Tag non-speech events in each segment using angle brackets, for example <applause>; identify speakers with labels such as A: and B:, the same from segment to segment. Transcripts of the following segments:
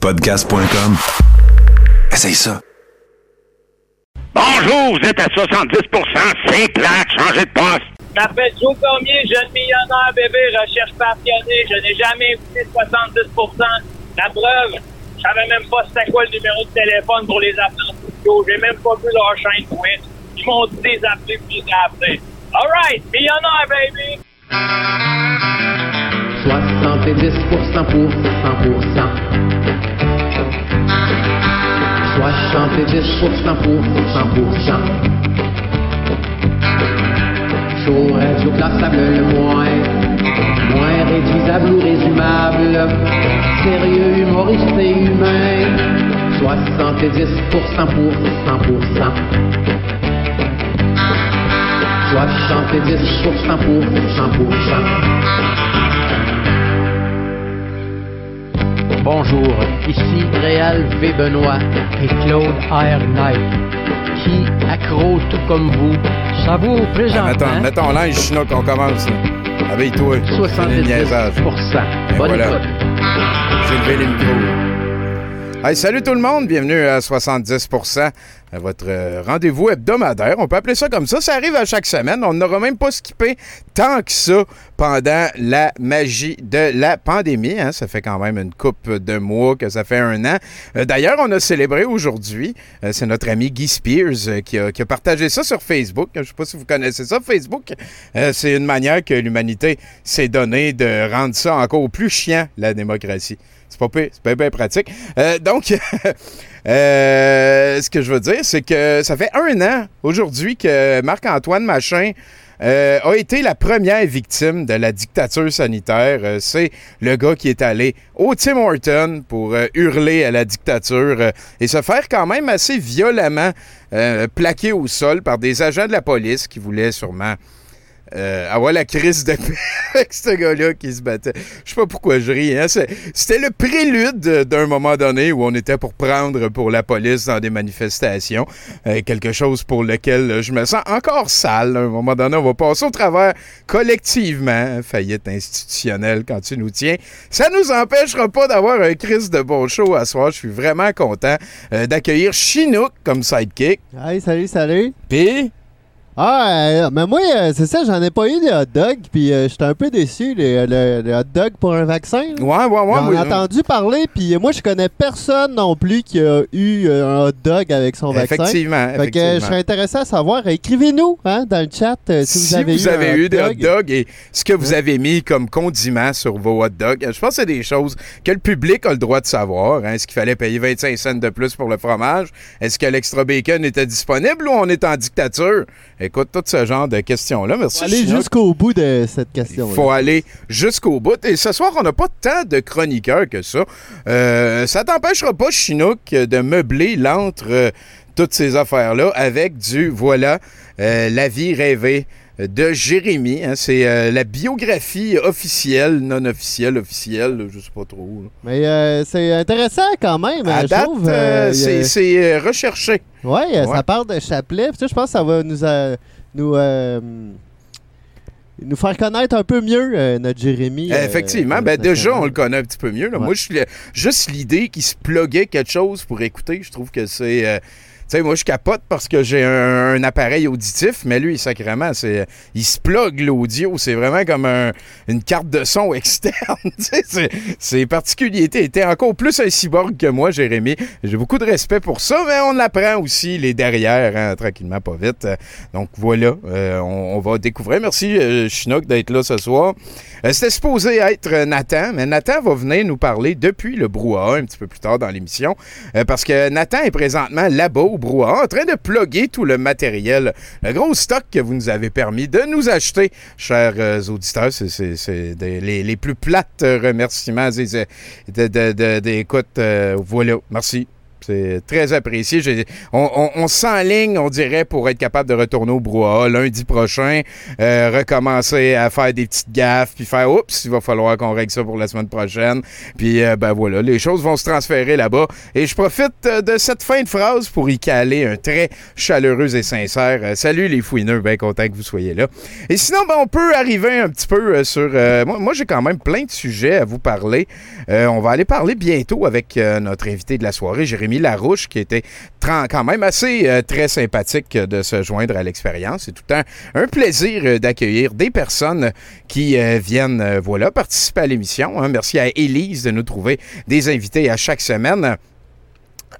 A: Podcast.com. Essaye ça.
B: Bonjour, vous êtes à 70 c'est plate, changez de poste.
C: Je m'appelle Joe Cormier, jeune millionnaire, bébé, recherche passionnée. Je n'ai jamais écouté 70% La preuve, je savais même pas c'était quoi le numéro de téléphone pour les appeler en studio. J'ai même pas vu leur chaîne Twitch. Ils m'ont dit des appeler puis les appeler. All right, millionnaire, baby!
D: 70% pour 100%. 70% pour 100%. Chaud, radio classable le moins, moins réduisable ou résumable, sérieux, humoriste et humain. 70% pour 100%. 70% pour 100%.
E: Bonjour, ici Réal V. Benoît et Claude R. Knight, qui, accro tout comme vous, ça vous présente.
F: Attends, mettons l'ange chinois qu'on commence. Avec-toi.
E: 70%. Bonne
F: voilà. J'ai levé les micros. Salut tout le monde, bienvenue à 70% votre euh, rendez-vous hebdomadaire. On peut appeler ça comme ça. Ça arrive à chaque semaine. On n'aura même pas skippé tant que ça pendant la magie de la pandémie. Hein. Ça fait quand même une coupe de mois que ça fait un an. Euh, d'ailleurs, on a célébré aujourd'hui. Euh, c'est notre ami Guy Spears qui a, qui, a, partagé ça sur Facebook. Je ne sais pas si vous connaissez ça, Facebook. c'est une manière que l'humanité s'est donnée de rendre ça encore plus chiant, la démocratie. C'est pas bien pratique. Euh, donc, <laughs> euh, ce que je veux dire, c'est que ça fait un an aujourd'hui que Marc-Antoine Machin euh, a été la première victime de la dictature sanitaire. c'est le gars qui est allé au Tim Horton pour hurler à la dictature et se faire quand même assez violemment plaquer au sol par des agents de la police qui voulaient sûrement euh, avoir la crise de paix <laughs> avec ce gars-là qui se battait. Je sais pas pourquoi je ris. Hein? C'était le prélude d'un moment donné où on était pour prendre pour la police dans des manifestations. Euh, quelque chose pour lequel je me sens encore sale. À un moment donné, on va passer au travers collectivement. Hein, faillite institutionnelle quand tu nous tiens. Ça nous empêchera pas d'avoir un crise de bon show à soir. Je suis vraiment content euh, d'accueillir Chinook comme sidekick.
G: Hey, salut, salut.
F: Puis...
G: Ah, euh, mais moi, euh, c'est ça, j'en ai pas eu des hot dogs, puis euh, j'étais un peu déçu, les, hot dogs pour un vaccin.
F: Ouais, ouais, ouais.
G: J'en ai entendu parler, puis moi, je connais personne non plus qui a eu un hot dog avec son vaccin.
F: Effectivement,
G: Fait que je serais intéressé à savoir, écrivez-nous hein, dans le chat si, vous avez
F: vous
G: eu,
F: avez eu des
G: hot
F: dogs et ce que vous avez mis comme condiment sur vos hot dogs. Je pense que c'est des choses que le public a le droit de savoir. Hein. Est-ce qu'il fallait payer 25 cents de plus pour le fromage? Est-ce que l'extra bacon était disponible ou on est en dictature? Écoute, tout ce genre de questions-là. Merci.
G: Faut aller jusqu'au bout de cette question.
F: Il faut aller jusqu'au bout. Et ce soir, on n'a pas tant de chroniqueurs que ça. Euh, ça t'empêchera pas, Chinook, de meubler l'entre euh, toutes ces affaires-là avec du, voilà, euh, la vie rêvée de Jérémy. Hein. c'est la biographie officielle, non officielle, officielle, je sais pas trop.
G: Mais c'est intéressant quand même.
F: À date, c'est recherché.
G: Oui, ça part de Chapelet. je pense que ça va nous, nous, euh, nous faire connaître un peu mieux euh, notre Jérémy.
F: Euh, Effectivement. ben déjà, on le connaît un petit peu mieux. Moi, je suis juste l'idée qu'il se pluguait quelque chose pour écouter, je trouve que c'est sais, moi, je capote parce que j'ai un, appareil auditif, mais lui, sacrément, c'est, il se plug l'audio. C'est vraiment comme une carte de son <laughs> externe. c'est particulier. Il était encore plus un cyborg que moi, Jérémy. J'ai beaucoup de respect pour ça, mais on apprend aussi les derrière, hein, tranquillement, pas vite. Donc, voilà, euh, on, va découvrir. Merci, euh, Chinook, d'être là ce soir. Euh, c'était supposé être Nathan, mais Nathan va venir nous parler depuis le brouhaha un petit peu plus tard dans l'émission, parce que Nathan est présentement là-bas en train de plugger tout le matériel, le gros stock que vous nous avez permis de nous acheter, chers euh, auditeurs. C'est les, plus plates remerciements. D'écoute, euh, voilà, merci. C'est très apprécié. On, on, s'enligne, on dirait, pour être capable de retourner au brouhaha lundi prochain, euh, recommencer à faire des petites gaffes, puis faire oups, il va falloir qu'on règle ça pour la semaine prochaine. Puis euh, ben voilà, les choses vont se transférer là-bas. Et je profite euh, de cette fin de phrase pour y caler un très chaleureux et sincère. salut les fouineux, bien content que vous soyez là. Et sinon, ben, on peut arriver un petit peu sur. moi, moi, j'ai quand même plein de sujets à vous parler. On va aller parler bientôt avec notre invité de la soirée, Jérémy Larouche, qui était quand même assez euh, très sympathique de se joindre à l'expérience. C'est tout le temps un plaisir euh, d'accueillir des personnes qui euh, viennent, voilà, participer à l'émission. hein. Merci à Élise de nous trouver des invités à chaque semaine.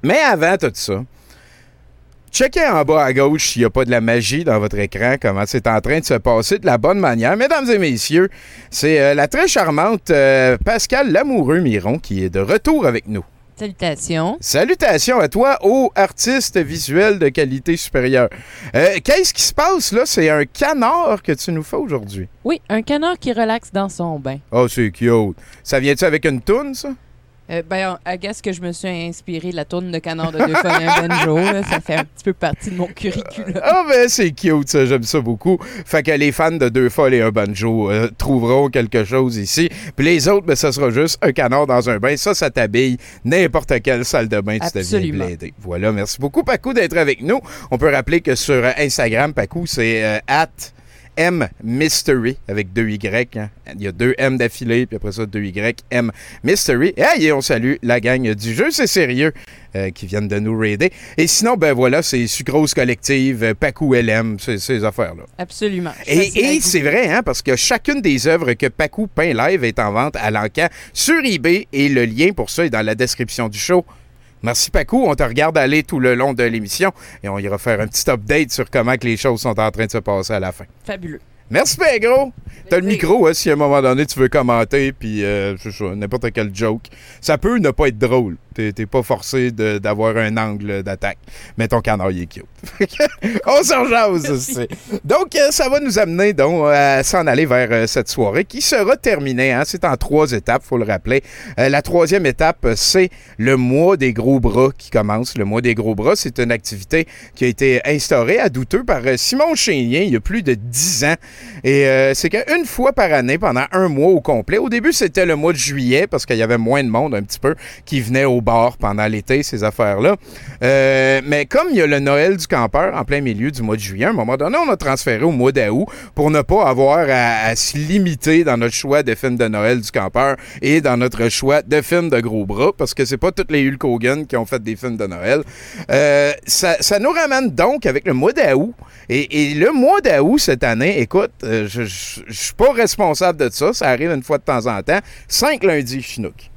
F: Mais avant tout ça, Checkez en bas à gauche s'il n'y a pas de la magie dans votre écran, comment c'est en train de se passer de la bonne manière. Mesdames et messieurs, c'est la très charmante Pascal Lamoureux-Miron qui est de retour avec nous.
H: Salutations.
F: Salutations à toi, ô artiste visuel de qualité supérieure. Euh, Qu'est-ce qui se passe là? C'est un canard que tu nous fais aujourd'hui.
H: Oui, un canard qui relaxe dans son bain.
F: Oh, c'est cute. Ça vient-tu avec une toune, ça?
H: Euh, ben, à guess que je me suis inspiré de la tourne de canard de deux fois un banjo. là. Ça fait un petit peu partie de mon curriculum.
F: Ah, ben c'est cute, ça. J'aime ça beaucoup. Fait que les fans de deux folles et un banjo euh, trouveront quelque chose ici. Puis les autres, ben, ça sera juste un canard dans un bain. Ça, ça t'habille n'importe quelle salle de bain. Tu deviens
H: Absolument.
F: blédé. Voilà. Merci beaucoup, Pacou, d'être avec nous. On peut rappeler que sur Instagram, Pacou, c'est euh, at M Mystery avec deux Y. hein. Il y a deux M d'affilée, puis après ça, deux Y, M Mystery. Et on salue la gang du jeu, c'est sérieux, euh, qui viennent de nous raider. Et sinon, ben voilà, c'est Sucrose Collective, euh, Pacou LM, c'est ces affaires-là.
H: Absolument.
F: Et, c'est vrai, hein, parce que chacune des œuvres que Pacou peint live est en vente à l'encan sur eBay et le lien pour ça est dans la description du show. Merci Pacou, on te regarde aller tout le long de l'émission et on ira faire un petit update sur comment que les choses sont en train de se passer à la fin.
H: Fabuleux.
F: Merci ben gros. T'as le micro hein, si à un moment donné tu veux commenter puis euh, n'importe quel joke. Ça peut ne pas être drôle. T'es pas forcé d'avoir un angle d'attaque. Mais ton canard il est cute. <laughs> On s'en jase. <laughs> c'est- Donc euh, ça va nous amener donc à s'en aller vers euh, cette soirée qui sera terminée. hein. C'est en trois étapes, faut le rappeler. Euh, la troisième étape, euh, c'est le mois des gros bras qui commence. Le mois des gros bras, c'est une activité qui a été instaurée à douteux par euh, Simon Chénien il y a plus de dix ans. Et euh, c'est qu'une fois par année, pendant un mois au complet, au début c'était le mois de juillet parce qu'il y avait moins de monde un petit peu qui venait au bar pendant l'été, ces affaires-là. Euh, mais comme il y a le Noël du campeur en plein milieu du mois de juillet, à un moment donné, on a transféré au mois d'août pour ne pas avoir à, se limiter dans notre choix de films de Noël du campeur et dans notre choix de films de gros bras parce que c'est pas toutes les Hulk Hogan qui ont fait des films de Noël. Euh, ça, ça nous ramène donc avec le mois d'août. Et, et le mois d'août cette année, écoute, euh, je, je suis pas responsable de ça. Ça arrive une fois de temps en temps. Cinq lundis Chinook.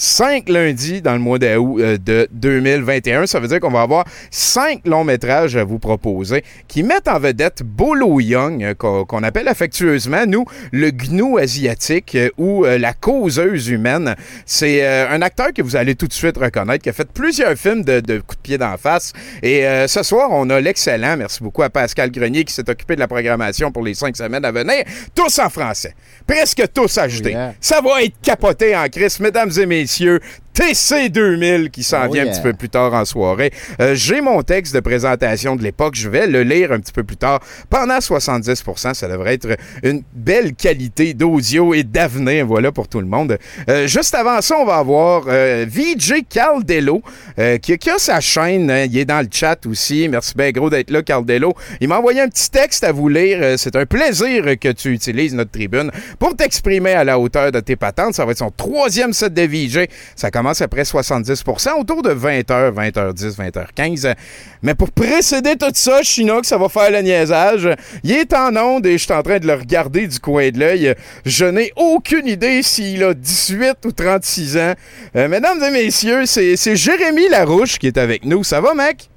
F: Cinq lundis dans le mois d'août euh, de 2021. Ça veut dire qu'on va avoir cinq longs métrages à vous proposer qui mettent en vedette Bolo Young, euh, qu'on appelle affectueusement, nous, le gnou asiatique euh, ou la causeuse humaine. C'est un acteur que vous allez tout de suite reconnaître, qui a fait plusieurs films de, de coups de pied d'en face. Et ce soir, on a l'excellent, merci beaucoup à Pascal Grenier qui s'est occupé de la programmation pour les cinq semaines à venir, tous en français. Presque tous ajoutés.
G: Yeah.
F: Ça va être capoté en crise, mesdames et messieurs. TC 2000 qui s'en
G: Oh
F: vient un petit peu plus tard en soirée. Euh, J'ai mon texte de présentation de l'époque. Je vais le lire un petit peu plus tard. Pendant 70% ça devrait être une belle qualité d'audio et d'avenir, voilà, pour tout le monde. Euh, juste avant ça, on va avoir euh, VJ Caldello euh, qui, qui a sa chaîne. hein. il est dans le chat aussi. Merci bien gros d'être là, Caldello. Il m'a envoyé un petit texte à vous lire. C'est un plaisir que tu utilises notre tribune pour t'exprimer à la hauteur de tes patentes. Ça va être son troisième set de VJ. Ça commence après 70% autour de 20h, 20h10, 20h15. Mais pour précéder tout ça, Chinook, ça va faire le niaisage. Il est en onde et je suis en train de le regarder du coin de l'œil. Je n'ai aucune idée s'il a 18 ou 36 ans. Euh, mesdames et messieurs, c'est Jérémy Larouche qui est avec nous. Ça va, mec?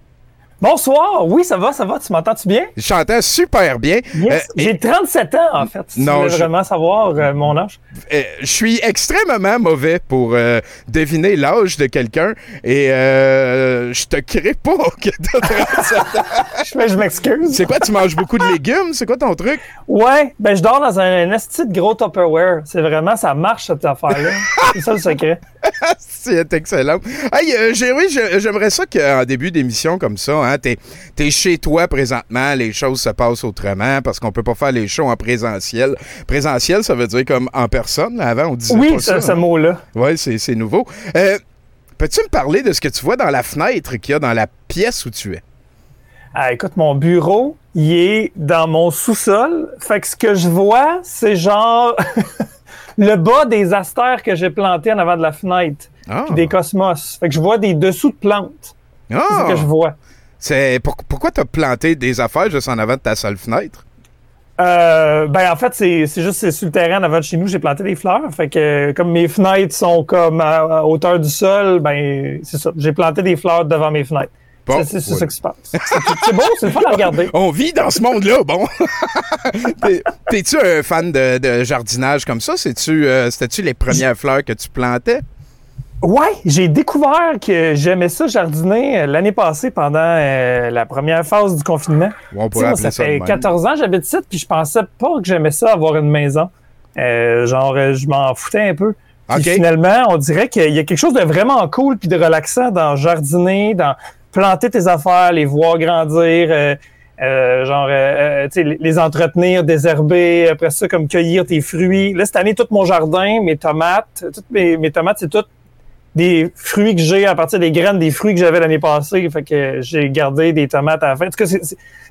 I: Bonsoir. Oui, ça va, ça va. Tu m'entends-tu bien?
F: Je chantais super bien.
I: Yes.
F: Euh,
I: J'ai 37 ans, en fait. Si
F: Non,
I: tu veux
F: je-
I: vraiment savoir euh, mon âge.
F: Euh, je suis extrêmement mauvais pour deviner l'âge de quelqu'un et euh, je te crée pas <laughs> que t'as 37 ans.
I: Je, m'excuse.
F: C'est quoi, tu manges beaucoup de légumes? C'est quoi ton truc?
I: Ouais, ben je dors dans un, un esti de gros Tupperware. C'est vraiment, ça marche cette affaire-là. <laughs> C'est ça le secret.
F: C'est excellent. Hey, euh, je- j'aimerais ça qu'en début d'émission comme ça, hein, t'es es chez toi présentement, les choses se passent autrement parce qu'on peut pas faire les shows en présentiel. Présentiel, ça veut dire comme en personne. Avant, on disait
I: Oui,
F: pas ça.
I: ce
F: hein?
I: mot-là.
F: Ouais, c'est nouveau. Euh, Peux-tu me parler de ce que tu vois dans la fenêtre qu'il y a dans la pièce où tu es?
I: Ah, écoute, mon bureau, il est dans mon sous-sol. Fait que ce que je vois, c'est genre <laughs> le bas des astères que j'ai plantés en avant de la fenêtre.
F: Ah.
I: Puis des cosmos. Fait que je vois des dessous de plantes. C'est
F: Ah!
I: ce que je vois.
F: C'est pour- pourquoi tu as planté des affaires juste en avant de ta seule fenêtre?
I: Euh, ben en fait, c'est c'est juste c'est sur le terrain en avant de chez nous, j'ai planté des fleurs. Fait que comme mes fenêtres sont comme à, à hauteur du sol, ben c'est ça. J'ai planté des fleurs devant mes fenêtres.
F: Bon,
I: C'est-
F: voilà.
I: ça qui se passe. C'est beau, c'est le fun à regarder. <laughs>
F: On vit dans ce monde-là, bon. <laughs> T'es- T'es-tu un fan de, de jardinage comme ça? C'est-tu, euh, C'était-tu les premières fleurs que tu plantais?
I: Ouais, j'ai découvert que j'aimais ça jardiner euh, l'année passée pendant euh, la première phase du confinement.
F: On
I: Tu
F: pourrait
I: sais, moi, ça fait
F: même.
I: 14 ans que j'habite ici, puis je pensais pas que j'aimais ça avoir une maison. Euh, genre, je m'en foutais un peu. Puis finalement, on dirait qu'il y a quelque chose de vraiment cool puis de relaxant dans jardiner, dans planter tes affaires, les voir grandir, euh, euh, genre, euh, euh, tu sais, les- entretenir, désherber, après ça, comme cueillir tes fruits. Là, cette année, tout mon jardin, mes tomates, toutes mes, mes tomates, c'est tout des fruits que j'ai à partir des graines des fruits que j'avais l'année passée. Fait que j'ai gardé des tomates à la fin. En tout cas,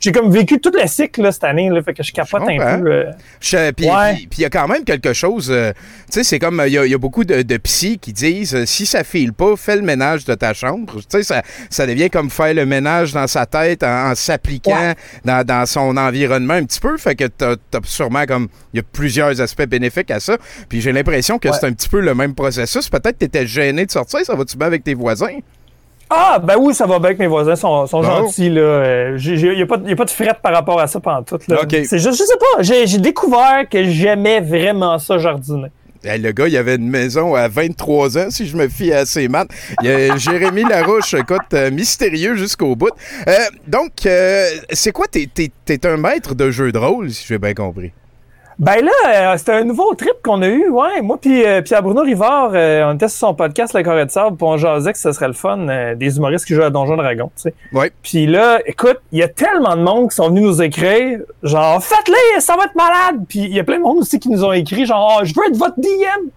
I: j'ai comme vécu tout le cycle là, cette année. Là, fait que je capote
F: Je
I: un peu. euh.
F: Je- Puis
I: Ouais.
F: il y a quand même quelque chose. euh, tu sais, c'est comme. Il y, a- il y a beaucoup de, de psys qui disent euh, si ça file pas, fais le ménage de ta chambre. Tu sais, ça, ça devient comme faire le ménage dans sa tête en, en s'appliquant
I: Ouais.
F: dans, dans son environnement un petit peu. Fait que t'as as sûrement comme. Il y a plusieurs aspects bénéfiques à ça. Puis j'ai l'impression que
I: Ouais.
F: c'est un petit peu le même processus. Peut-être que t'étais gêné de sortir. Ça va-tu bien avec tes voisins?
I: Ah, ben oui, ça va bien que mes voisins sont, sont
F: Bon.
I: gentils. Il n'y a, pas de- y a pas de fret par rapport à ça pendant tout. Là.
F: OK.
I: C'est juste, je sais pas, j'ai découvert que j'aimais vraiment ça jardiner.
F: Hey, le gars, il avait une maison à 23 ans, si je me fie à ses maths. Il y a <laughs> Jérémy Larouche, écoute, euh, mystérieux jusqu'au bout. Euh, donc, euh, c'est quoi? T'es, t'es un maître de jeu de rôle, si j'ai bien compris?
I: Ben là, euh, c'était un nouveau trip qu'on a eu, ouais. Moi puis euh, à Bruno Rivard, euh, on était sur son podcast Le Corée de Sable, puis on jasait que ce serait le fun euh, des humoristes qui jouent à Donjon Dragon, tu sais.
F: Ouais.
I: Puis là, écoute, il y a tellement de monde qui sont venus nous écrire, genre faites-les, ça va être malade. Puis il y a plein de monde aussi qui nous ont écrit, genre Ah, je veux être votre DM.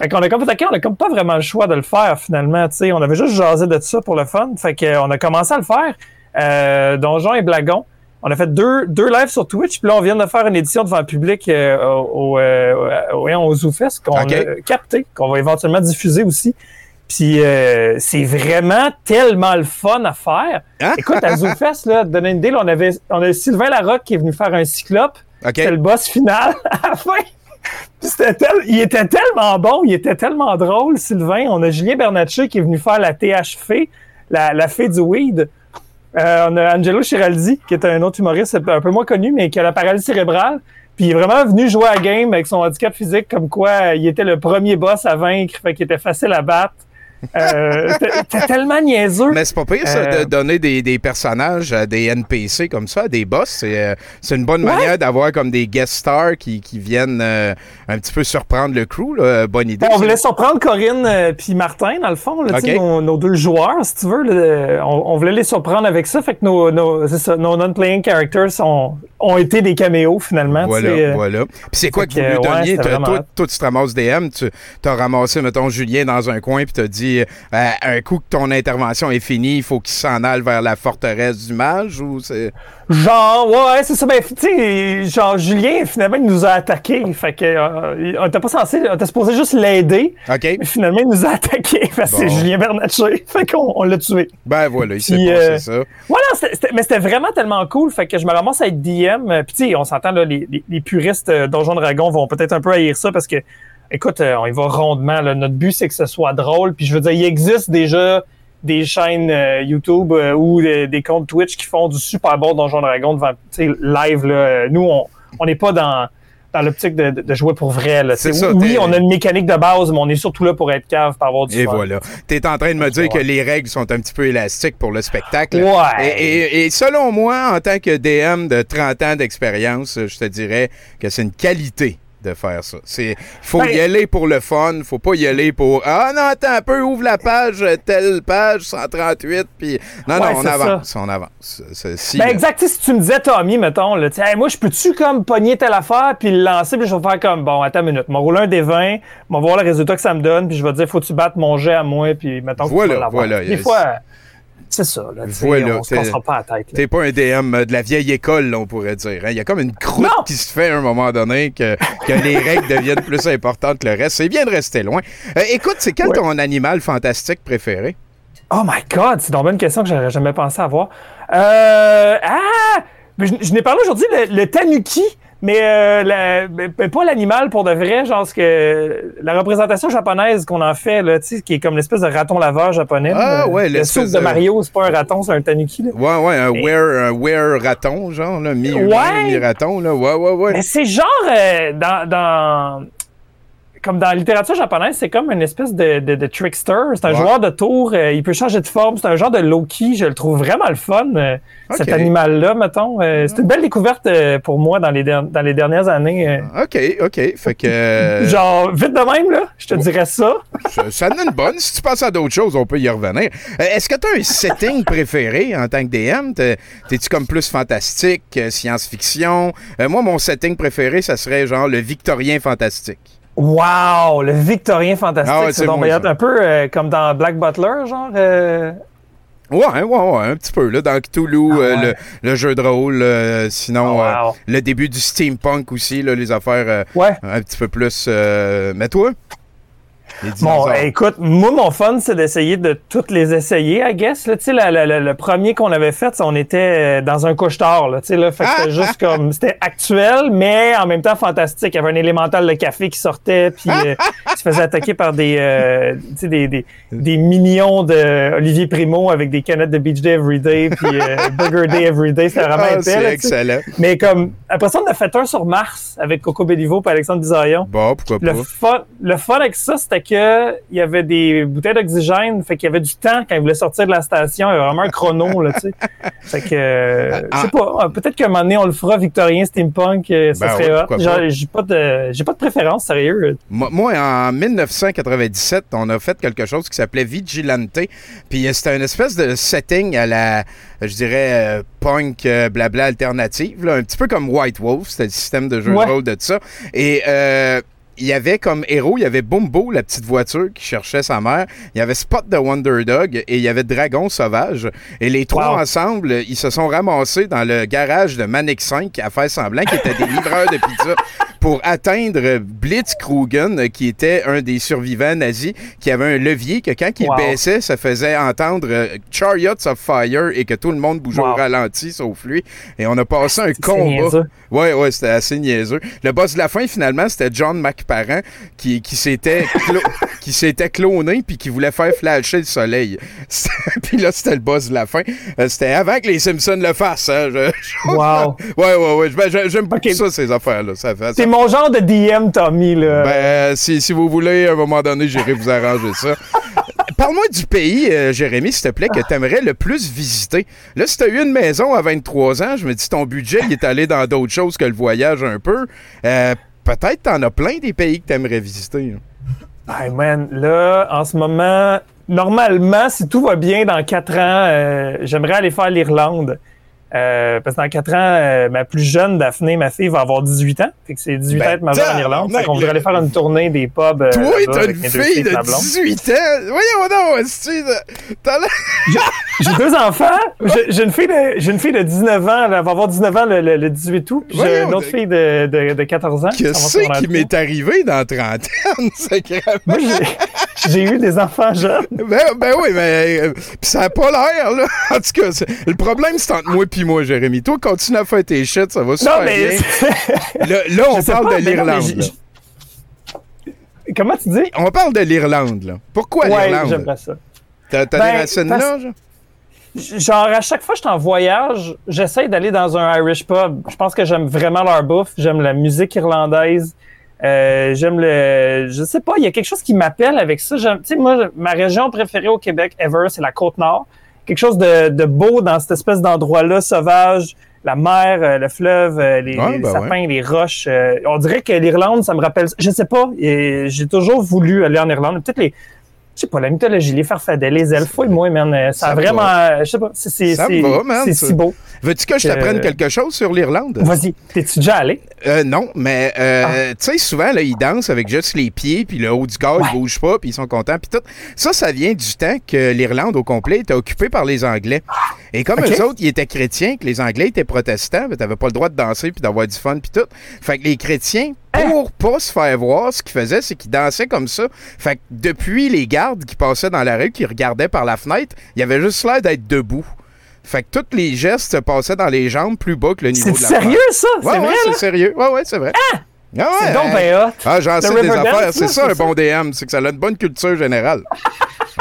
I: Fait qu'on a comme fait, on a comme pas vraiment le choix de le faire finalement, tu sais. On avait juste jasé de ça pour le fun. Fait qu'on a commencé à le faire. Euh, Donjon et Blagon. On a fait deux, deux lives sur Twitch, puis là, on vient de faire une édition devant le public euh, au, au, euh, au, ZooFest qu'on a capté, qu'on va éventuellement diffuser aussi. Puis euh, c'est vraiment tellement le fun à faire.
F: Hein? <laughs>
I: Écoute, à ZooFest, là, donner une idée, là, on avait on a Sylvain Larocque qui est venu faire un cyclope.
F: OK?
I: C'était le boss final <laughs> à la fin. Puis c'était tel- il était tellement bon, il était tellement drôle, Sylvain. On a Julien Bernatchez qui est venu faire la TH fée, la, la fée du weed. Euh, on a Angelo Chiraldi, qui est un autre humoriste un peu moins connu, mais qui a la paralysie cérébrale. Puis il est vraiment venu jouer à game avec son handicap physique, comme quoi euh, il était le premier boss à vaincre, fait qu'il était facile à battre. Euh, t'es- tellement niaiseux.
F: Mais c'est pas pire, ça,
I: Euh,
F: de donner des, des personnages à des NPC comme ça, à des boss. C'est, euh, une bonne manière d'avoir comme des guest stars qui, qui viennent euh, un petit peu surprendre le crew. Là. Bonne idée.
I: On voulait surprendre Corinne euh, puis Martin, dans le fond, là, nos, nos deux joueurs, si tu veux. là, on, on voulait les surprendre avec ça. Fait que nos, non-playing characters ont, ont été des caméos, finalement.
F: Voilà,
I: euh.
F: voilà. Puis c'est quoi que vous lui donniez? toi, tu te ramasses DM, tu as ramassé, mettons, Julien dans un coin, puis t'as dit, euh, un coup que ton intervention est finie, il faut qu'il s'en aille vers la forteresse du mage, ou c'est...
I: Genre, ouais, c'est ça. Ben, tu sais, genre, Julien, finalement, il nous a attaqués. Fait que, euh, on était pas censé, on était supposé juste l'aider.
F: OK?
I: Mais finalement, il nous a attaqués. <laughs> Parce que
F: Bon.
I: c'est Julien Bernatchez. <laughs> Fait qu'on on l'a tué.
F: Ben voilà, il s'est passé
I: euh,
F: ça.
I: Voilà, mais c'était vraiment tellement cool. Fait que je me ramasse à être DM. Puis, tu sais, on s'entend, là, les, les, les puristes Donjon Dragon vont peut-être un peu haïr ça parce que, écoute, euh, on y va rondement. là. Notre but, c'est que ce soit drôle. Puis, je veux dire, il existe déjà des chaînes euh, YouTube euh, ou des, des comptes Twitch qui font du super bon Donjon Dragon devant, live. Là. Nous, on on n'est pas dans, dans l'optique de, jouer pour vrai. Là.
F: C'est ça,
I: oui, on a une mécanique de base, mais on est surtout là pour être cave, pour avoir du
F: Et
I: fun.
F: voilà. Tu es en train de me dire que les règles sont un petit peu élastiques pour le spectacle.
I: Ouais.
F: Et, et- et selon moi, en tant que DM de 30 ans d'expérience, je te dirais que c'est une qualité de faire ça. C'est faut
I: Ben-
F: y aller pour le fun, faut pas y aller pour ah non attends un peu ouvre la page euh, telle page 138 puis non
I: Ouais,
F: non on avance, on avance. Si,
I: Ben
F: euh,
I: exact, si tu me disais Tommy, mettons, là, Hey, moi je peux-tu comme pogner telle affaire puis le lancer puis je vais faire comme bon attends une minute, m'en rouler un des 20, m'en voir le résultat que ça me donne puis je vais dire faut tu battes mon jet à moi puis mettons que tu vas l'avoir.
F: voilà,
I: Des fois c'est ça là,
F: Voilà,
I: on se cassera pas la tête.
F: T'es pas un DM de la vieille école, là, on pourrait dire. hein. Il y a comme une croûte
I: Non.
F: qui se fait à un moment donné que, que les <laughs> règles deviennent plus importantes que le reste. C'est bien de rester loin. Euh, écoute, c'est quel
I: Ouais.
F: ton animal fantastique préféré?
I: Oh my god, c'est donc une question que j'aurais jamais pensé avoir. Euh, ah! Je, je n'ai parlé aujourd'hui, le, le tanuki, mais, euh, la- mais- pas l'animal pour de vrai, genre ce que la représentation japonaise qu'on en fait, là, tu sais, qui est comme l'espèce de raton laveur japonais.
F: Ah,
I: là.
F: ouais,
I: le soupe de
F: de-
I: Mario, c'est pas un raton, c'est un tanuki. Là.
F: Ouais, ouais, un were, un were raton, genre, là, mi,
I: Ouais.
F: mi raton, là. Ouais, ouais, ouais.
I: Mais c'est genre euh, dans, dans comme dans la littérature japonaise, c'est comme une espèce de, de, de trickster. C'est un
F: Ouais.
I: joueur de tour. euh, il peut changer de forme. C'est un genre de Loki. Je le trouve vraiment le fun, euh, cet animal-là, mettons. Euh, c'est une belle découverte pour moi dans les, dans les dernières années. euh.
F: OK, OK. Fait que.
I: Genre, vite de même, là, je te dirais ça.
F: ça, ça donne une bonne. Si tu passes à d'autres choses, on peut y revenir. Est-ce que tu as un setting préféré en tant que DM? T'es- T'es-tu comme plus fantastique, science-fiction? Moi, mon setting préféré, ça serait genre le victorien fantastique.
I: Wow! Le Victorien fantastique.
F: Ah ouais,
I: c'est donc bien un peu euh, comme dans Black Butler, genre. euh,
F: Ouais, ouais, ouais, un petit peu, là, dans Cthulhu,
I: Ah
F: euh, le, le jeu de rôle, euh, sinon,
I: Oh,
F: euh,
I: wow.
F: le début du steampunk aussi, là, les affaires
I: Ouais.
F: un petit peu plus... mais toi?
I: Bon, écoute, moi, mon fun, c'est d'essayer de toutes les essayer, I guess. Là, tu sais, la- la- la- le premier qu'on avait fait, on était euh, dans un couche-tard, là, tu sais, là. Fait que c'était <laughs> juste comme, c'était actuel, mais en même temps fantastique. Il y avait un élémental de café qui sortait, puis euh, il se faisait attaquer par des, euh, tu des, des, des minions de Olivier Primo avec des canettes de Beach Day Everyday, puis euh, Burger Day Everyday. C'était vraiment épais,
F: c'est
I: tu
F: excellent.
I: Mais comme, après ça, on a fait un sur Mars avec Coco Bellivo et Alexandre Bisaillon.
F: Bon, pourquoi
I: Le
F: pas?
I: fun, le fun avec ça, c'était que il y avait des bouteilles d'oxygène, fait qu'il y avait du temps quand ils voulaient sortir de la station. Il y avait vraiment un chrono, là, tu sais. <laughs> Fait que, euh, je sais pas, euh, peut-être qu'à un moment donné, on le fera victorien, steampunk, euh, ça
F: Ben
I: serait
F: ouais,
I: j'ai pas de, j'ai pas de préférence, sérieux.
F: Moi, moi, en 1997, on a fait quelque chose qui s'appelait Vigilante. Puis euh, c'était une espèce de setting à la, je dirais, euh, punk, euh, blabla alternative. là, un petit peu comme White Wolf, c'était le système de jeu
I: Ouais.
F: de rôle de ça. Et euh, il y avait comme héros, il y avait Bumbo, la petite voiture qui cherchait sa mère. Il y avait Spot de Wonder Dog et il y avait Dragon Sauvage. Et les trois
I: Wow.
F: ensemble, ils se sont ramassés dans le garage de Manic 5 à faire semblant qu'ils étaient des livreurs de pizza pour atteindre Blitzkrugen, qui était un des survivants nazis, qui avait un levier que quand il
I: Wow.
F: baissait, ça faisait entendre euh, Chariots of Fire et que tout le monde bougeait au ralenti sauf lui. Et on a passé un combat.
I: niaiseux.
F: Ouais, ouais, c'était assez niaiseux. Le boss de la fin, finalement, c'était John McParent qui, qui s'était clo- <laughs> qui s'était cloné puis qui voulait faire flasher le soleil. <laughs> Puis là, c'était le boss de la fin. Euh, c'était avant que les Simpsons le fassent. Hein. Je- je-
I: Wow.
F: ouais, ouais, ouais. Ben, j'ai- J'aime beaucoup ça, ces affaires-là. Ça
I: C'est mon genre de DM, Tommy, là.
F: ben, si, si vous voulez, à un moment donné, j'irai vous arranger ça. <laughs> Parle-moi du pays, euh, Jérémy, s'il te plaît, que tu aimerais le plus visiter. Là, si tu as eu une maison à 23 ans, je me dis ton budget il est allé dans d'autres choses que le voyage un peu. Euh, Peut-être t'en as plein des pays que tu aimerais visiter. là.
I: Hey man, là, en ce moment, normalement, si tout va bien dans quatre ans, euh, j'aimerais aller faire l'Irlande. Euh, parce que dans quatre ans, euh, ma plus jeune, Daphné, ma fille, va avoir 18 ans. Fait que c'est 18
F: Ben,
I: ans être majeure en Irlande. Fait qu'on voudrait aller faire une tournée des pubs. euh,
F: Toi, t'as une fille de
I: ma blonde.
F: 18 ans. Voyons de- t'as
I: J'ai deux enfants. J'ai une fille de, j'ai une fille de 19 ans. Elle va avoir 19 ans le, le- le 18 août. Puis j'ai une autre
F: de-
I: fille de, de, de 14 ans.
F: Qu'est-ce qui m'est arrivé dans la trentaine, <laughs> sacrément?
I: Moi, j'ai- eu des enfants jeunes.
F: Ben, ben oui, mais euh, ça a pas l'air, là. En tout cas, le problème, c'est entre moi et moi, Jérémy. Toi, continue à faire tes shit, ça va super
I: Non, mais.
F: bien. Là, là, on parle
I: pas,
F: de l'Irlande.
I: Comment tu dis?
F: On parle de l'Irlande, là. Pourquoi
I: Ouais,
F: l'Irlande?
I: j'aimerais ça.
F: T'as t'as
I: Ben,
F: des racines
I: parce-
F: là, genre?
I: Genre, à chaque fois que je suis en voyage, j'essaie d'aller dans un Irish pub. Je pense que j'aime vraiment leur bouffe. J'aime la musique irlandaise. Euh, j'aime le... Je sais pas, il y a quelque chose qui m'appelle avec ça. Tu sais, moi, ma région préférée au Québec, ever, c'est la Côte-Nord. Quelque chose de, de beau dans cette espèce d'endroit-là, sauvage. La mer, euh, le fleuve, euh, les,
F: Ouais,
I: les
F: ben
I: sapins, les roches. euh, on dirait que l'Irlande, ça me rappelle... Je sais pas, j'ai toujours voulu aller en Irlande. Peut-être les... Je sais pas, la mythologie, les farfadets, les elfes, et moi, man, euh, ça,
F: Ça
I: a
F: me
I: vraiment...
F: va.
I: euh, Je sais pas, c'est
F: Ça va, man,
I: c'est si beau.
F: Veux-tu que je t'apprenne
I: Euh,
F: quelque chose sur l'Irlande?
I: Vas-y, t'es-tu déjà allé?
F: Euh, non, mais euh,
I: Ah.
F: tu sais, souvent, là, ils dansent avec juste les pieds, puis le haut du corps,
I: Ouais.
F: ils bougent pas, puis ils sont contents, puis tout. Ça, ça vient du temps que l'Irlande au complet était occupée par les Anglais. Et comme eux autres, ils étaient chrétiens, que les Anglais étaient protestants, ben, t'avais pas le droit de danser puis d'avoir du fun, puis tout. Fait que les chrétiens? Pour pas se faire voir, ce qu'ils faisaient, c'est qu'ils dansaient comme ça. Fait que depuis les gardes qui passaient dans la rue, qui regardaient par la fenêtre, il y avait juste l'air d'être debout. Fait que tous les gestes se passaient dans les jambes plus bas que le niveau
I: C'est
F: de la
I: sérieux, ça?
F: Ouais,
I: c'est
F: ouais, c'est sérieux. Ouais, ouais, c'est vrai. Ah!
I: C'est donc ben hot.
F: Ah, j'en sais des affaires. C'est ça,
I: c'est
F: un bon DM. C'est que ça a une bonne culture générale.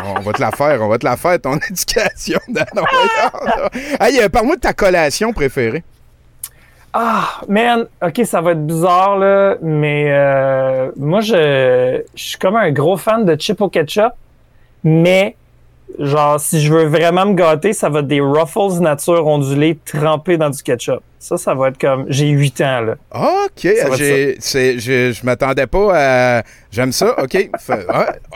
F: on va te la faire, on va te la faire, ton <laughs> éducation. Voyons. hey, euh, parle-moi de ta collation préférée.
I: Ah, man, ok, ça va être bizarre, là, mais euh, moi, je, je suis comme un gros fan de chip au ketchup, mais genre, si je veux vraiment me gâter, ça va être des Ruffles nature ondulés trempés dans du ketchup. Ça, ça va être comme... J'ai 8 ans, là.
F: OK. J'ai- c'est- Je je m'attendais pas à. J'aime ça. OK. <laughs> Fait-.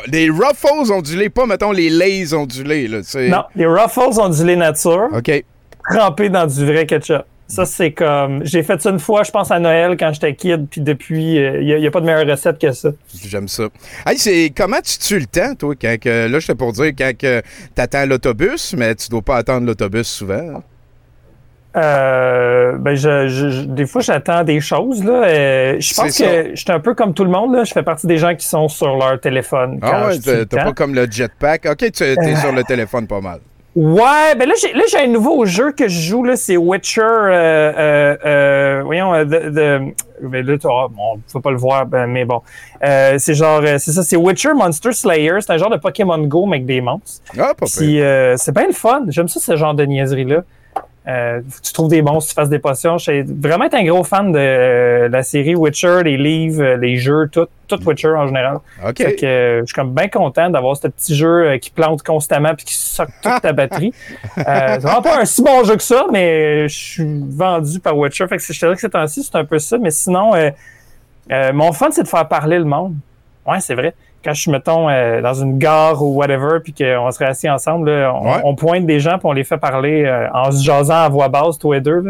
F: Les Ruffles ondulés, pas, mettons, les Lays ondulés. Là, c'est-
I: Non, les Ruffles ondulés nature
F: OK.
I: trempés dans du vrai ketchup. Ça, c'est comme... J'ai fait ça une fois, je pense, à Noël, quand j'étais kid, puis depuis, il n'y a, pas de meilleure recette que ça.
F: J'aime ça. Hey, c'est comment tu tues le temps, toi, quand que, là, je te pour dire quand que t'attends l'autobus, mais tu dois pas attendre l'autobus souvent?
I: Euh, ben je, je- je- des fois j'attends des choses là. Euh, je pense que je suis un peu comme tout le monde là. Je fais partie des gens qui sont sur leur téléphone.
F: Ah ouais,
I: temps.
F: pas comme le jetpack. OK, tu es
I: Euh.
F: sur le téléphone pas mal.
I: Ouais, ben là j'ai là j'ai un nouveau jeu que je joue là, c'est Witcher. Euh, euh, euh, voyons, euh, de, de- ben là tu bon, on peut pas le voir, ben, mais bon, Euh, c'est genre euh, c'est ça, c'est Witcher Monster Slayer. C'est un genre de Pokémon Go mais avec des monstres.
F: Ah, pas.
I: Puis euh, c'est bien le fun. J'aime ça, ce genre de niaiserie-là. Euh, tu trouves des monstres, tu fasses des potions. Je suis vraiment un gros fan de euh, la série Witcher, les livres, euh, les jeux, tout, tout Witcher en général.
F: OK.
I: Fait que euh, je suis comme bien content d'avoir ce petit jeu qui plante constamment puis qui soque toute ta batterie. <laughs> C'est vraiment pas un si bon jeu que ça, mais je suis vendu par Witcher. Fait que je te dirais que ces temps-ci, c'est un peu ça. Mais sinon, mon fun, c'est de faire parler le monde. Ouais, c'est vrai. Quand je suis, mettons, euh, dans une gare ou whatever, puis qu'on serait assis ensemble, là, on,
F: Ouais.
I: on pointe des gens, puis on les fait parler euh, en se jasant à voix basse, tous les deux.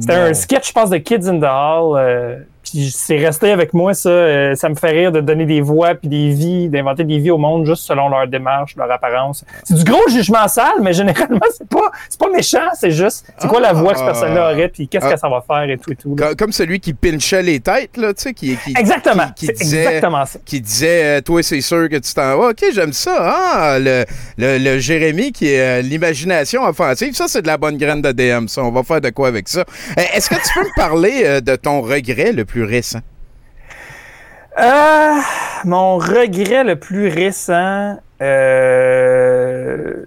I: C'était un sketch, je pense, de Kids in the Hall. Puis c'est resté avec moi, ça. euh, ça me fait rire de donner des voix puis des vies, d'inventer des vies au monde juste selon leur démarche, leur apparence. C'est du gros jugement sale, mais <laughs> généralement, c'est pas, c'est pas méchant. C'est juste, c'est quoi la voix que cette personne-là aurait, puis qu'est-ce
F: Ah.
I: que ça va faire et tout et tout. là.
F: Comme celui qui pinchait les têtes, là, tu sais, qui, qui,
I: Exactement.
F: qui, disait,
I: exactement ça.
F: qui disait, euh, toi, c'est sûr que tu t'en vas. OK, j'aime ça. Ah, le, le, le Jérémy qui est euh, l'imagination offensive. Ça, c'est de la bonne graine de DM, ça. On va faire de quoi avec ça. Euh, Est-ce que tu peux me parler de ton regret le plus récent?
I: Euh, mon regret le plus récent, euh,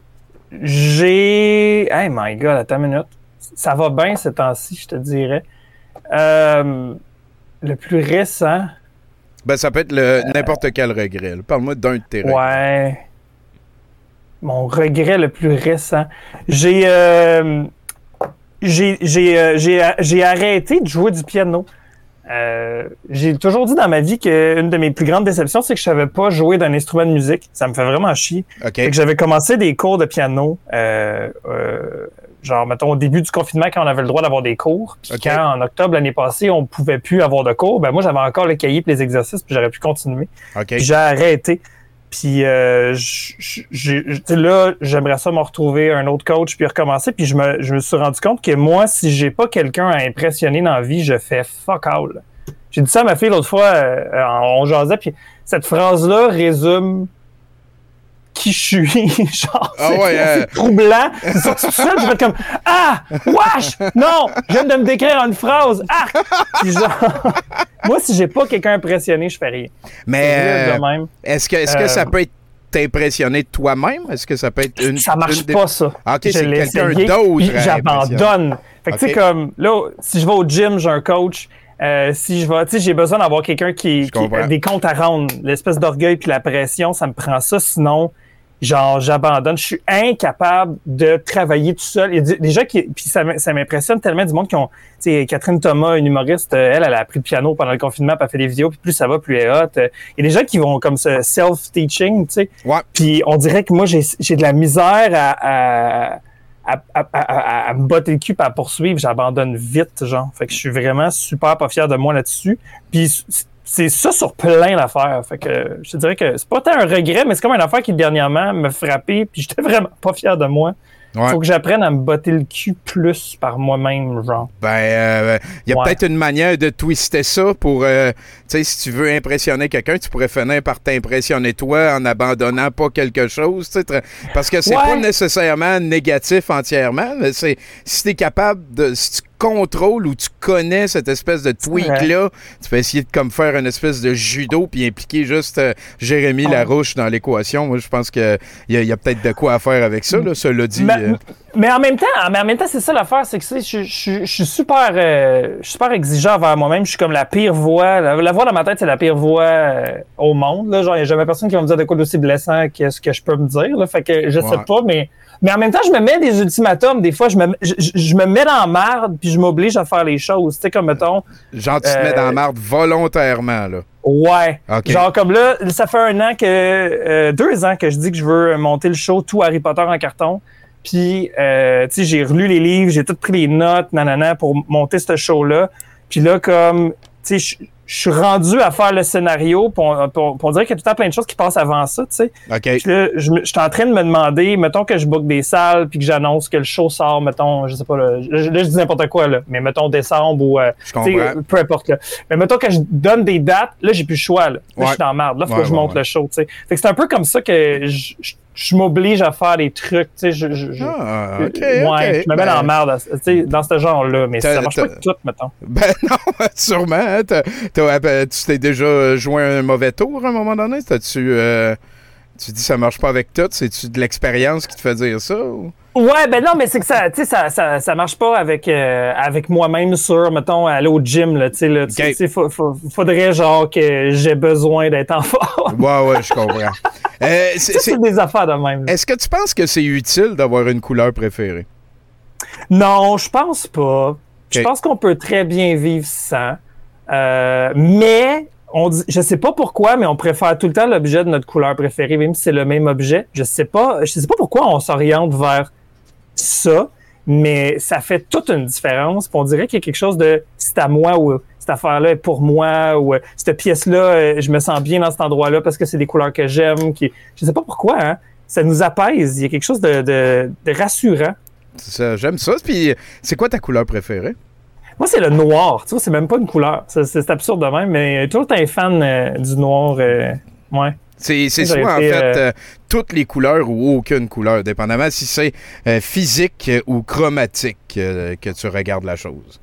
I: j'ai. Hey my god, attends une minute. Ça va bien ces temps-ci, je te dirais. Euh, le plus récent,
F: Ben, ça peut être le- n'importe quel regret. Parle-moi d'un de tes regrets.
I: ouais. Mon regret le plus récent. J'ai. j'ai j'ai, j'ai j'ai arrêté de jouer du piano. Euh, j'ai toujours dit dans ma vie qu'une de mes plus grandes déceptions, c'est que je savais pas jouer d'un instrument de musique. Ça me fait vraiment chier.
F: OK.
I: Fait que j'avais commencé des cours de piano, euh, euh, genre, mettons, au début du confinement, quand on avait le droit d'avoir des cours. Puis quand, en octobre l'année passée, on pouvait plus avoir de cours, ben moi, j'avais encore le cahier et les exercices, puis j'aurais pu continuer.
F: OK.
I: Puis j'ai arrêté. Puis euh, là, j'aimerais ça me retrouver un autre coach puis recommencer. Puis je me, je me suis rendu compte que moi, si j'ai pas quelqu'un à impressionner dans la vie, je fais fuck all. J'ai dit ça à ma fille l'autre fois, euh, on jasait, puis cette phrase-là résume qui je suis. <laughs> Genre,
F: Ah
I: c'est
F: ouais, euh.
I: troublant. C'est sorti tout seul, j'ai comme Ah! Wesh! Non! Je viens de me décrire en une phrase. Ah! Puis genre, <laughs> moi, si j'ai pas quelqu'un impressionné, je fais rien.
F: Mais euh, est-ce que, est-ce que
I: Euh,
F: ça peut être t'impressionner toi-même? Est-ce que ça peut être une.
I: Ça marche
F: une des-
I: pas, ça.
F: Ah, ok, c'est quelqu'un d'autre
I: J'abandonne. Fait que, tu sais, comme, là, si je vais au gym, j'ai un coach. Euh, si je vais, tu sais, j'ai besoin d'avoir quelqu'un qui, qui a des comptes à rendre. L'espèce d'orgueil puis la pression, ça me prend ça. Sinon, genre, j'abandonne. Je suis incapable de travailler tout seul. Il y a des- des gens qui, puis ça, m'impressionne tellement du monde qui ont, tu sais, Catherine Thomas, une humoriste, euh, elle, elle a appris le piano pendant le confinement, puis elle fait des vidéos, puis plus ça va, plus elle est hot. Euh, Il y a des gens qui vont comme ce self-teaching, tu sais.
F: Ouais.
I: Puis on dirait que moi, j'ai j'ai de la misère à, à, à, à, à- à me botter le cul et à poursuivre. J'abandonne vite, genre. Fait que je suis vraiment super pas fier de moi là-dessus. Puis c'est ça sur plein d'affaires. Fait que je te dirais que c'est pas tant un regret, mais c'est comme une affaire qui, dernièrement, me frappait puis j'étais <laughs> vraiment pas fier de moi.
F: Ouais.
I: Faut que j'apprenne à me botter le cul plus par moi-même, genre.
F: Ben, euh, il y a
I: Ouais.
F: peut-être une manière de twister ça pour, euh, tu sais, si tu veux impressionner quelqu'un, tu pourrais finir par t'impressionner toi en abandonnant pas quelque chose, tu sais, parce que c'est
I: Ouais.
F: pas nécessairement négatif entièrement, mais c'est si t'es capable de, si tu contrôles ou tu connais cette espèce de tweak-là, tu peux essayer de comme faire une espèce de judo puis impliquer juste euh, Jérémy. Larouche dans l'équation. Moi, je pense qu'il y a, y a peut-être de quoi à faire avec ça, là, cela dit.
I: Mais,
F: euh,
I: mais en même temps, mais en même temps, c'est ça l'affaire, c'est que tu sais, je, je, je suis super, euh, je suis super exigeant envers moi-même. Je suis comme la pire voix. La, la voix dans ma tête, c'est la pire voix au monde. Là. Genre, il n'y a jamais personne qui va me dire de quoi d'aussi blessant que ce que je peux me dire. Là. Fait que je sais
F: Ouais.
I: pas, mais, mais en même temps, je me mets des ultimatums. Des fois, je me, je, me mets dans la merde, puis je m'oblige à faire les choses. Tu sais, comme mettons,
F: genre, tu te
I: euh,
F: mets dans la marde volontairement, là.
I: Ouais. Genre comme là, ça fait un an que euh, deux ans que je dis que je veux monter le show tout Harry Potter en carton. Puis euh, tu sais, j'ai relu les livres, j'ai tout pris les notes, nanana, pour monter ce show-là. Puis là, comme tu sais, je je suis rendu à faire le scénario pour, pour, pour dire qu'il y a tout le temps plein de choses qui passent avant ça, tu sais.
F: OK.
I: Puis là, je, je suis en train de me demander, mettons que je book des salles puis que j'annonce que le show sort, mettons, je sais pas, là, là, je dis n'importe quoi, là, mais mettons décembre ou, euh,
F: Je
I: peu importe, là. Mais mettons que je donne des dates, là, j'ai plus le choix, là. Là,
F: Ouais.
I: je suis dans merde. Là, faut
F: Ouais,
I: que je monte
F: ouais.
I: le show, tu sais. Fait que c'est un peu comme ça que je, je, je m'oblige à faire des trucs, tu sais, je, je, je-
F: Ah, OK,
I: ouais, je me mets dans la
F: Ben,
I: merde, tu sais, dans ce genre-là, mais ça marche pas tout, mettons.
F: Ben <laughs> non, sûrement. hein, euh, tu t'es déjà joué un mauvais tour à un moment donné? T'as-tu... euh, tu dis ça marche pas avec tout? C'est-tu de l'expérience qui te fait dire ça? ou?
I: Ouais, ben non, mais c'est que ça, tu sais, ça, ça, ça marche pas avec, euh, avec moi-même sur, mettons, aller au gym, là, tu sais, là, tu sais, faudrait, genre, que j'ai besoin d'être en <laughs> forme.
F: Ouais, ouais, je comprends. <laughs> Euh, c'est-
I: des affaires de même.
F: Est-ce que tu penses que c'est utile d'avoir une couleur préférée?
I: Non, je pense pas. Je pense qu'on peut très bien vivre sans. Euh, mais, on dit, je sais pas pourquoi, mais on préfère tout le temps l'objet de notre couleur préférée, même si c'est le même objet. Je sais pas, je sais pas pourquoi on s'oriente vers ça, mais ça fait toute une différence. Puis on dirait qu'il y a quelque chose de c'est à moi ou cette affaire-là est pour moi ou euh, cette pièce-là, euh, je me sens bien dans cet endroit-là parce que c'est des couleurs que j'aime. Qui, je sais pas pourquoi, hein. Ça nous apaise. Il y a quelque chose de, de, de rassurant.
F: C'est ça, J'aime ça. Puis c'est quoi ta couleur préférée?
I: Moi, c'est le noir. Tu vois, c'est même pas une couleur. C'est, c'est absurde de même, mais toujours un fan euh, du noir. euh, ouais.
F: C'est soit en fait
I: euh,
F: euh, toutes les couleurs ou aucune couleur, dépendamment si c'est euh, physique ou chromatique que tu regardes la chose.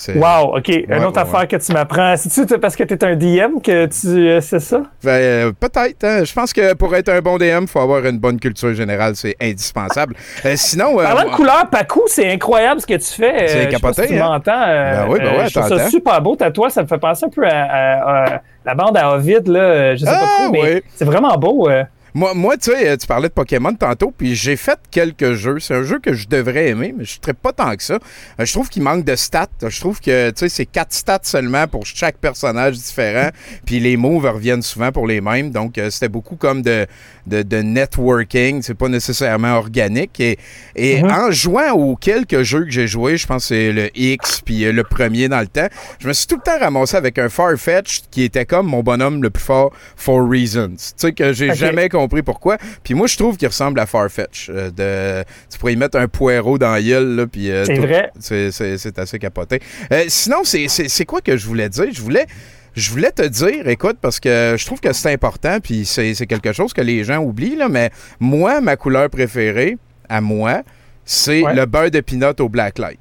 F: C'est-
I: Wow, OK. Une autre
F: ouais,
I: affaire que tu m'apprends. C'est-tu parce que tu es un DM que tu euh, sais ça?
F: Ben, euh, Peut-être. hein. Je pense que pour être un bon DM, il faut avoir une bonne culture générale. C'est indispensable. Euh, sinon. euh,
I: Parlant de couleur, Pacou, c'est incroyable ce que tu fais.
F: C'est
I: pas
F: capoté,
I: si tu
F: hein?
I: m'entends.
F: Ben oui, ben
I: je trouve ça super beau, ta toile. Ça me fait penser un peu à, à- à la bande à Ovid, là. Je sais
F: Ah,
I: pas trop, mais
F: oui.
I: c'est vraiment beau.
F: Moi, moi tu sais, euh, tu parlais de Pokémon tantôt, puis j'ai fait quelques jeux. C'est un jeu que je devrais aimer, mais je ne pas tant que ça. Euh, je trouve qu'il manque de stats. Je trouve que, tu sais, c'est quatre stats seulement pour chaque personnage différent, <laughs> puis les moves reviennent souvent pour les mêmes. Donc, euh, c'était beaucoup comme de, de, de networking. C'est pas nécessairement organique. Et, et
I: Mhm.
F: en jouant aux quelques jeux que j'ai joués, je pense que c'est le X, puis le premier dans le temps, je me suis tout le temps ramassé avec un Farfetch qui était comme mon bonhomme le plus fort for reasons. Tu sais, que j'ai
I: Ok.
F: jamais compris pourquoi. Puis moi, je trouve qu'il ressemble à Farfetch. Euh, de, tu pourrais y mettre un poireau dans là, puis... euh,
I: C'est vrai.
F: C'est, c'est- c'est assez capoté. Euh, sinon, c'est, c'est, c'est quoi que je voulais dire? Je voulais... Je voulais te dire, écoute, parce que je trouve que c'est important, puis c'est, c'est quelque chose que les gens oublient, là, mais moi, ma couleur préférée, à moi, c'est
I: Ouais.
F: le beurre de pinot au blacklight.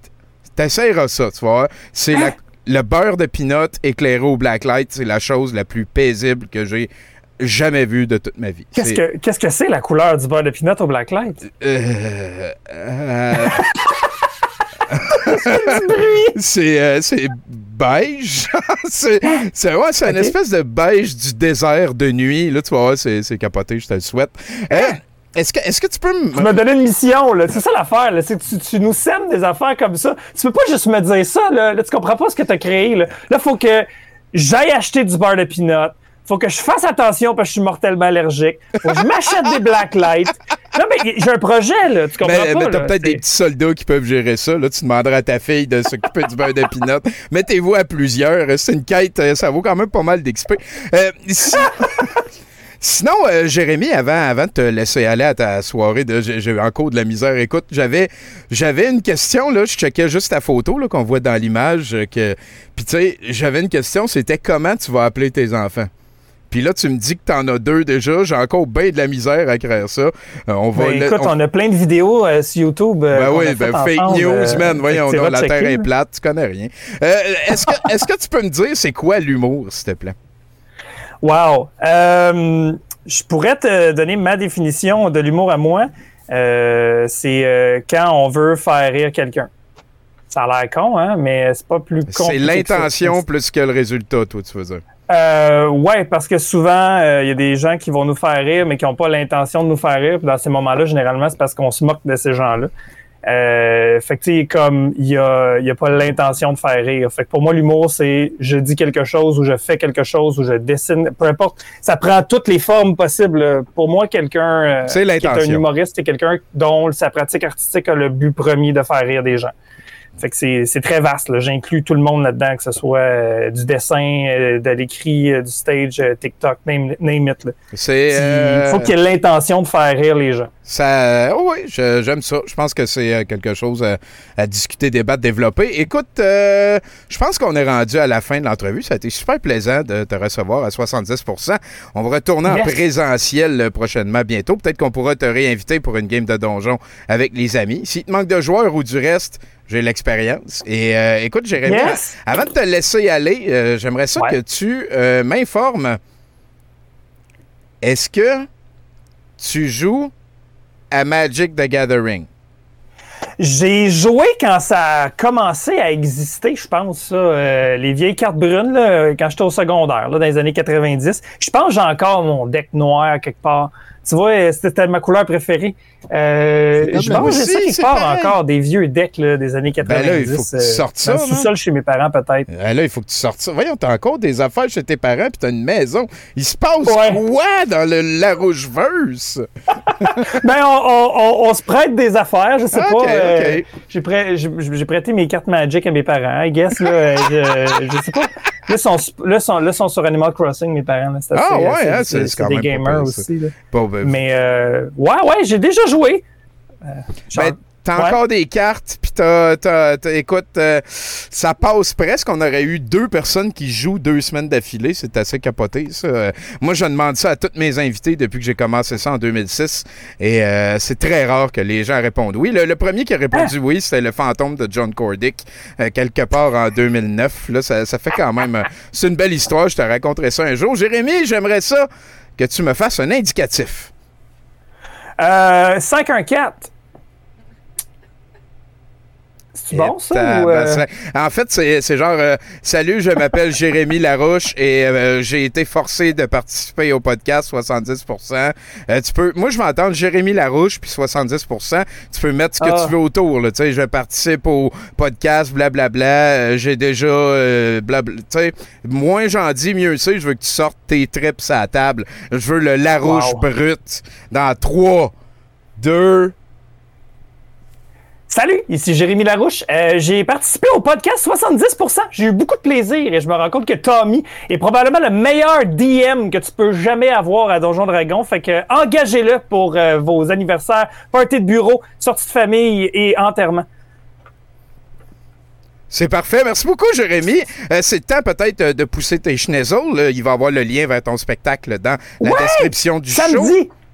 F: T'essaieras ça, tu vois. C'est
I: Hein?
F: la- le beurre de pinot éclairé au blacklight, c'est la chose la plus paisible que j'ai jamais vu de toute ma vie.
I: Qu'est-ce que qu'est-ce que c'est la couleur du beurre de pinot au blacklight?
F: Euh, euh, <laughs> c'est euh, c'est beige. <laughs> c'est c'est ouais, c'est une espèce de beige du désert de nuit. Là, tu vas voir, c'est c'est capoté, je te le souhaite. Euh, Est-ce que, est que tu peux me.
I: Tu m'as donné une mission, là. C'est ça l'affaire, là. C'est que tu, tu nous sèmes des affaires comme ça. Tu peux pas juste me dire ça, là. Là, tu comprends pas ce que t'as créé, là. Là, faut que j'aille acheter du beurre de pinot. Faut que je fasse attention parce que je suis mortellement allergique. Faut que je m'achète des blacklights. Non, mais j'ai un projet, là. Tu comprends
F: Mais,
I: pas,
F: mais t'as peut-être des petits soldats qui peuvent gérer ça. Là, tu demanderas à ta fille de s'occuper du beurre de pinot. <laughs> Mettez-vous à plusieurs. C'est une quête, euh, ça vaut quand même pas mal d'XP. Euh, si- <laughs> Sinon, euh, Jérémy, avant, avant de te laisser aller à ta soirée, de, j'ai, j'ai encore de la misère. Écoute, j'avais, j'avais une question, là, je checkais juste ta photo là, qu'on voit dans l'image. Que, Puis tu sais, j'avais une question, c'était comment tu vas appeler tes enfants? Puis là, tu me dis que t'en as deux déjà. J'ai encore bien de la misère à créer ça. Euh, on va
I: Ben, écoute,
F: on-
I: on... a plein de vidéos euh, sur YouTube. euh,
F: ben oui, ben fake news, man. Voyons donc, la terre est plate, tu connais rien. Est-ce, que, est-ce que tu peux me dire c'est quoi l'humour, s'il te plaît?
I: Wow. Je pourrais te donner ma définition de l'humour à moi. C'est quand on veut faire rire quelqu'un. Ça a l'air con, hein, mais c'est pas plus con.
F: C'est l'intention plus que le résultat, toi, tu veux dire.
I: Euh, ouais, parce que souvent, il y a des gens qui vont nous faire rire, mais qui n'ont pas l'intention de nous faire rire. Puis dans ces moments-là, généralement, c'est parce qu'on se moque de ces gens-là. Euh, fait que, tu sais, comme il y a, y a pas l'intention de faire rire. Fait que pour moi, l'humour, c'est je dis quelque chose ou je fais quelque chose ou je dessine, peu importe. Ça prend toutes les formes possibles. Pour moi, quelqu'un euh, qui est un humoriste, c'est quelqu'un dont sa pratique artistique a le but premier de faire rire des gens. Fait que c'est c'est très vaste. J'inclus tout le monde là-dedans, que ce soit euh, du dessin, euh, de l'écrit, euh, du stage, TikTok, name, name it. là. Il faut qu'il y ait l'intention de faire rire les gens.
F: Ça, oh oui, j'aime ça. Je pense que c'est euh, quelque chose à, à discuter, débattre, développer. Écoute, euh, je pense qu'on est rendu à la fin de l'entrevue. Ça a été super plaisant de te recevoir à 70% On va retourner en présentiel euh, prochainement, bientôt. Peut-être qu'on pourra te réinviter pour une game de donjon avec les amis. S'il te manque de joueurs ou du reste, j'ai l'expérience. Et euh, écoute, Jérémy,
I: Yes.
F: avant de te laisser aller, euh, j'aimerais ça
I: Ouais.
F: que tu euh, m'informes. Est-ce que tu joues à Magic the Gathering?
I: J'ai joué quand ça a commencé à exister, je pense, ça, euh, les vieilles cartes brunes, quand j'étais au secondaire, dans les années 90. Je pense que j'ai encore mon deck noir quelque part. Tu vois, euh, c'était ma couleur préférée. Euh, je pense que j'ai ça quelque part
F: pareil.
I: encore, des vieux decks là, des années 90.
F: Ben là, il faut que tu
I: euh,
F: sortes ça,
I: Dans le sous-sol chez mes parents, peut-être.
F: Euh, là, il faut que tu sortes ça. Voyons, t'as encore des affaires chez tes parents, puis t'as une maison. Il se passe
I: Ouais.
F: quoi dans le La Rouge-Verse? <laughs>
I: Ben, on, on- on- on se prête des affaires, je sais pas. euh, j'ai, prêt- j'ai- j'ai prêté mes cartes Magic à mes parents, I guess. Là, je, je sais pas. Là, ils sont, là, sont, là, sont sur Animal Crossing, mes parents. là.
F: Ah, ouais, hein, c'est- quand
I: des
F: pas
I: gamers aussi. là.
F: Bon, ben,
I: Mais, euh, ouais, ouais, j'ai déjà joué. Euh,
F: ben, t'as
I: ouais.
F: encore des cartes, puis t'as, t'as- t'as- écoute, euh, ça passe presque. On aurait eu deux personnes qui jouent deux semaines d'affilée. C'est assez capoté, ça. Euh, moi, je demande ça à tous mes invités depuis que j'ai commencé ça en 2006. Et euh, c'est très rare que les gens répondent oui. Le, le premier qui a répondu
I: Ah!
F: oui, c'était le fantôme de John Cordick, euh, quelque part en 2009. Là, ça, ça fait quand même... euh, c'est une belle histoire. Je te raconterai ça un jour. Jérémy, j'aimerais ça que tu me fasses un indicatif.
I: Euh, 514. C'est bon, ça? ou, euh?
F: En fait, c'est genre euh, Salut, je m'appelle Jérémy Larouche et euh, j'ai été forcé de participer au podcast 70% Euh, tu peux, Moi, je vais entendre Jérémy Larouche puis 70% Tu peux mettre ce que
I: Ah.
F: tu veux autour. Là, Tu sais, je participe au podcast, blablabla. Euh, j'ai déjà. Euh, blabla, tu sais, moins j'en dis, mieux c'est. Je veux que tu sortes tes trips à la table. Je veux le Larouche
I: Wow.
F: brut dans 3, 2,
I: Salut, ici Jérémy Larouche. Euh, j'ai participé au podcast 70%. J'ai eu beaucoup de plaisir et je me rends compte que Tommy est probablement le meilleur DM que tu peux jamais avoir à Donjon Dragon. Fait que engagez-le pour euh, vos anniversaires, parties de bureau, sorties de famille et enterrements.
F: C'est parfait. Merci beaucoup, Jérémy. Euh, c'est le temps peut-être de pousser tes schnezzles. Il va y avoir le lien vers ton spectacle dans la
I: Ouais!
F: description du show.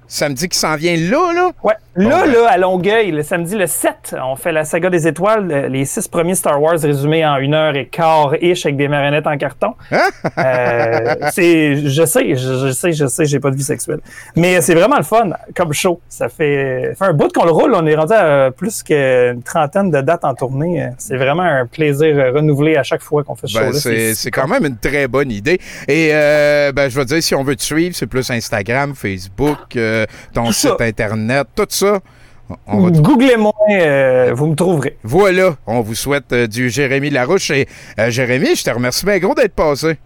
I: Samedi,
F: qui s'en vient là, là?
I: Ouais. Là,
F: Bon, ben.
I: là, à Longueuil, le samedi le 7, on fait la saga des étoiles, les six premiers Star Wars résumés en une heure et quart-ish avec des marionnettes en carton. <laughs> Euh, c'est, je sais, je, je sais, je sais, j'ai pas de vie sexuelle. Mais c'est vraiment le fun comme show. Ça fait, fait un bout qu'on le roule. On est rendu à plus qu'une trentaine de dates en tournée. C'est vraiment un plaisir renouvelé à chaque fois qu'on fait ce
F: Ben,
I: show-là.
F: c'est c'est quand même une très bonne idée. Et euh, ben, je veux dire, si on veut te suivre, c'est plus Instagram, Facebook, euh, ton
I: Tout
F: site
I: ça.
F: Internet, tout ça. On va
I: Googlez-moi, euh, vous me trouverez.
F: Voilà, on vous souhaite euh, du Jérémy Larouche. Et euh, Jérémy, je te remercie bien gros d'être passé.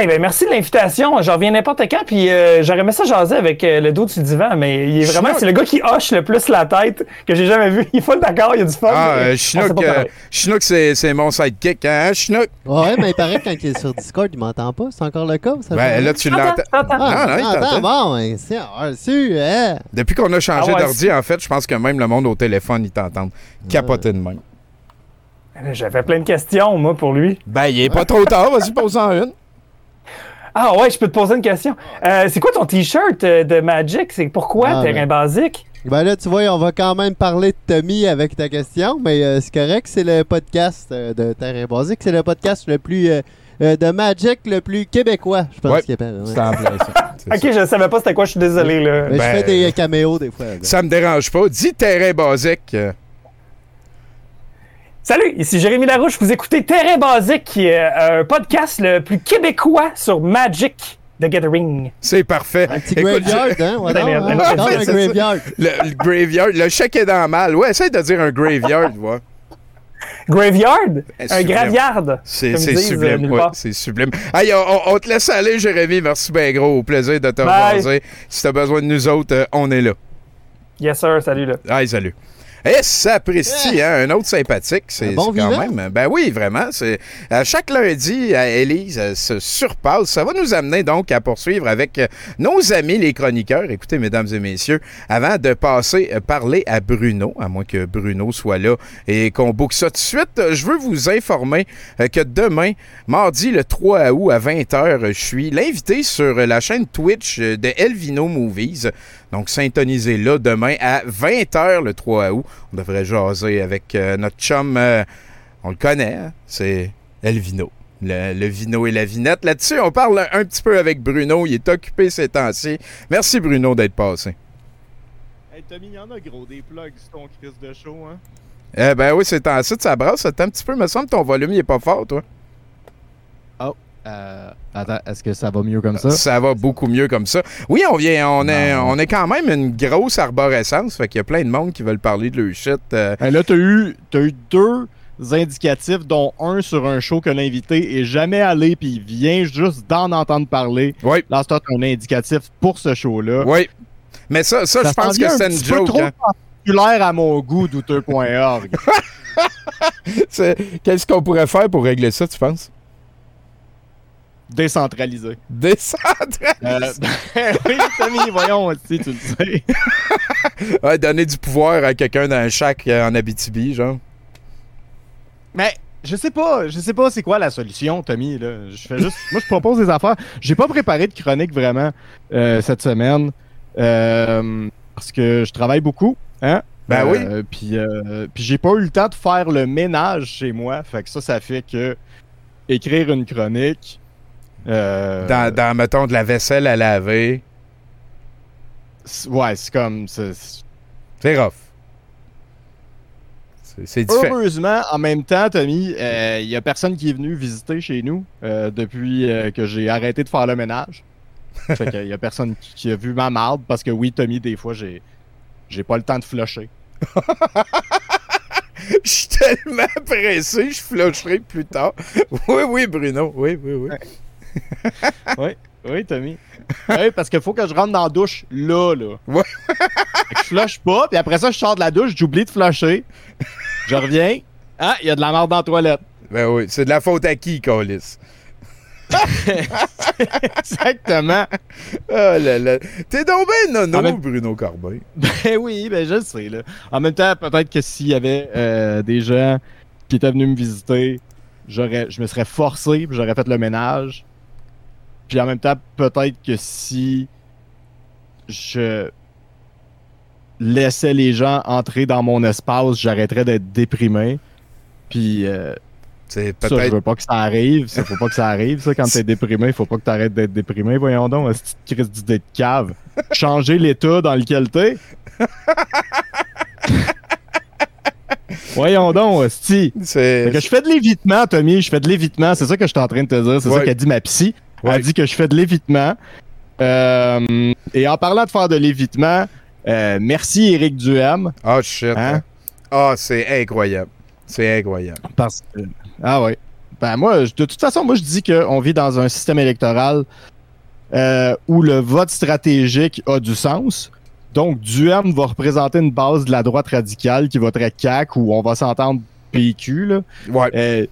I: Eh ben merci de l'invitation. J'en reviens n'importe quand. Puis euh, j'aurais aimé ça jaser avec euh, le dos du divan, mais il est vraiment, c'est le gars qui hoche le plus la tête que j'ai jamais vu. <laughs> Il est full d'accord, il y a du fun.
F: Ah,
I: mais
F: euh, Chinook, euh, c'est c'est mon sidekick, hein, Chinook?
G: Ouais, mais il paraît que quand il est sur Discord, il m'entend pas. C'est encore le cas? Ça
F: Ben,
G: fait-
F: là, tu l'entends.
I: t'entends.
G: Ah,
F: non, non, il t'entend.
G: bon, ben, c'est reçu, hein?
F: Depuis qu'on a changé
I: Ah ouais,
F: d'ordi, en fait, je pense que même le monde au téléphone, il t'entend. Capoter de même.
I: J'avais plein de questions, moi, pour lui.
F: Ben, il est pas trop tard, vas-y, pose-en une.
I: Ah ouais, je peux te poser une question. Euh, c'est quoi ton t-shirt euh, de Magic? C'est pourquoi
G: Ah,
I: terrain
G: ben.
I: basique?
G: Ben là, tu vois, on va quand même parler de Tommy avec ta question, mais euh, c'est correct, c'est le podcast euh, de Terrain Basique, c'est le podcast le plus euh, euh, de Magic le plus québécois, je pense
F: Ouais,
G: qu'il appelle. ouais. <laughs>
F: C'est en plein ça.
I: Ok, je savais pas c'était quoi, je suis désolé. Là.
G: Mais
F: Ben,
G: je fais des caméos des fois. là.
F: Ça me dérange pas. Dis terrain basique. Euh,
I: Salut, ici Jérémy Larouche, vous écoutez Terrain Basique, qui est euh, un podcast le plus québécois sur Magic the Gathering.
F: C'est parfait.
G: Un petit
F: Écoute,
G: graveyard, hein? Ouais,
I: Ben,
G: non,
I: ben,
G: hein?
I: ben, c'est
G: un graveyard.
F: Le, le graveyard, le chèque est dans le mal. Ouais, essaye de dire un graveyard, vois.
I: Graveyard?
F: Eh,
I: Un graveyard?
F: C'est
I: euh,
F: sublime,
I: nulle
F: ouais, c'est sublime. Hey, on, on- on te laisse aller, Jérémy. Merci bien gros. Au plaisir de te revoir. Si t'as besoin de nous autres, euh, on est là.
I: Yes sir, salut là.
F: Hey, salut. Eh, ça apprécie, hein? Un autre sympathique. C'est
G: bon
F: quand même. Ben oui, vraiment. C'est chaque lundi, à Élise elle se surpasse. Ça va nous amener donc à poursuivre avec euh, nos amis les chroniqueurs. Écoutez, mesdames et messieurs, avant de passer euh, parler à Bruno, à moins que Bruno soit là et qu'on boucle ça tout de suite, euh, je veux vous informer euh, que demain, mardi le 3 août à 20h, je suis l'invité sur euh, la chaîne Twitch euh, de Elvino Movies. Donc, syntonisez là demain à 20h le 3 août. On devrait jaser avec euh, notre chum, euh, on le connaît, hein? c'est Elvino. Le, le vino et la vinette. Là-dessus, on parle un petit peu avec Bruno. Il est occupé ces temps-ci. Merci Bruno d'être passé.
J: Hey Tommy, il y en a gros des plugs sur ton crise de show, hein?
F: Eh ben oui, ces temps-ci, ça brasse ça un petit peu. Me semble que ton volume il est pas fort, toi.
J: Euh, attends, est-ce que ça va mieux comme ça?
F: Ça va beaucoup mieux comme ça. Oui, on vient, on est, on est quand même une grosse arborescence. Fait qu'il y a plein de monde qui veulent parler de leur shit. euh,
J: Hey, là, t'as eu, t'as eu deux indicatifs, dont un sur un show que l'invité est jamais allé, puis il vient juste d'en entendre parler.
F: Oui,
J: Là, c'est un indicatif pour ce show-là.
F: oui. Mais ça, ça, je pense que c'est une
J: petit peu
F: joke.
J: trop
F: hein.
J: populaire à mon goût, douteux.org. <laughs>
F: Qu'est-ce qu'on pourrait faire pour régler ça, tu penses?
J: Décentralisé.
F: Descendre.
J: Euh, ben <laughs> oui, Tommy, voyons, si tu le sais. <laughs>
F: Ouais, donner du pouvoir à quelqu'un dans un shack euh, en Abitibi, genre.
J: Mais je sais pas, je sais pas c'est quoi la solution, Tommy. Là. Je fais juste, moi je propose des affaires. J'ai pas préparé de chronique vraiment euh, cette semaine euh, parce que je travaille beaucoup, hein.
F: Ben oui.
J: Puis, puis j'ai pas eu le temps de faire le ménage chez moi, fait que ça, ça fait que écrire une chronique. Euh,
F: Dans, dans, mettons, de la vaisselle à laver.
J: ouais, c'est comme, c'est-
F: rough. C'est différent.
J: Heureusement, en même temps, Tommy, il y a personne qui est venu visiter chez nous euh, depuis euh, que j'ai arrêté de faire le ménage. fait qu'il y a personne qui, qui a vu ma marde parce que oui, Tommy, des fois, j'ai j'ai pas le temps de flusher. <laughs>
F: Je suis tellement pressé, je flusherai plus tard. Oui, oui, Bruno. Oui, oui, oui. <laughs>
J: Oui, oui, Tommy. <laughs> oui, parce qu'il faut que je rentre dans la douche là, là.
F: Ouais.
J: Je flush pas, puis après ça, je sors de la douche, j'oublie de flusher. <laughs> Je reviens. Ah, il y a de la marde dans la toilette.
F: Ben oui, c'est de la faute à qui, Colis?
J: Exactement.
F: Oh là là. T'es donc ben nono,
J: En même-
F: Bruno Corbin.
J: Ben oui, ben je le sais, là. En même temps, peut-être que s'il y avait euh, des gens qui étaient venus me visiter, j'aurais, je me serais forcé, puis j'aurais fait le ménage. Puis en même temps, peut-être que si je laissais les gens entrer dans mon espace, j'arrêterais d'être déprimé. Puis euh,
F: C'est
J: ça, je veux pas que ça arrive. Ça, faut pas que ça arrive, ça. Quand t'es <laughs> déprimé, il faut pas que t'arrêtes d'être déprimé. Voyons donc, que tu crise d'idée de cave? Changer l'état dans lequel t'es? <laughs> Voyons donc, que je fais de l'évitement, Tommy. Je fais de l'évitement. C'est ça que je suis en train de te dire. C'est
F: Ouais.
J: ça qu'a dit ma psy. Elle
F: Ouais.
J: a dit que je fais de l'évitement. Euh, et en parlant de faire de l'évitement, euh, merci Eric Duhem.
F: Ah, shit.
J: Hein?
F: Ah, c'est incroyable. C'est incroyable.
J: Parce que. Ah ouais. Ben moi, je- de toute façon, moi je dis qu'on vit dans un système électoral euh, où le vote stratégique a du sens. Donc, Duhem va représenter une base de la droite radicale qui voterait CAC où on va s'entendre PQ. Là.
F: Ouais.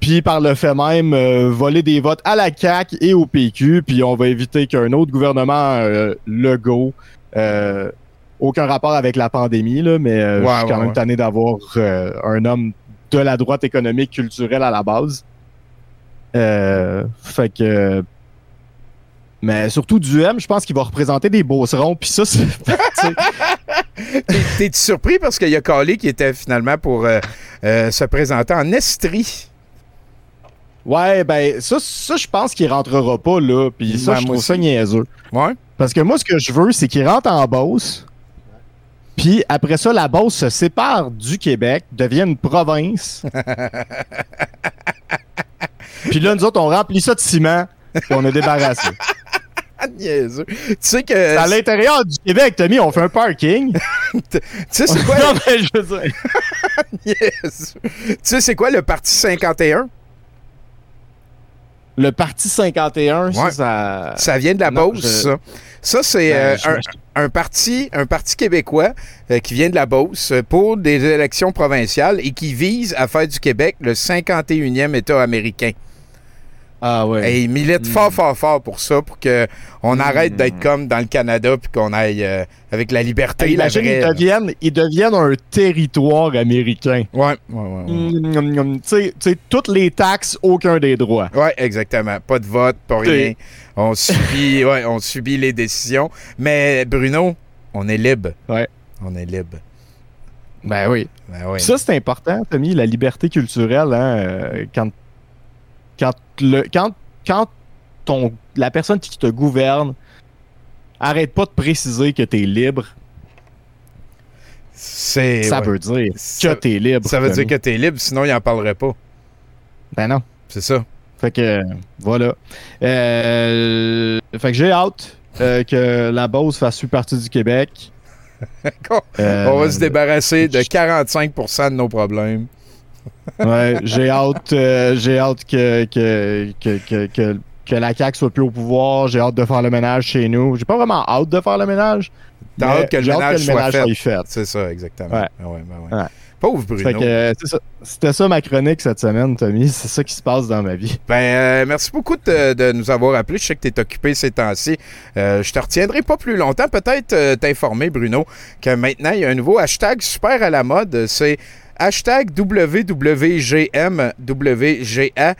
J: Puis par le fait même, euh, voler des votes à la CAC et au PQ, puis on va éviter qu'un autre gouvernement euh, Legault, euh, aucun rapport avec la pandémie, là, mais euh,
F: Ouais,
J: je suis quand
F: ouais,
J: même
F: ouais.
J: tanné d'avoir un homme de la droite économique culturelle à la base. Fait que. Mais surtout Duhem, je pense qu'il va représenter des beaucerons, puis ça, c'est. <laughs> <laughs>
F: T'es-tu surpris parce qu'il y a Carly qui était finalement pour se présenter en Estrie?
J: Ouais, ben, ça, ça je pense qu'il rentrera pas là. Puis ça, je trouve ça niaiseux.
F: Ouais.
J: Parce que moi, ce que je veux, c'est qu'il rentre en Beauce. Puis après ça, la Beauce se sépare du Québec, devient une province. <laughs> puis là, nous autres, on remplit ça de ciment, puis on est débarrassé. <laughs>
F: Niaiseux. Tu sais que.
J: à l'intérieur du Québec, Tommy, on fait un parking. <laughs>
F: Tu sais, c'est quoi?
J: non, mais je veux dire.
F: niaiseux. Tu sais, c'est quoi le Parti 51?
J: Le Parti 51, ça,
F: Ouais.
J: ça.
F: Ça vient de la
J: Non,
F: Beauce,
J: je-
F: ça. Ça, c'est
J: Ben,
F: euh,
J: je-
F: un, un parti, un parti québécois euh, qui vient de la Beauce euh, pour des élections provinciales et qui vise à faire du Québec le 51e État américain.
J: Ah ouais.
F: Et ils militent
J: Mm.
F: fort, fort, fort pour ça, pour qu'on arrête d'être comme dans le Canada, puis qu'on aille euh, avec la liberté.
J: Hey,
F: la
J: imagine,
F: vraie,
J: ils deviennent, ils deviennent un territoire américain.
F: Ouais, ouais, ouais. ouais.
J: Mm, mm, mm, Tu sais- tu sais, toutes les taxes, aucun des droits.
F: Ouais, exactement. Pas de vote, pas rien. On subit, <laughs> ouais, on subit les décisions. Mais Bruno, on est libre.
J: Ouais.
F: On est libre.
J: Ben oui.
F: Ben oui.
J: Ça, c'est important, Tommy, la liberté culturelle, hein, euh, quand, quand, le, quand, quand ton, la personne qui te gouverne arrête pas de préciser que tu es libre,
F: C'est,
J: ça
F: ouais.
J: veut dire
F: Ça-
J: que tu es libre.
F: Ça veut dire que t'es libre, sinon il en parlerait pas.
J: Ben non.
F: C'est ça.
J: Fait que, euh, voilà. Euh, fait que j'ai hâte euh, que la Beauce fasse plus partie du Québec. <laughs> Euh,
F: On va se débarrasser de 45% de nos problèmes.
J: Ouais, j'ai hâte, euh, j'ai hâte que, que, que, que, que, la CAQ soit plus au pouvoir. J'ai hâte de faire le ménage chez nous. J'ai pas vraiment hâte de faire le ménage.
F: T'as hâte que le ménage soit fait.
J: fait.
F: C'est ça, exactement.
J: Ouais.
F: Ah ouais, ben ouais.
J: Ouais.
F: Pauvre Bruno.
J: Euh, ça. C'était ça ma chronique cette semaine, Tommy. C'est ça qui se passe dans ma vie.
F: Ben, euh, merci beaucoup de, de nous avoir appelés. Je sais que tu es occupé ces temps-ci. Euh, je te retiendrai pas plus longtemps. Peut-être euh, t'informer, Bruno, que maintenant, il y a un nouveau hashtag super à la mode. C'est hashtag WWGM, WGA.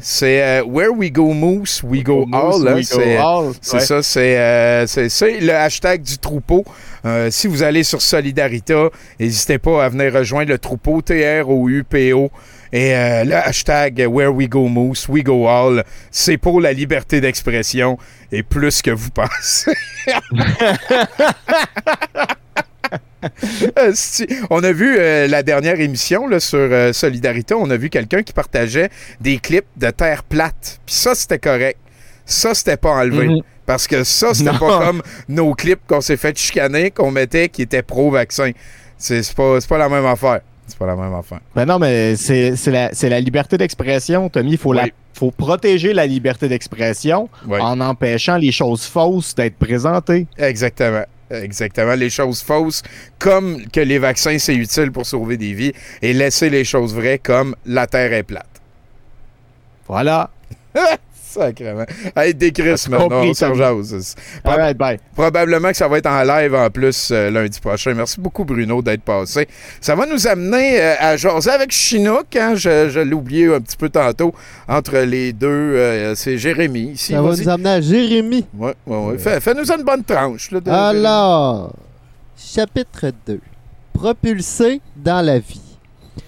F: C'est euh, Where We Go Moose, We Go All. hein. C'est-
J: all.
F: C'est
J: Ouais.
F: ça, c'est euh, le hashtag du troupeau. Euh, si vous allez sur Solidarita, n'hésitez pas à venir rejoindre le troupeau T-R-O-U-P-O. Et euh, le hashtag Where We Go Moose, We Go All, c'est pour la liberté d'expression et plus que vous <laughs> pensez. <laughs> <laughs> Esti. on a vu euh, la dernière émission là, sur euh, Solidarité, on a vu quelqu'un qui partageait des clips de terre plate. Puis ça, c'était correct. Ça, c'était pas enlevé.
J: Mhm.
F: Parce que ça, c'était pas comme nos clips qu'on s'est fait chicaner, qu'on mettait qui étaient pro-vaccin. C'est pas, pas la même affaire. C'est pas la même affaire.
J: Ben non, mais c'est la, liberté d'expression, Tommy. Il faut, la-
F: Oui.
J: faut protéger la liberté d'expression
F: Oui.
J: en empêchant les choses fausses d'être présentées.
F: Exactement. Exactement. Les choses fausses, comme que les vaccins, c'est utile pour sauver des vies, et laisser les choses vraies comme la Terre est plate.
J: Voilà. <laughs>
F: Sacrément. Hey, décris maintenant. On s'en
J: right, bye.
F: Probablement que ça va être en live en plus euh, lundi prochain. Merci beaucoup, Bruno, d'être passé. Ça va nous amener euh, à jaser avec Chinook. Hein? Je, je l'ai oublié un petit peu tantôt. Entre les deux, euh, c'est Jérémy ici.
G: Ça va nous amener à Jérémy.
F: Ouais, ouais, ouais. Fais- Fais-nous une bonne tranche. Là, de-
G: Alors, Chapitre 2 Propulsé dans la vie.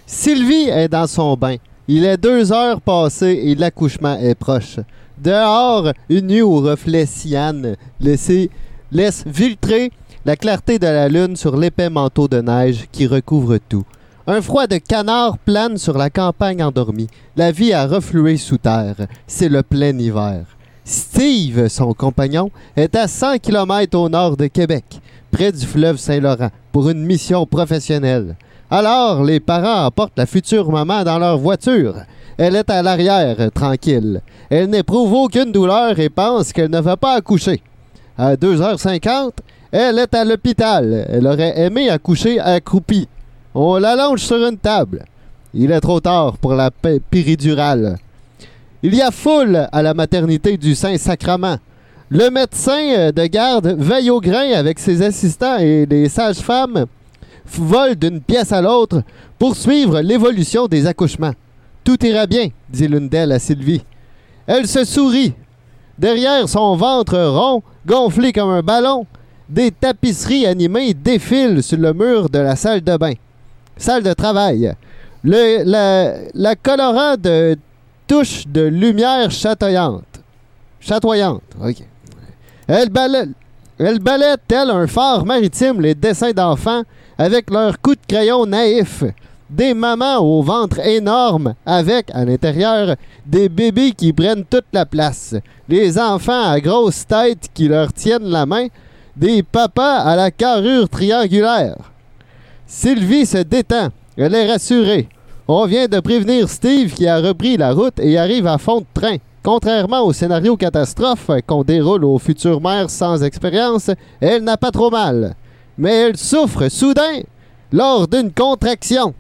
G: Sylvie est dans son bain. Il est deux heures passées et l'accouchement est proche. Dehors, une nuit au reflet cyan laisse filtrer la clarté de la lune sur l'épais manteau de neige qui recouvre tout. Un froid de canard plane sur la campagne endormie. La vie a reflué sous terre. C'est le plein hiver. Steve, son compagnon, est à 100 km au nord de Québec, près du fleuve Saint-Laurent, pour une mission professionnelle. Alors, les parents emportent la future maman dans leur voiture. Elle est à l'arrière, tranquille. Elle n'éprouve aucune douleur et pense qu'elle ne va pas accoucher. À 2h50, elle est à l'hôpital. Elle aurait aimé accoucher accroupie. On l'allonge sur une table. Il est trop tard pour la péridurale. Il y a foule à la maternité du Saint-Sacrement. Le médecin de garde veille au grain avec ses assistants et les sages-femmes volent d'une pièce à l'autre pour suivre l'évolution des accouchements. Tout ira bien, dit l'une d'elles à Sylvie. Elle se sourit. Derrière son ventre rond, gonflé comme un ballon, des tapisseries animées défilent sur le mur de la salle de bain. Salle de travail. La, la colorant de touches de lumière chatoyante. Chatoyante, ok. Elle balaie, elle balaie tel un phare maritime les dessins d'enfants avec leurs coups de crayon naïfs. Des mamans au ventre énorme avec, à l'intérieur, des bébés qui prennent toute la place. Les enfants à grosse tête qui leur tiennent la main. Des papas à la carrure triangulaire. Sylvie se détend. Elle est rassurée. On vient de prévenir Steve qui a repris la route et arrive à fond de train. Contrairement au scénario catastrophe qu'on déroule aux futures mères sans expérience, elle n'a pas trop mal. Mais elle souffre soudain lors d'une contraction.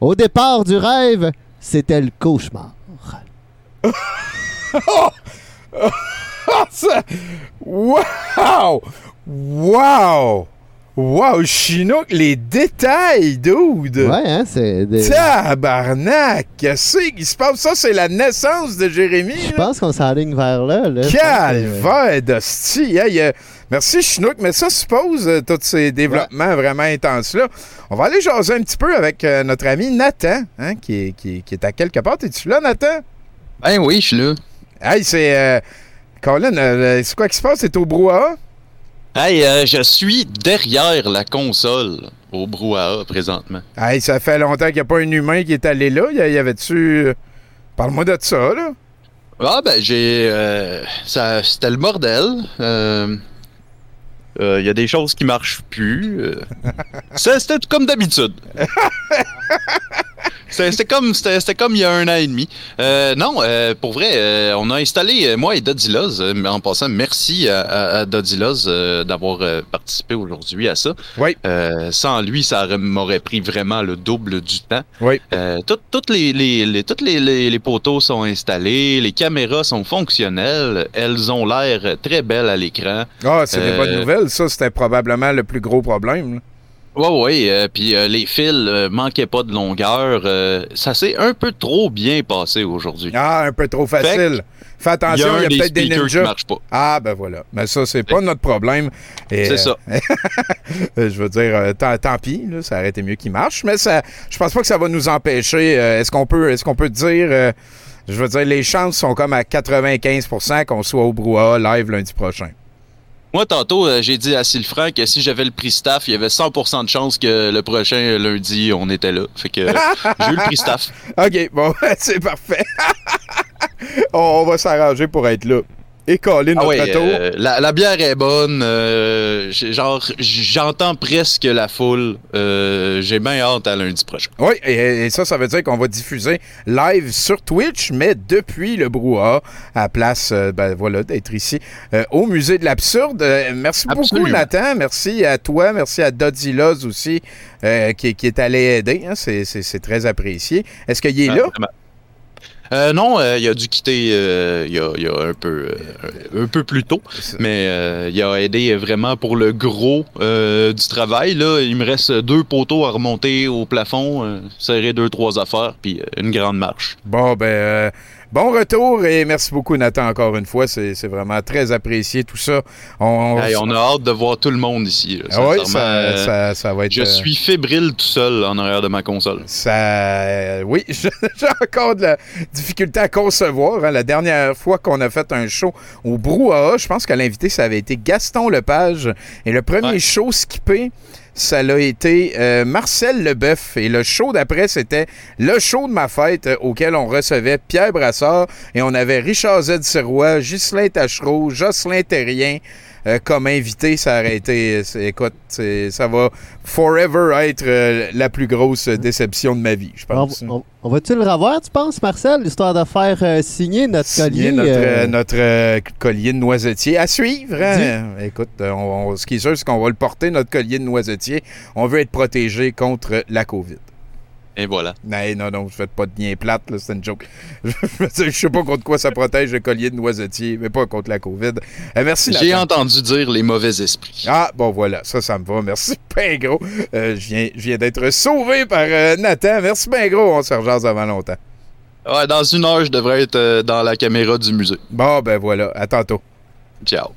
G: Au départ du rêve, c'était le cauchemar. <laughs>
F: Ça- Wow! Wow! Wow, Chinook, les détails, dude!
G: Ouais, hein, c'est. des-
F: Tabarnak! Qu'est-ce qui se passe? Ça, c'est la naissance de Jérémy.
G: Je pense qu'on s'enligne vers là. là. Je pense que-
F: Calvaire d'hostie! Hey, euh, merci Chinook, mais ça suppose euh, tous ces développements vraiment intenses-là. On va aller jaser un petit peu avec euh, notre ami Nathan, hein, qui, est, qui, est- qui est à quelque part. Es-tu là, Nathan?
K: Ben oui, je suis là.
F: Hey, c'est... euh, Colin, c'est quoi qui se passe? C'est au brouhaha?
K: Hey, je suis derrière la console au brouhaha présentement.
F: Hey, ça fait longtemps qu'il n'y a pas un humain qui est allé là. Y, avait-tu... Parle-moi de ça, là.
K: Ah ben j'ai... ça, c'était le bordel. Euh, euh, Il y a des choses qui marchent plus. euh. <laughs> Ça, c'était comme d'habitude. <laughs> C'était comme, il y a un an et demi. Euh, non, euh, pour vrai, euh, on a installé, moi et Dodiloz, en passant, merci à, à, à Dodiloz d'avoir participé aujourd'hui à ça.
F: Oui.
K: Sans lui, ça aurait- m'aurait pris vraiment le double du temps.
F: Oui.
K: Tout- toutes les, les, les- toutes les, les, les poteaux sont installés, les caméras sont fonctionnelles, elles ont l'air très belles à l'écran.
F: Ah, c'est des bonnes nouvelles. Ça, c'était probablement le plus gros problème. là.
K: Ouais, ouais, euh, puis euh, les fils euh, manquaient pas de longueur. ça s'est un peu trop bien passé aujourd'hui.
F: Ah, un peu trop facile. Fais attention, il y a, peut-être des
K: qui
F: ninjas.
K: marchent pas.
F: Ah, ben voilà. Mais ça, c'est pas notre problème.
K: C'est ça. <laughs>
F: je veux dire, euh, tant, tant pis, là, ça aurait été mieux qu'il marche, mais ça, je pense pas que ça va nous empêcher. est-ce qu'on peut, est-ce qu'on peut dire, je veux dire, les chances sont comme à 95% qu'on soit au brouhaha live lundi prochain.
K: Moi, tantôt, euh, j'ai dit à Sylfranc que si j'avais le prix staff, il y avait 100% de chance que le prochain lundi, on était là. Fait que euh, j'ai eu le prix staff. <laughs>
F: OK, bon, <laughs> c'est parfait. <laughs> on va s'arranger pour être là. Et Colin,
K: Ah
F: notre
K: ouais, euh, la, la bière est bonne. euh, genre, j'entends presque la foule. Euh, j'ai bien hâte à lundi prochain.
F: Oui, et, et ça, ça veut dire qu'on va diffuser live sur Twitch, mais depuis le brouhaha, à place, euh, ben voilà, d'être ici, euh, au Musée de l'Absurde. Merci beaucoup. Nathan. Merci à toi. Merci à Doddy Loz aussi, euh, qui, qui est allé aider. hein. C'est- très apprécié. Est-ce qu'il est
K: Ah,
F: là?
K: vraiment. Euh, non, euh, il a dû quitter euh, il, y a, il y a un peu un peu plus tôt, mais euh, il a aidé vraiment pour le gros du travail. Là, il me reste deux poteaux à remonter au plafond, serrer deux trois affaires, puis une grande marche.
F: Bon, ben, Bon retour et merci beaucoup, Nathan, encore une fois. C'est vraiment très apprécié tout ça. On,
K: Hey, on a hâte de voir tout le monde ici. là,
F: Ah ça,
K: euh,
F: ça, ça va être.
K: Je
F: euh,
K: suis fébrile tout seul en arrière de ma console.
F: Ça, euh, oui, <laughs> j'ai encore de la difficulté à concevoir. hein. La dernière fois qu'on a fait un show au Brouhaha, je pense que l'invité, ça avait été Gaston Lepage. Et le premier show skippé, ça l'a été euh, Marcel Leboeuf. Et le show d'après, c'était le show de ma fête euh, auquel on recevait Pierre Brassard. Et on avait Richard Z. Sirois, Ghislain Tachereau, Jocelyn Terrien. Euh, comme invité, ça aurait été, écoute, ça va forever être euh, la plus grosse déception de ma vie, je
G: On,
F: pense.
G: on- on va-tu le revoir, tu penses, Marcel, histoire de faire euh, signer notre
F: Signer
G: collier?
F: notre, notre collier de noisetier. À suivre. hein? Écoute, on- ce qui est sûr, c'est qu'on va le porter, notre collier de noisetier. On veut être protégé contre la COVID.
K: Et voilà.
F: Non, non, non, pas de lien plate, c'est une joke. <laughs> je sais pas contre quoi ça protège le collier de noisetier, mais pas contre la COVID. Euh, merci,
K: J'ai entendu dire les mauvais esprits.
F: Ah, bon, voilà, ça, ça me va. Merci, <laughs> ben gros. Euh, je viens, d'être sauvé par euh, Nathan. Merci, ben gros. On se rejase avant longtemps.
K: Ouais, dans une heure, je devrais être dans la caméra du musée.
F: Bon, ben voilà. À tantôt.
K: Ciao.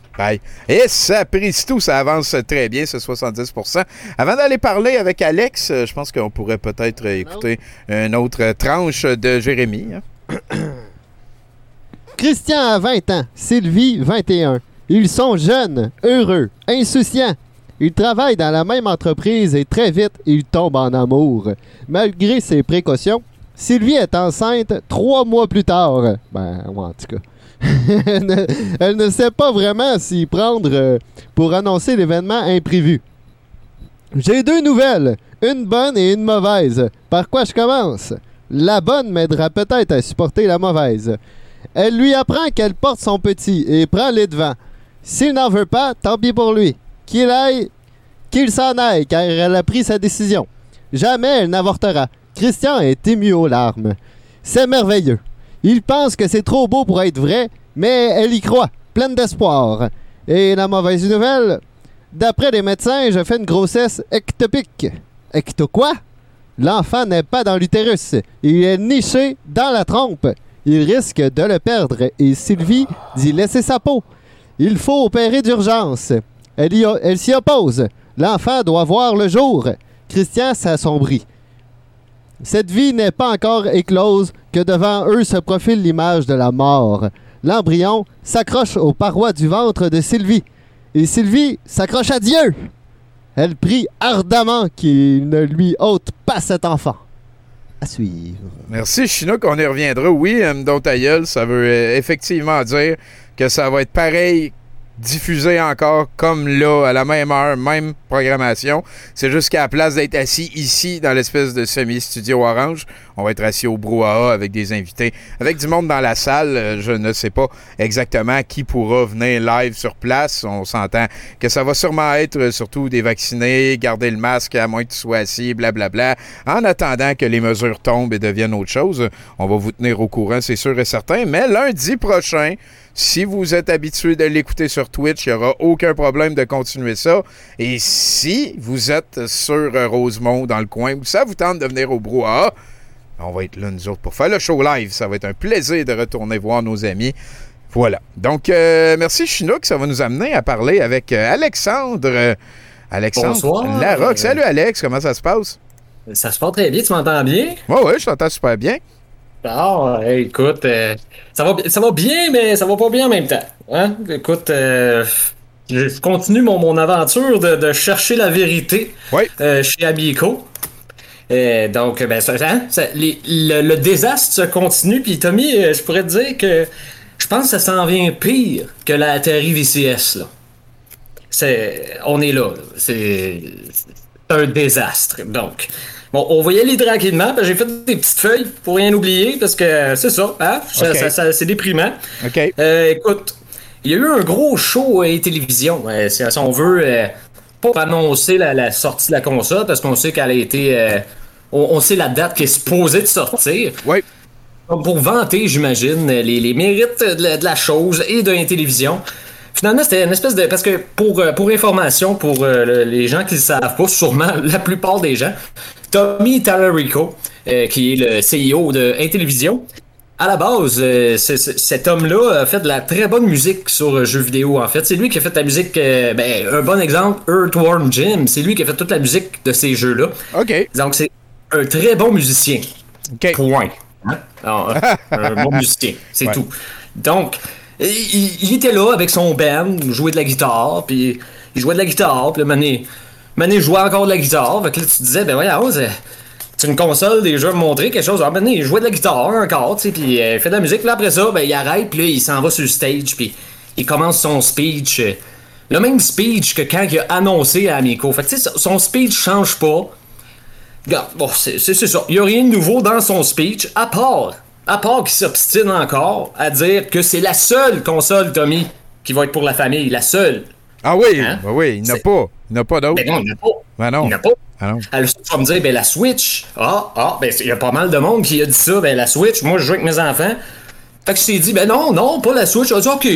F: Et ça prise tout, ça avance très bien, ce 70% Avant d'aller parler avec Alex, euh, je pense qu'on pourrait peut-être écouter une autre tranche de Jérémy. hein. <coughs>
G: Christian a 20 ans, Sylvie 21. Ils sont jeunes, heureux, insouciants. Ils travaillent dans la même entreprise et très vite, ils tombent en amour. Malgré ses précautions, Sylvie est enceinte trois mois plus tard. Ben, ouais, en tout cas. <laughs> elle, ne, sait pas vraiment s'y prendre euh, pour annoncer l'événement imprévu. J'ai deux nouvelles, une bonne et une mauvaise. Par quoi je commence? La bonne m'aidera peut-être à supporter la mauvaise. Elle lui apprend qu'elle porte son petit et prend les devants. S'il n'en veut pas, tant pis pour lui. Qu'il aille, qu'il s'en aille, car elle a pris sa décision. Jamais elle n'avortera. Christian est ému aux larmes. C'est merveilleux. Il pense que c'est trop beau pour être vrai, mais elle y croit, pleine d'espoir. Et la mauvaise nouvelle, d'après les médecins, je fais une grossesse ectopique. Ecto quoi? L'enfant n'est pas dans l'utérus. Il est niché dans la trompe. Il risque de le perdre et Sylvie d'y laisser sa peau. Il faut opérer d'urgence. Elle s'y oppose. L'enfant doit voir le jour. Christian s'assombrit. Cette vie n'est pas encore éclose que devant eux se profile l'image de la mort. L'embryon s'accroche aux parois du ventre de Sylvie. Et Sylvie s'accroche à Dieu. Elle prie ardemment qu'il ne lui ôte pas cet enfant. À suivre.
F: Merci, Chinook. On y reviendra. Oui, euh, ta gueule, ça veut euh, effectivement dire que ça va être pareil diffusé encore comme là, à la même heure, même programmation. C'est juste qu'à la place d'être assis ici dans l'espèce de semi-studio orange, on va être assis au brouhaha avec des invités, avec du monde dans la salle. Euh, Je ne sais pas exactement qui pourra venir live sur place. On s'entend que ça va sûrement être euh, surtout des vaccinés, garder le masque à moins que tu sois assis, blablabla. En attendant que les mesures tombent et deviennent autre chose, on va vous tenir au courant, c'est sûr et certain. Mais lundi prochain, si vous êtes habitué de l'écouter sur Twitch, il n'y aura aucun problème de continuer ça. Et si vous êtes sur Rosemont, dans le coin, ou ça vous tente de venir au brouhaha, on va être là, nous autres, pour faire le show live. Ça va être un plaisir de retourner voir nos amis. Voilà. Donc, euh, merci Chinook. Ça va nous amener à parler avec euh, Alexandre. euh, Alexandre
L: Bonsoir.
F: Larocque. Salut Alex, comment ça se passe?
L: Ça se passe très bien, tu m'entends bien?
F: Oui, oui, je t'entends super bien.
L: Ah, écoute, euh, ça, va, ça va bien, mais ça va pas bien en même temps. Hein? Écoute, euh, je continue mon, mon aventure de, de chercher la vérité euh, chez Amico. Donc, ben, ça, hein, ça- les- le, le désastre se continue. Puis, Tommy, je pourrais te dire que je pense que ça s'en vient pire que la Atari VCS. Là. C'est, on est là. là. C'est c'est un désastre. Donc, bon, on va y aller tranquillement. J'ai fait des petites feuilles pour rien oublier parce que euh, c'est ça, hein? Ça-
F: Ok.
L: ça- ça- c'est déprimant.
F: OK.
L: Euh, écoute, il y a eu un gros show à télévision. Euh, si on veut euh, pas annoncer la, la sortie de la console parce qu'on sait qu'elle a été. on, on sait la date qui est supposée de sortir.
F: Oui.
L: Pour vanter, j'imagine, les, les mérites de la, de la chose et de la télévision. Finalement, c'était une espèce de. Parce que pour, pour information, pour le- les gens qui ne savent pas, sûrement <laughs> la plupart des gens, Tommy Tallarico, euh, qui est le CEO de Intellivision, à la base, euh, cet homme-là a fait de la très bonne musique sur euh, jeux vidéo, en fait. C'est lui qui a fait la musique, euh, ben, un bon exemple, Earthworm Jim, c'est lui qui a fait toute la musique de ces jeux-là.
F: OK.
L: Donc, c'est un très bon musicien. Point. Hein? Alors, <laughs> un bon musicien, c'est
F: Ouais.
L: tout. Donc, il, il- était là avec son band, il jouait de la guitare, puis il jouait de la guitare, puis là, Mané, Mané jouait encore de la guitare. Fait que là, tu disais, ben voyons, c'est une console, des jeux montrer quelque chose. Ah, il jouait de la guitare encore, tu sais, puis euh, il fait de la musique, puis après ça, ben il arrête, puis là, il s'en va sur le stage, puis il commence son speech. euh, le même speech que quand il a annoncé à Amico. Fait que, tu sais, son speech change pas. Bon, c'est ça. Il n'y a rien de nouveau dans son speech, à part, à part qu'il s'obstine encore à dire que c'est la seule console, Tommy, qui va être pour la famille. La seule.
F: Ah oui,
L: Hein?
F: ben oui, il n'a pas. Il n'a pas d'autre.
L: Ben non, il n'y en a pas.
F: Ben non.
L: Il pas.
F: Ah non.
L: Alors, tu vas me dire, ben la Switch. Ah, ah, ben il y a pas mal de monde qui a dit ça. Ben la Switch, moi je joue avec mes enfants. Fait que je t'ai dit, ben non, non, pas la Switch. A dit, ok.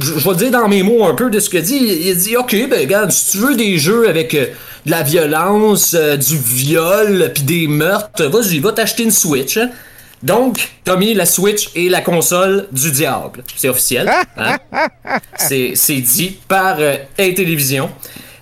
L: Je, je vais dire dans mes mots un peu de ce qu'il a dit. Il, il a dit, ok, ben regarde, si tu veux des jeux avec euh, de la violence, euh, du viol, puis des meurtres, vas-y, va t'acheter une Switch. hein. Donc, Tommy, la Switch est la console du diable. C'est officiel. hein? <laughs> C'est dit par euh, Intellivision.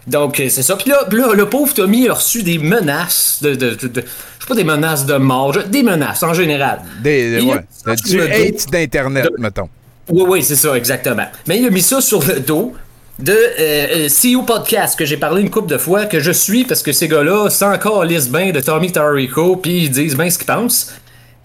L: Donc, euh, c'est ça. Puis là, le pauvre Tommy a reçu des menaces de. de, de- de- je sais pas des menaces de mort, des menaces en général.
F: Des,
L: a
F: ouais, du hate d'Internet, mettons.
L: Oui, oui, c'est ça, exactement. Mais il a mis ça sur le dos de euh, euh, CEO Podcast, que j'ai parlé une couple de fois, que je suis parce que ces gars-là, sans encore lisse bien de Tommy Tarico, puis ils disent bien ce qu'ils pensent.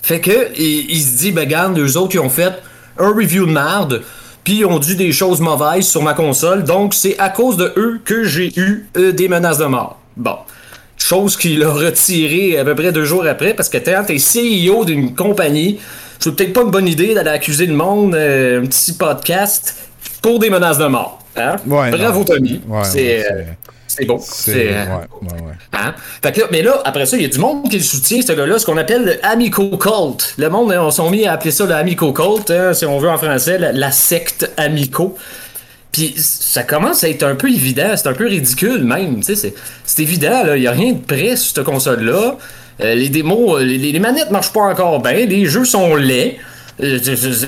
L: Fait que, il, il se dit, ben, regarde, eux autres, ils ont fait un review de merde, puis ils ont dit des choses mauvaises sur ma console, donc c'est à cause de eux que j'ai eu euh, des menaces de mort. Bon. Chose qu'il a retiré à peu près deux jours après, parce que quand t'es CEO d'une compagnie, c'est peut-être pas une bonne idée d'aller accuser le monde, euh, un petit podcast, pour des menaces de mort. Hein?
F: Ouais,
L: Bravo,
F: non.
L: Tommy.
F: Ouais,
L: c'est
F: ouais,
L: euh, c'est beau.
F: C'est. Ouais,
L: euh,
F: ouais, ouais.
L: Hein? Fait que là, mais là, après ça, il y a du monde qui le soutient, ce gars-là, ce qu'on appelle le Amico Cult. Le monde, hein, on s'est mis à appeler ça le Amico Cult, hein, si on veut en français, la, la secte Amico. Puis ça commence à être un peu évident, c'est un peu ridicule même, tu sais, c'est, c'est évident, là, il y a rien de prêt sur cette console-là. Euh, les démos, euh, les, les manettes marchent pas encore bien, les jeux sont laids. Euh,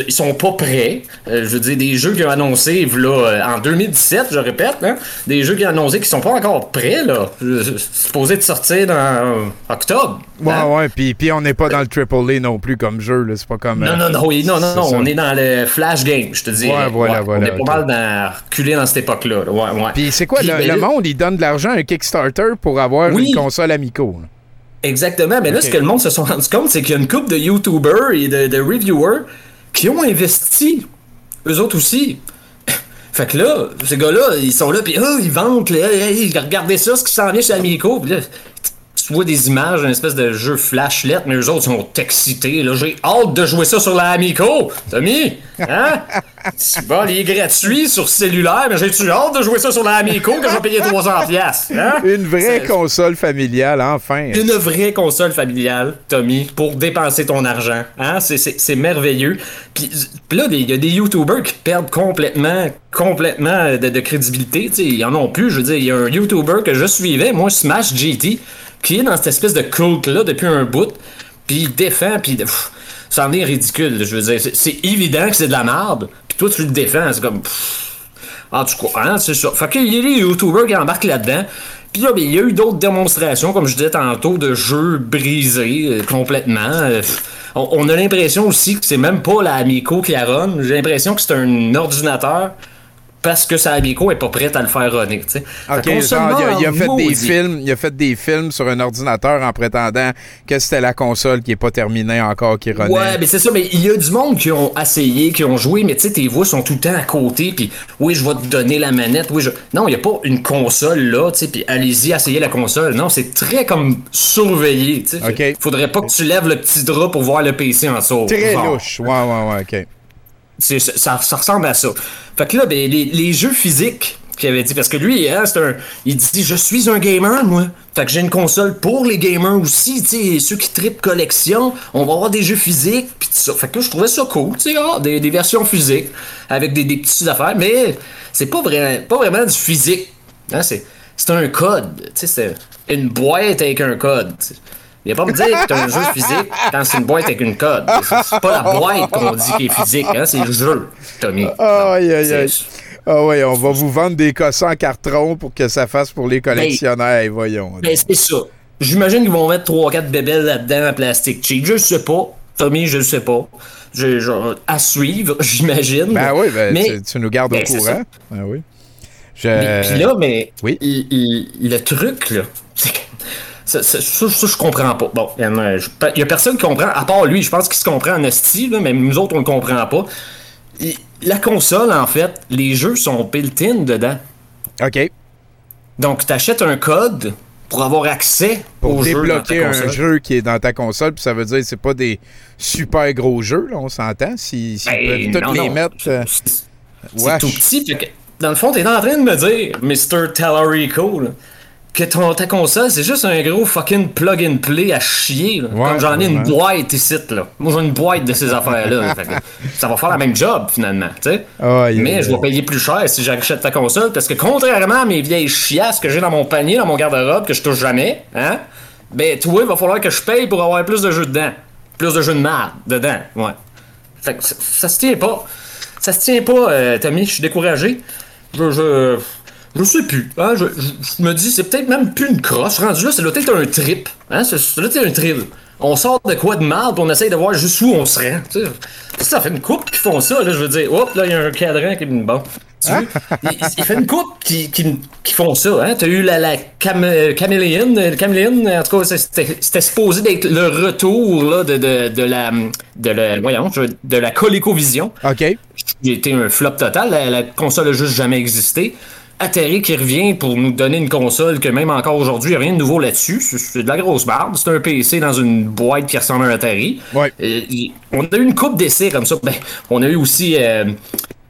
L: ils sont pas prêts. Euh, je veux dire, des jeux qui ont annoncé là, euh, en 2017, je répète, hein, des jeux qui ont annoncé qui sont pas encore prêts, là. Supposé de sortir dans euh, octobre.
F: Ouais,
L: hein?
F: ouais, puis, puis on n'est pas dans le Triple A non plus comme jeu, là. C'est pas comme.
L: Non, non, non, oui, non, non, non, on est dans le flash game, je te dis.
F: Ouais, voilà, voilà,
L: On est pas mal dans, reculé dans cette époque-là. là. Ouais, ouais.
F: Puis c'est quoi, le,
L: ben
F: le monde, il donne de l'argent à un Kickstarter pour avoir
L: Oui.
F: une console Amico. là?
L: Exactement. Mais là, ce que le monde se sont rendu compte, c'est qu'il y a une couple de YouTubers et de, de reviewers qui ont investi. Eux autres aussi. <laughs> Fait que là, ces gars-là, ils sont là, puis ah, ils vantent, là, Hey, hey, regardez ça, ce qui s'en vient chez Amico. Puis là, tu vois des images d'un espèce de jeu flashlet, mais eux autres sont excités. Là, j'ai hâte de jouer ça sur la Amico. Tommy, hein? C'est bon, il est gratuit sur cellulaire, mais j'ai-tu hâte de jouer ça sur la Amico que je vais payer 300$? piastres, Hein?
F: Une vraie console familiale, enfin.
L: une vraie console familiale, Tommy, pour dépenser ton argent. Hein? C'est, merveilleux. Puis, là, il y a des YouTubers qui perdent complètement, complètement de, de crédibilité. tu sais, Ils en ont plus. Je veux dire, il y a un YouTuber que je suivais, moi, Smash GT, qui est dans cette espèce de culte-là depuis un bout. Puis il défend, puis pff, ça en est ridicule. Je veux dire, c'est, évident que c'est de la merde. Puis toi, tu le défends. C'est comme. pff, en tout cas, hein, c'est ça. Fait qu'il y a des YouTubers qui embarquent là-dedans. Puis là, ben, il y a eu d'autres démonstrations, comme je disais tantôt, de jeux brisés euh, complètement. Euh, on, on a l'impression aussi que c'est même pas la Amico qui la run. J'ai l'impression que c'est un ordinateur parce que sa Amico est pas prête à le faire runner. tu sais.
F: Ok,
L: Fait qu'on se
F: genre, il, a, il a
L: demande,
F: fait des films, il a fait des films sur un ordinateur en prétendant que c'était la console qui est pas terminée encore, qui renaît.
L: Ouais, mais c'est ça, mais il y a du monde qui ont essayé, qui ont joué, mais tu sais, tes voix sont tout le temps à côté, puis oui, je vais te donner la manette, oui, je... Non, il n'y a pas une console là, tu sais, puis allez-y, essayez la console. Non, c'est très comme surveillé, tu sais.
F: Ok.
L: Faudrait pas que tu lèves le petit drap pour voir le PC en dessous.
F: Très
L: Genre.
F: louche. Ouais, ouais, ouais, ok.
L: Ça, ressemble à ça. Fait que là, ben, les, jeux physiques qu'il avait dit, parce que lui, hein, c'est un, il dit Je suis un gamer, moi. Fait que j'ai une console pour les gamers aussi, tu sais, ceux qui tripent collection, on va avoir des jeux physiques, tout ça. Fait que je trouvais ça cool, tu sais, ah, des, versions physiques, avec des, des petites affaires, mais c'est pas, pas vraiment du physique. Hein, c'est, c'est un code, tu sais, c'est une boîte avec un code. Sais. Viens pas me dire que t'as un jeu physique quand c'est une boîte avec une code. C'est c'est pas la boîte qu'on dit qui est physique, hein, c'est le jeu, Tommy.
F: Aïe, aïe, aïe.
L: C'est-
F: Ah ouais, on va vous vendre des cossins en carton pour que ça fasse pour les collectionneurs. voyons.
L: Ben, c'est ça. J'imagine qu'ils vont mettre 3-4 bébelles là-dedans en plastique cheap. Je sais pas. Tommy, je sais pas. Je, je- à suivre, <laughs> j'imagine.
F: Ben oui, ben,
L: Mais-
F: tu, tu nous gardes
L: ben,
F: au
L: c'est
F: courant. Ben oui. Je...
L: Mais, puis là, mais
F: Oui.
L: l- l- le truc, là, c'est que ça, ça- ça, ça, je comprends pas. Bon, il y, a- y personne qui comprend, à part lui, je pense qu'il se comprend en esti, là, mais nous autres, on le comprend pas. La console, en fait, les jeux sont built-in dedans.
F: OK.
L: Donc, tu achètes un code pour avoir accès
F: Pour
L: au jeu dans ta
F: débloquer un jeu qui est dans ta console, puis ça veut dire que c'est pas des super gros jeux, là, on s'entend. Si, si
L: Ben, non,
F: les
L: non.
F: mettre. euh,
L: C'est tout petit. que, dans le fond, t'es en train de me dire, Mr. Tallarico, là, que ton, ta console, c'est juste un gros fucking plug and play à chier. là.
F: Ouais,
L: Comme j'en ai une boîte ici, là. Moi, j'ai une boîte de ces affaires-là. ça va faire la même job, finalement, tu sais.
F: Aïe,
L: Mais je vais payer plus cher si j'achète ta console, parce que contrairement à mes vieilles chiasses que j'ai dans mon panier, dans mon garde-robe, que je touche jamais, hein, ben, toi, il va falloir que je paye pour avoir plus de jeux dedans. Plus de jeux de merde dedans, ouais. Fait que ça, ça se tient pas. Ça se tient pas, euh, Tommy, je suis découragé. Je, je, je sais plus. Hein, je, je- je me dis, c'est peut-être même plus une crosse. Rendu là, ça doit être un trip. Hein, c'est- ça doit être un thrill. On sort de quoi de mal, puis on essaye de voir jusqu'où on se rend. tu sais. Ça fait une coupe qui font ça, là, je veux dire. Hop, là, il y a un cadran qui est bon. Tu vois, il, il fait une coupe qui, qui, qui font ça. Hein? T'as eu la, la cam, euh, caméléine. euh, caméléine, en tout cas, c'était supposé d'être le retour là, de, de, de la. De la, voyons, de la ColecoVision.
F: OK.
L: J'ai été un flop total. La, la console a juste jamais existé. Atari qui revient pour nous donner une console que même encore aujourd'hui, il n'y a rien de nouveau là-dessus. C'est- de la grosse barbe. C'est un PC dans une boîte qui ressemble à un Atari.
F: Ouais.
L: Euh, on a eu une coupe d'essais comme ça. Ben, on a eu aussi euh,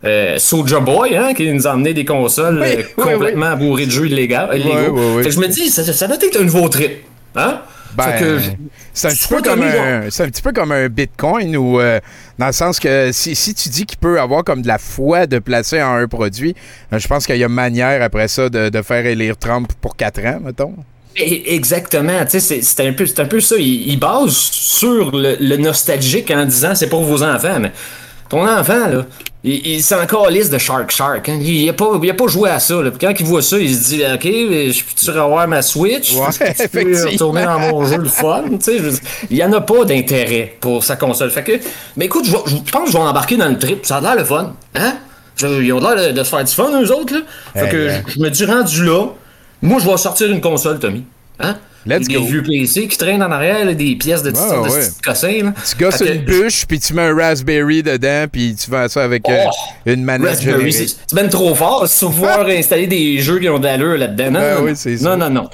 L: euh, Soulja Boy, hein, qui nous a emmené des consoles
F: Oui,
L: euh,
F: oui,
L: complètement bourrées de jeux illégaux. je me dis, ça, ça doit être un nouveau trip. Hein?
F: Ben,
L: Fait que je-
F: c'est un, petit peu comme un, c'est un petit peu comme un bitcoin ou euh, dans le sens que si, si tu dis qu'il peut avoir comme de la foi de placer en un produit, euh, je pense qu'il y a manière après ça de, de faire élire Trump pour 4 ans, mettons.
L: E- Exactement, tu sais, c'est- c'est un peu, c'est un peu ça. Il, il base sur le, le nostalgique en disant c'est pour vos enfants, mais ton enfant là, il, il s'en calisse de Shark Shark. hein. Il, a pas, il a pas joué à ça. Là. Puis quand il voit ça, il se dit ok, je peux-tu revoir ma Switch,
F: Ouais,
L: Je peux retourner dans mon jeu le fun. Tu sais, je veux dire, il y en a pas d'intérêt pour sa console. Fait que, mais écoute, je, pense que je vais embarquer dans le trip. Ça a l'air le fun, hein? Ils ont l'air de, de se faire du fun, eux autres, là. Fait
F: Eh
L: que je, je me dis rendu là. Moi, je vais sortir une console, Tommy. Hein?
F: Let's
L: des
F: go.
L: vieux PC qui traînent en arrière, là, des pièces de,
F: Ouais,
L: de, de
F: ouais.
L: petits cossins. Là.
F: Tu gosses une bûche, puis tu mets un Raspberry dedans, puis tu vends ça avec euh,
L: Oh!
F: une manette
L: Raspberry, c'est ben trop fort. Si tu installer des jeux qui ont de l'allure là-dedans. Non,
F: Ben
L: non,
F: oui,
L: non.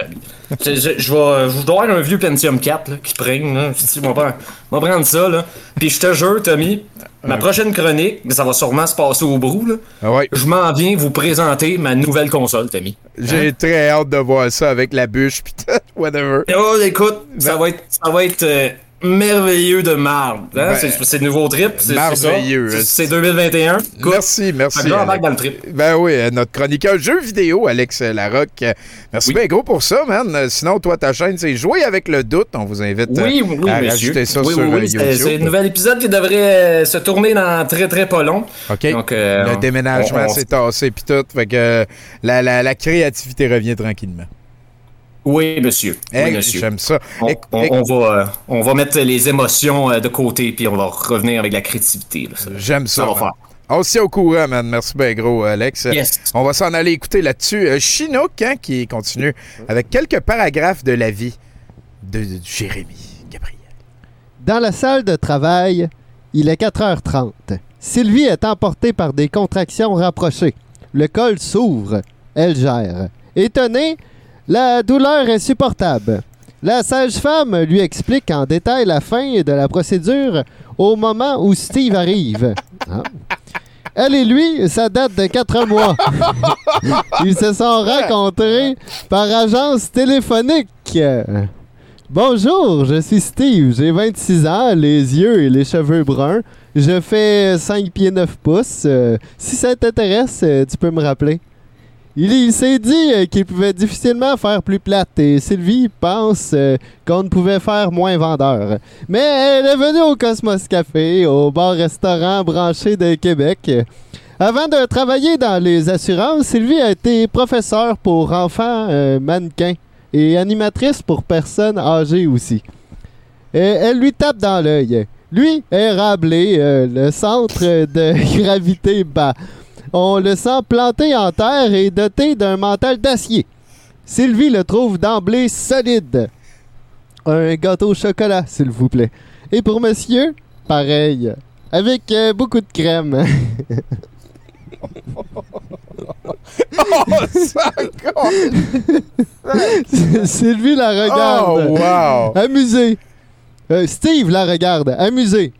L: Je, je, je vais, je dois avoir un vieux Pentium 4 là, qui prenne. Là. Je vais prendre, je ça. Là. Puis je te jure, Tommy, ma prochaine chronique, ça va sûrement se passer au brou. Là.
F: Ah ouais.
L: Je m'en viens vous présenter ma nouvelle console, Tommy.
F: J'ai très hâte de voir ça avec la bûche, puis <laughs> whatever.
L: Oh, écoute, ça va être, ça va être euh, merveilleux de marde. Hein?
F: Ben,
L: c'est, le nouveau trip. C'est,
F: merveilleux.
L: C'est, ça. c'est 2021. Écoute,
F: Merci, merci.
L: j'embarque
F: Alex.
L: dans le trip.
F: Ben oui, euh, notre chroniqueur jeux vidéo, Alex Larocque. Merci bien gros pour ça, man. Sinon, toi, ta chaîne, c'est Jouer avec le doute. On vous invite euh,
L: Oui, oui, oui,
F: à
L: monsieur.
F: rajouter ça
L: oui,
F: sur
L: oui,
F: euh,
L: oui, c'est,
F: YouTube.
L: c'est un nouvel épisode qui devrait se tourner dans très très pas long.
F: OK.
L: Donc, euh,
F: le déménagement s'est tassé puis tout. Fait que la, la, la créativité revient tranquillement.
L: Oui, monsieur. Oui,
F: Hey,
L: monsieur.
F: J'aime ça.
L: On,
F: Éc-
L: on-
F: éc-
L: on va, euh, on va mettre les émotions euh, de côté, puis on va revenir avec la créativité. là. Ça-
F: J'aime ça.
L: ça va
F: man.
L: faire.
F: On se tient au courant, man. Merci bien gros, Alex.
L: Yes.
F: On va s'en aller écouter là-dessus. Euh, Chinook, hein, qui continue avec quelques paragraphes de la vie de, de Jérémy Gabriel.
G: Dans la salle de travail, il est 4h30. Sylvie est emportée par des contractions rapprochées. Le col s'ouvre. Elle gère. Étonnée, la douleur est supportable. La sage-femme lui explique en détail la fin de la procédure au moment où Steve arrive. <laughs> Ah. Elle et lui, ça date de quatre mois. <laughs> Ils se sont rencontrés par agence téléphonique. Bonjour, je suis Steve. J'ai 26 ans, les yeux et les cheveux bruns. Je fais 5 pieds 9 pouces. Euh, si ça t'intéresse, euh, tu peux me rappeler. Il, s'est dit euh, qu'il pouvait difficilement faire plus plate et Sylvie pense euh, qu'on ne pouvait faire moins vendeur. Mais elle est venue au Cosmos Café, au bar-restaurant branché de Québec. Avant de travailler dans les assurances, Sylvie a été professeure pour enfants euh, mannequins et animatrice pour personnes âgées aussi. Et elle lui tape dans l'œil. Lui est euh, le centre de <laughs> gravité bas. On le sent planté en terre et doté d'un mental d'acier. Sylvie le trouve d'emblée solide. Un gâteau au chocolat, s'il vous plaît. Et pour monsieur, pareil. Avec euh, beaucoup de crème.
F: oh, <laughs> ça
G: Sylvie la regarde.
F: Oh, wow.
G: Amusée. Euh, Steve la regarde. Amusée.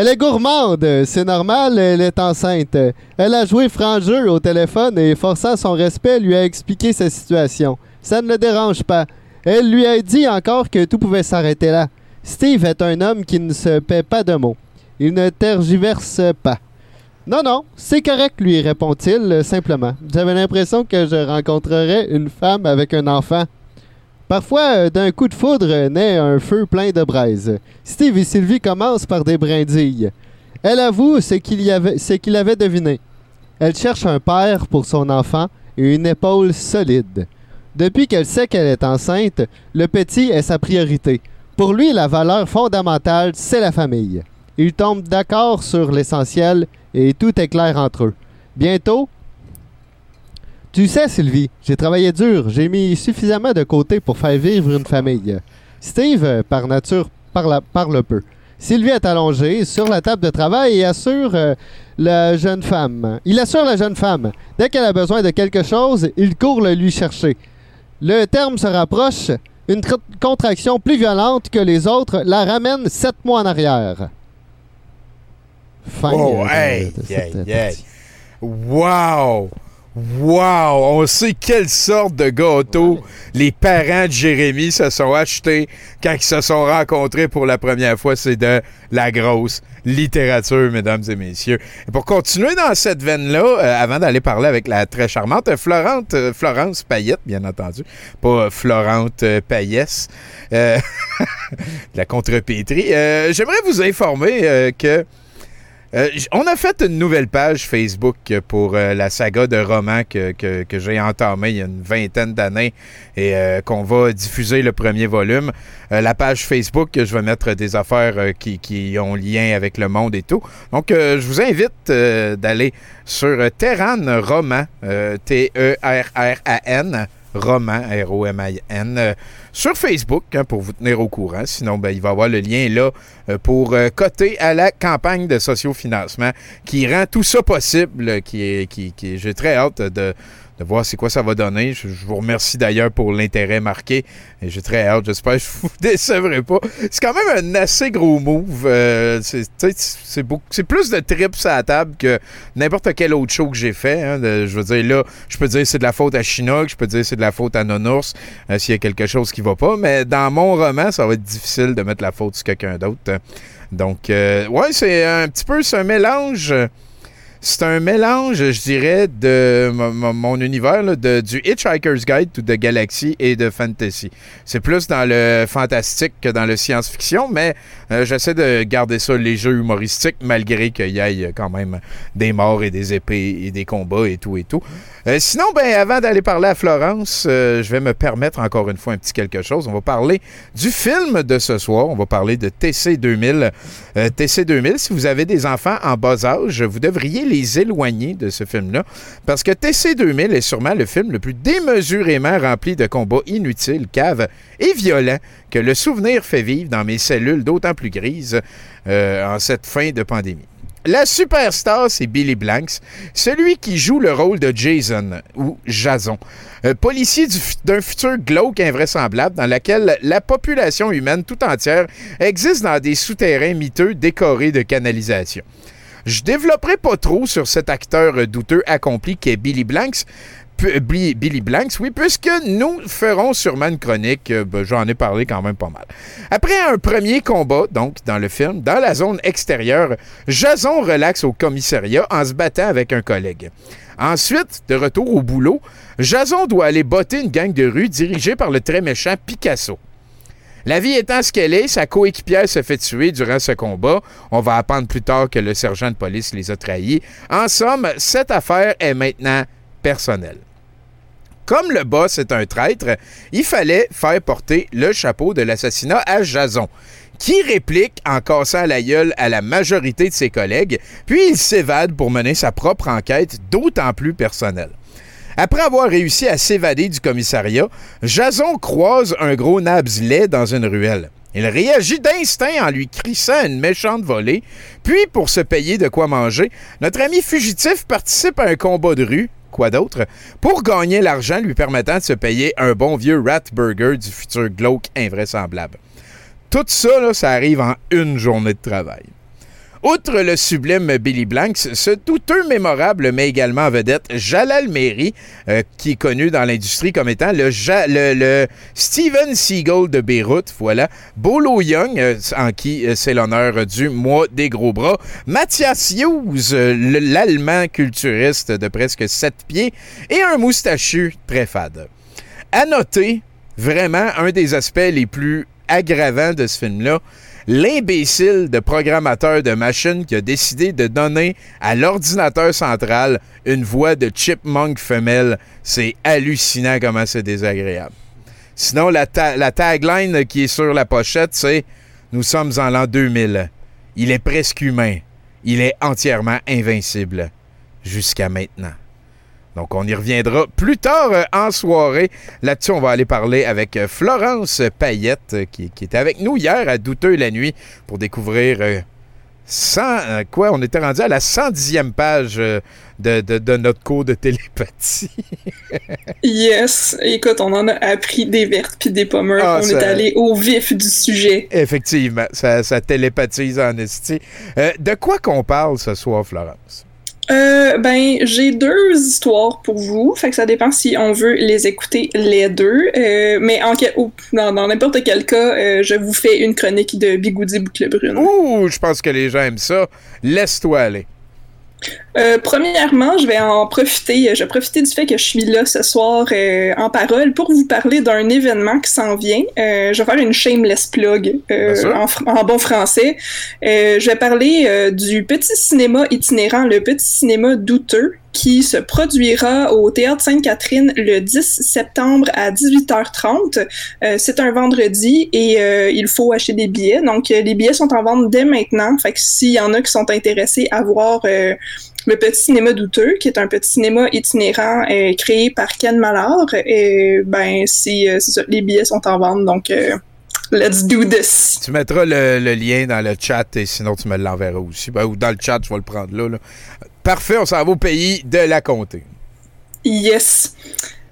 G: Elle est gourmande, c'est normal, elle est enceinte. Elle a joué franc jeu au téléphone et, forçant son respect, lui a expliqué sa situation. Ça ne le dérange pas. Elle lui a dit encore que tout pouvait s'arrêter là. Steve est un homme qui ne se paie pas de mots. Il ne tergiverse pas. Non, non, c'est correct, lui répond-il simplement. J'avais l'impression que je rencontrerais une femme avec un enfant. Parfois, euh, d'un coup de foudre naît un feu plein de braise. Steve et Sylvie commencent par des brindilles. Elle avoue qu'il ce qu'il avait deviné. Elle cherche un père pour son enfant et une épaule solide. Depuis qu'elle sait qu'elle est enceinte, le petit est sa priorité. Pour lui, la valeur fondamentale, c'est la famille. Ils tombent d'accord sur l'essentiel et tout est clair entre eux. Bientôt, tu sais, Sylvie, j'ai travaillé dur, j'ai mis suffisamment de côté pour faire vivre une famille. Steve, euh, par nature, parle, parle peu. Sylvie est allongée sur la table de travail et assure euh, la jeune femme. Il assure la jeune femme. Dès qu'elle a besoin de quelque chose, il court le lui chercher. Le terme se rapproche. Une tr- contraction plus violente que les autres la ramène sept mois en arrière. Fin
F: Oh,
G: euh,
F: hey,
G: de.
F: Wow! Wow! On sait quelle sorte de gâteau les parents de Jérémy se sont achetés quand ils se sont rencontrés pour la première fois. C'est de la grosse littérature, mesdames et messieurs. Et pour continuer dans cette veine-là, euh, avant d'aller parler avec la très charmante Florente, euh, Florence Payette, bien entendu, pas euh, Florente euh, Payesse, <laughs> la contrepétrie, j'aimerais vous informer que euh, on a fait une nouvelle page Facebook pour euh, la saga de romans que, j'ai entamée il y a une vingtaine d'années et euh, qu'on va diffuser le premier volume. La page Facebook, je vais mettre des affaires qui, qui ont lien avec le monde et tout. Donc, je vous invite d'aller sur Terran Roman, T-E-R-R-A-N, Roman, R-O-M-I-N, euh, sur Facebook hein, pour vous tenir au courant. Sinon, ben, il va y avoir le lien là euh, pour euh, coter à la campagne de sociofinancement qui rend tout ça possible, qui est, j'ai très hâte de, de voir c'est quoi ça va donner. Je, vous remercie d'ailleurs pour l'intérêt marqué j'ai très hâte. J'espère que je <laughs> vous décevrai pas. C'est quand même un assez gros move. euh, c'est, plus de trips à la table que n'importe quel autre show que j'ai fait. hein. Je veux dire, là, je peux dire c'est de la faute à Chinook, je peux dire c'est de la faute à Nonours euh, s'il y a quelque chose qui va pas. Mais dans mon roman, ça va être difficile de mettre la faute sur quelqu'un d'autre. Donc, euh, ouais, c'est un petit peu, un mélange. C'est un mélange, je dirais, de mon, univers, de, du Hitchhiker's Guide to the Galaxy et de fantasy. C'est plus dans le fantastique que dans le science-fiction, mais euh, j'essaie de garder ça léger, humoristique, malgré qu'il y ait quand même des morts et des épées et des combats et tout et tout. Euh, sinon, ben, avant d'aller parler à Florence, euh, je vais me permettre encore une fois un petit quelque chose. On va parler du film de ce soir. On va parler de TC 2000. Euh, TC 2000, si vous avez des enfants en bas âge, vous devriez les éloigner de ce film-là. Parce que TC 2000 est sûrement le film le plus démesurément rempli de combats inutiles, caves et violents que le souvenir fait vivre dans mes cellules d'autant plus grises euh, en cette fin de pandémie. La superstar, c'est Billy Blanks, celui qui joue le rôle de Jason ou Jason, un policier d'un futur glauque invraisemblable dans lequel la population humaine tout entière existe dans des souterrains miteux décorés de canalisation. Je développerai pas trop sur cet acteur euh, douteux accompli qu'est Billy Blanks, Billy Billy Blanks, oui, puisque nous ferons sûrement une chronique, euh, ben, j'en ai parlé quand même pas mal. Après un premier combat, donc, dans le film, dans la zone extérieure, Jason relaxe au commissariat en se battant avec un collègue. Ensuite, de retour au boulot, Jason doit aller botter une gang de rue dirigée par le très méchant Picasso. La vie étant ce qu'elle est, sa coéquipière se fait tuer durant ce combat. On va apprendre plus tard que le sergent de police les a trahis. En somme, cette affaire est maintenant personnelle. Comme le boss est un traître, il fallait faire porter le chapeau de l'assassinat à Jason, qui réplique en cassant la gueule à la majorité de ses collègues, puis il s'évade pour mener sa propre enquête d'autant plus personnelle. Après avoir réussi à s'évader du commissariat, Jason croise un gros nabs lait dans une ruelle. Il réagit d'instinct en lui crissant une méchante volée, puis pour se payer de quoi manger, notre ami fugitif participe à un combat de rue, quoi d'autre, pour gagner l'argent lui permettant de se payer un bon vieux rat burger du futur glauque invraisemblable. Tout ça, ça arrive en une journée de travail. Outre le sublime Billy Blanks, ce douteux mémorable met également en vedette Jalal Meri, euh, qui est connu dans l'industrie comme étant le, le, Steven Seagal de Beyrouth, voilà. Bolo Young, euh, en qui euh, c'est l'honneur du mois des gros bras. Mathias Hughes, l'allemand culturiste de presque 7 pieds, et un moustachu très fade. À noter, vraiment, un des aspects les plus aggravants de ce film-là, l'imbécile de programmateur de machine qui a décidé de donner à l'ordinateur central une voix de chipmunk femelle. C'est hallucinant comment c'est désagréable. Sinon, la, la tagline qui est sur la pochette, c'est Nous sommes en l'an 2000. Il est presque humain. Il est entièrement invincible. Jusqu'à maintenant. Donc, on y reviendra plus tard euh, en soirée. Là-dessus, on va aller parler avec euh, Florence Payette, euh, qui, était avec nous hier à Douteux la nuit pour découvrir 100, quoi, on était rendu à la 110e page de, notre cours de télépathie. <laughs>
M: yes. Écoute, on en a appris des vertes puis des pommeurs. Ah, on est allé au vif du sujet.
F: Effectivement, ça, ça télépathise en esti. de quoi qu'on parle ce soir, Florence?
M: Euh, ben, j'ai deux histoires pour vous. Fait que ça dépend si on veut les écouter les deux. Euh, mais en dans n'importe quel cas, euh, je vous fais une chronique de Bigoudi Boucle Brune.
F: Ouh, je pense que les gens aiment ça. Laisse-toi aller.
M: Euh, premièrement, je vais en profiter. Je vais profiter du fait que je suis là ce soir euh, en parole pour vous parler d'un événement qui s'en vient. Euh, je vais faire une shameless plug en, en, bon français. je vais parler du petit cinéma itinérant, le petit cinéma douteux, qui se produira au Théâtre Sainte-Catherine le 10 septembre à 18h30. Euh, c'est un vendredi et euh, il faut acheter des billets. Donc, euh, les billets sont en vente dès maintenant. Fait que s'il y en a qui sont intéressés à voir le Petit Cinéma Douteux, qui est un petit cinéma itinérant créé par Ken Mallard, et ben, si, les billets sont en vente. Donc, Let's do this.
F: Tu mettras le, lien dans le chat et sinon tu me l'enverras aussi. Ben, ou dans le chat, je vais le prendre là. Parfait, on s'en va au pays de la comté.
M: Yes.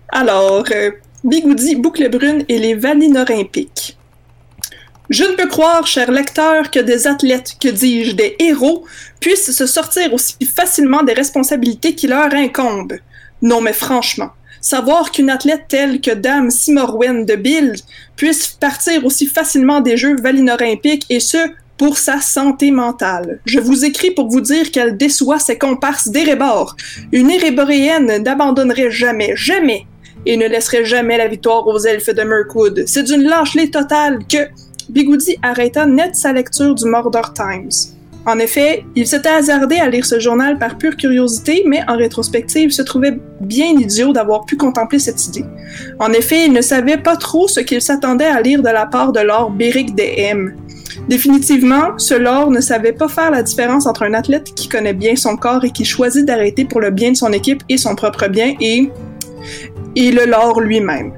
M: Alors, euh, Bigoudi, Boucle Brune et les Olympiques. Je ne peux croire, cher lecteur, que des athlètes, que dis-je, des héros, puissent se sortir aussi facilement des responsabilités qui leur incombent. Non, mais franchement, Savoir qu'une athlète telle que Dame Simorwen de Bill puisse partir aussi facilement des Jeux Olympiques et ce, pour sa santé mentale. Je vous écris pour vous dire qu'elle déçoit ses comparses d'Erebor. Une Ereboréenne n'abandonnerait jamais, jamais, et ne laisserait jamais la victoire aux elfes de Mirkwood. C'est d'une lâcheté totale que Bigoudi arrêta net sa lecture du Mordor Times. En effet, il s'était hasardé à lire ce journal par pure curiosité, mais en rétrospective, il se trouvait bien idiot d'avoir pu contempler cette idée. En effet, il ne savait pas trop ce qu'il s'attendait à lire de la part de Lord Beric M. Définitivement, ce Lord ne savait pas faire la différence entre un athlète qui connaît bien son corps et qui choisit d'arrêter pour le bien de son équipe et son propre bien et, et le Lord lui-même.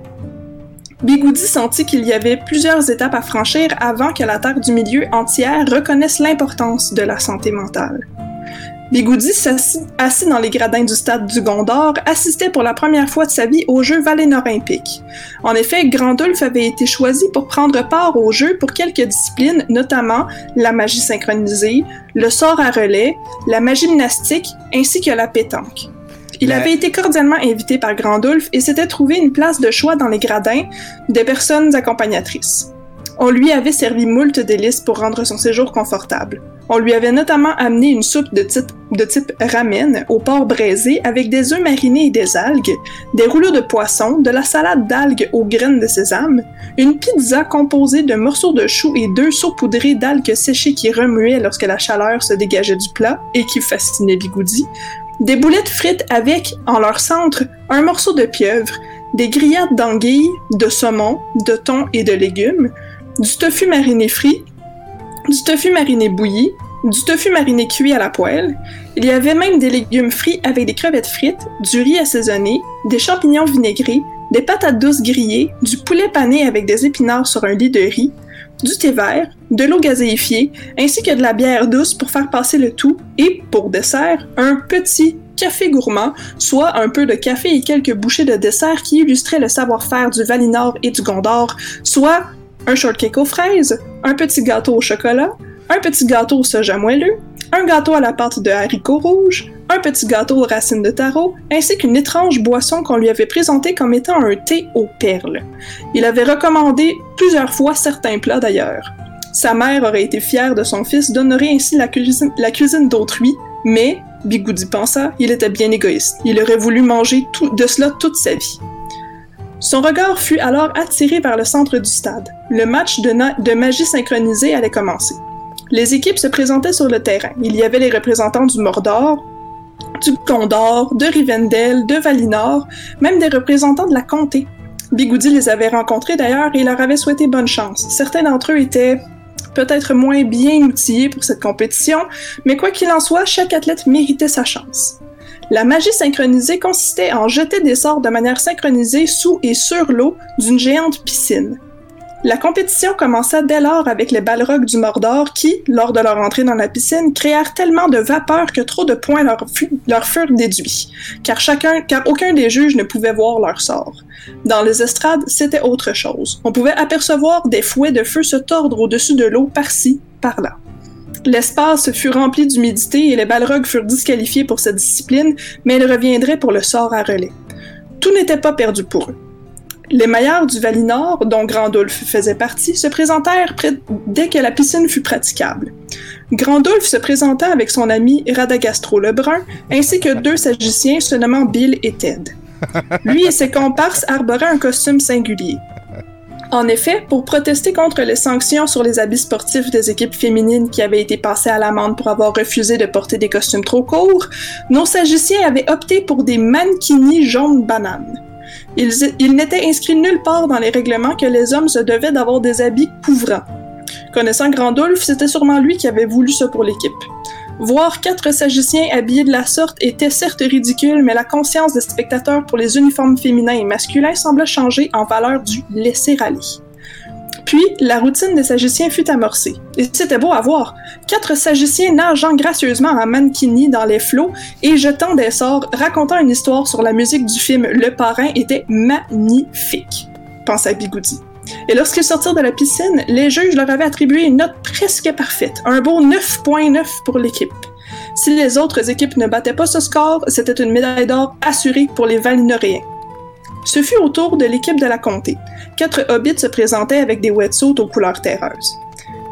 M: Bigoudi sentit qu'il y avait plusieurs étapes à franchir avant que la Terre du Milieu entière reconnaisse l'importance de la santé mentale. Bigoudi, assis dans les gradins du stade du Gondor, assistait pour la première fois de sa vie aux Jeux Valénorympiques. En effet, Grandulf avait été choisi pour prendre part aux Jeux pour quelques disciplines, notamment la magie synchronisée, le sort à relais, la magie gymnastique ainsi que la pétanque. Il avait été cordialement invité par Grandulf et s'était trouvé une place de choix dans les gradins des personnes accompagnatrices. On lui avait servi moult délices pour rendre son séjour confortable. On lui avait notamment amené une soupe de type, de type ramen au porc braisé avec des œufs marinés et des algues, des rouleaux de poisson, de la salade d'algues aux graines de sésame, une pizza composée de morceaux de choux et d'œufs saupoudrés d'algues séchées qui remuaient lorsque la chaleur se dégageait du plat et qui fascinaient Bigoudi, des boulettes frites avec, en leur centre, un morceau de pieuvre, des grillades d'anguilles, de saumon, de thon et de légumes, du tofu mariné frit, du tofu mariné bouilli, du tofu mariné cuit à la poêle. Il y avait même des légumes frits avec des crevettes frites, du riz assaisonné, des champignons vinaigrés, des patates douces grillées, du poulet pané avec des épinards sur un lit de riz, du thé vert, de l'eau gazéifiée, ainsi que de la bière douce pour faire passer le tout, et, pour dessert, un petit café gourmand, soit un peu de café et quelques bouchées de dessert qui illustraient le savoir-faire du Valinor et du Gondor, soit un shortcake aux fraises, un petit gâteau au chocolat, un petit gâteau au soja moelleux, un gâteau à la pâte de haricots rouges, un petit gâteau aux racines de taro, ainsi qu'une étrange boisson qu'on lui avait présentée comme étant un thé aux perles. Il avait recommandé plusieurs fois certains plats d'ailleurs. Sa mère aurait été fière de son fils d'honorer ainsi la cuisine, d'autrui, mais, Bigoudi pensa, il était bien égoïste. Il aurait voulu manger tout, de cela toute sa vie. Son regard fut alors attiré vers le centre du stade. Le match de magie synchronisée allait commencer. Les équipes se présentaient sur le terrain. Il y avait les représentants du Mordor, du Gondor, de Rivendell, de Valinor, même des représentants de la comté. Bigoudi les avait rencontrés d'ailleurs et leur avait souhaité bonne chance. Certains d'entre eux étaient peut-être moins bien outillés pour cette compétition, mais quoi qu'il en soit, chaque athlète méritait sa chance. La magie synchronisée consistait en jeter des sorts de manière synchronisée sous et sur l'eau d'une géante piscine. La compétition commença dès lors avec les balrogs du Mordor qui, lors de leur entrée dans la piscine, créèrent tellement de vapeur que trop de points leur, furent déduits, car aucun des juges ne pouvait voir leur sort. Dans les estrades, c'était autre chose. On pouvait apercevoir des fouets de feu se tordre au-dessus de l'eau par-ci, par-là. L'espace fut rempli d'humidité et les balrogs furent disqualifiés pour cette discipline, mais ils reviendraient pour le sort à relais. Tout n'était pas perdu pour eux. Les maillards du Valinor, dont Grandulf faisait partie, se présentèrent dès que la piscine fut praticable. Grandulf se présenta avec son ami Radagastro Lebrun, ainsi que deux sagiciens se nommant Bill et Ted. Lui et ses comparses arboraient un costume singulier. En effet, pour protester contre les sanctions sur les habits sportifs des équipes féminines qui avaient été passées à l'amende pour avoir refusé de porter des costumes trop courts, nos sagiciens avaient opté pour des mannequinis jaunes bananes. Il, n'était inscrit nulle part dans les règlements que les hommes se devaient d'avoir des habits couvrants. Connaissant Grandulf, c'était sûrement lui qui avait voulu ça pour l'équipe. Voir quatre sagiciens habillés de la sorte était certes ridicule, mais la conscience des spectateurs pour les uniformes féminins et masculins semblait changer en valeur du laisser-aller. Puis, la routine des sagiciens fut amorcée. Et c'était beau à voir. Quatre sagiciens nageant gracieusement en mankini dans les flots et jetant des sorts, racontant une histoire sur la musique du film Le Parrain était magnifique, pensa Bigoudi. Et lorsqu'ils sortirent de la piscine, les juges leur avaient attribué une note presque parfaite, un beau 9.9 pour l'équipe. Si les autres équipes ne battaient pas ce score, c'était une médaille d'or assurée pour les Valinoréens. Ce fut au tour de l'équipe de la comté. Quatre hobbits se présentaient avec des wetsuits aux couleurs terreuses.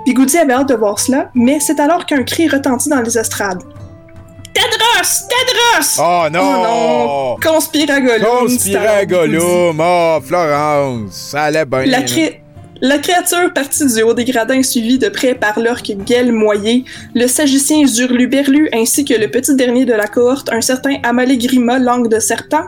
M: Bigoudi avait hâte de voir cela, mais c'est alors qu'un cri retentit dans les estrades. Tedros! Tedros!
F: Oh non!
M: Oh non! Conspiragolum!
F: Conspiragolum! Oh, Florence! Ça allait bien.
M: La, cré... La créature partit du haut des gradins suivie de près par l'orque Moyer, le sagicien Zurluberlu ainsi que le petit dernier de la cohorte, un certain Amalegrima langue de serpent,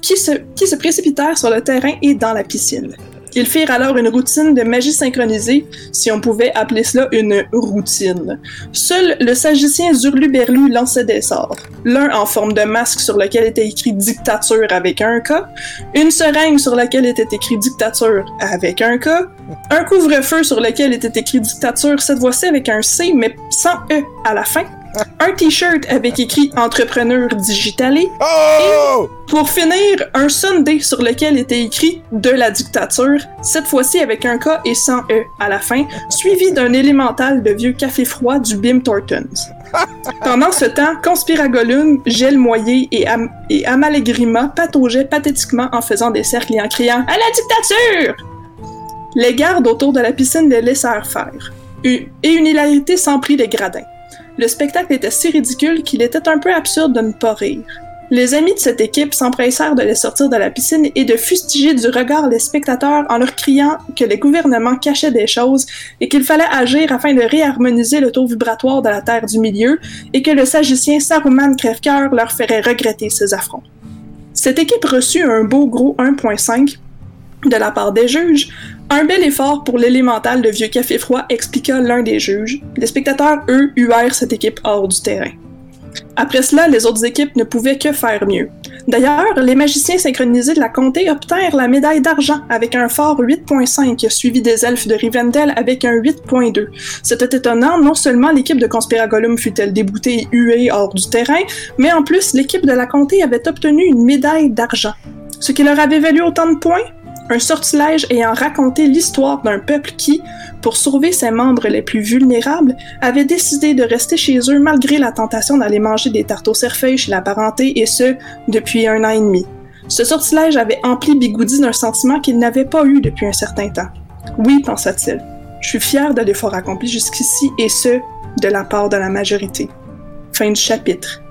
M: qui se, précipitèrent sur le terrain et dans la piscine. Ils firent alors une routine de magie synchronisée, si on pouvait appeler cela une routine. Seul le sagicien Zurluberlu lançait des sorts. L'un en forme de masque sur lequel était écrit dictature avec un K, une seringue sur laquelle était écrit dictature avec un K, un couvre-feu sur lequel était écrit dictature cette fois-ci avec un C mais sans E à la fin, un t-shirt avec écrit entrepreneur digitalé
F: oh!
M: et pour finir un Sunday sur lequel était écrit de la dictature, cette fois-ci avec un K et sans E à la fin, suivi d'un élémental de vieux café froid du Bim Thorntons. <laughs> Pendant ce temps, Conspiragolum, Gel Moyer et, Am et Amalegrima pataugeaient pathétiquement en faisant des cercles et en criant À la dictature! Les gardes autour de la piscine les laissèrent faire. Et une hilarité s'emprit des gradins. Le spectacle était si ridicule qu'il était un peu absurde de ne pas rire. Les amis de cette équipe s'empressèrent de les sortir de la piscine et de fustiger du regard les spectateurs en leur criant que les gouvernements cachaient des choses et qu'il fallait agir afin de réharmoniser le taux vibratoire de la Terre du milieu et que le sagicien Saruman Crèvecoeur leur ferait regretter ces affronts. Cette équipe reçut un beau gros 1.5 de la part des juges, un bel effort pour l'élémental de vieux café froid, expliqua l'un des juges. Les spectateurs, eux, huèrent cette équipe hors du terrain. Après cela, les autres équipes ne pouvaient que faire mieux. D'ailleurs, les magiciens synchronisés de la comté obtinrent la médaille d'argent avec un fort 8.5, suivi des elfes de Rivendell avec un 8.2. C'était étonnant, non seulement l'équipe de Conspiragolum fut-elle déboutée et huée hors du terrain, mais en plus, l'équipe de la comté avait obtenu une médaille d'argent. Ce qui leur avait valu autant de points? Un sortilège ayant raconté l'histoire d'un peuple qui, pour sauver ses membres les plus vulnérables, avait décidé de rester chez eux malgré la tentation d'aller manger des tartes au cerfeuil chez la parenté, et ce, depuis un an et demi. Ce sortilège avait empli Bigoudi d'un sentiment qu'il n'avait pas eu depuis un certain temps. Oui, pensa-t-il, je suis fier de l'effort accompli jusqu'ici, et ce, de la part de la majorité. Fin du chapitre.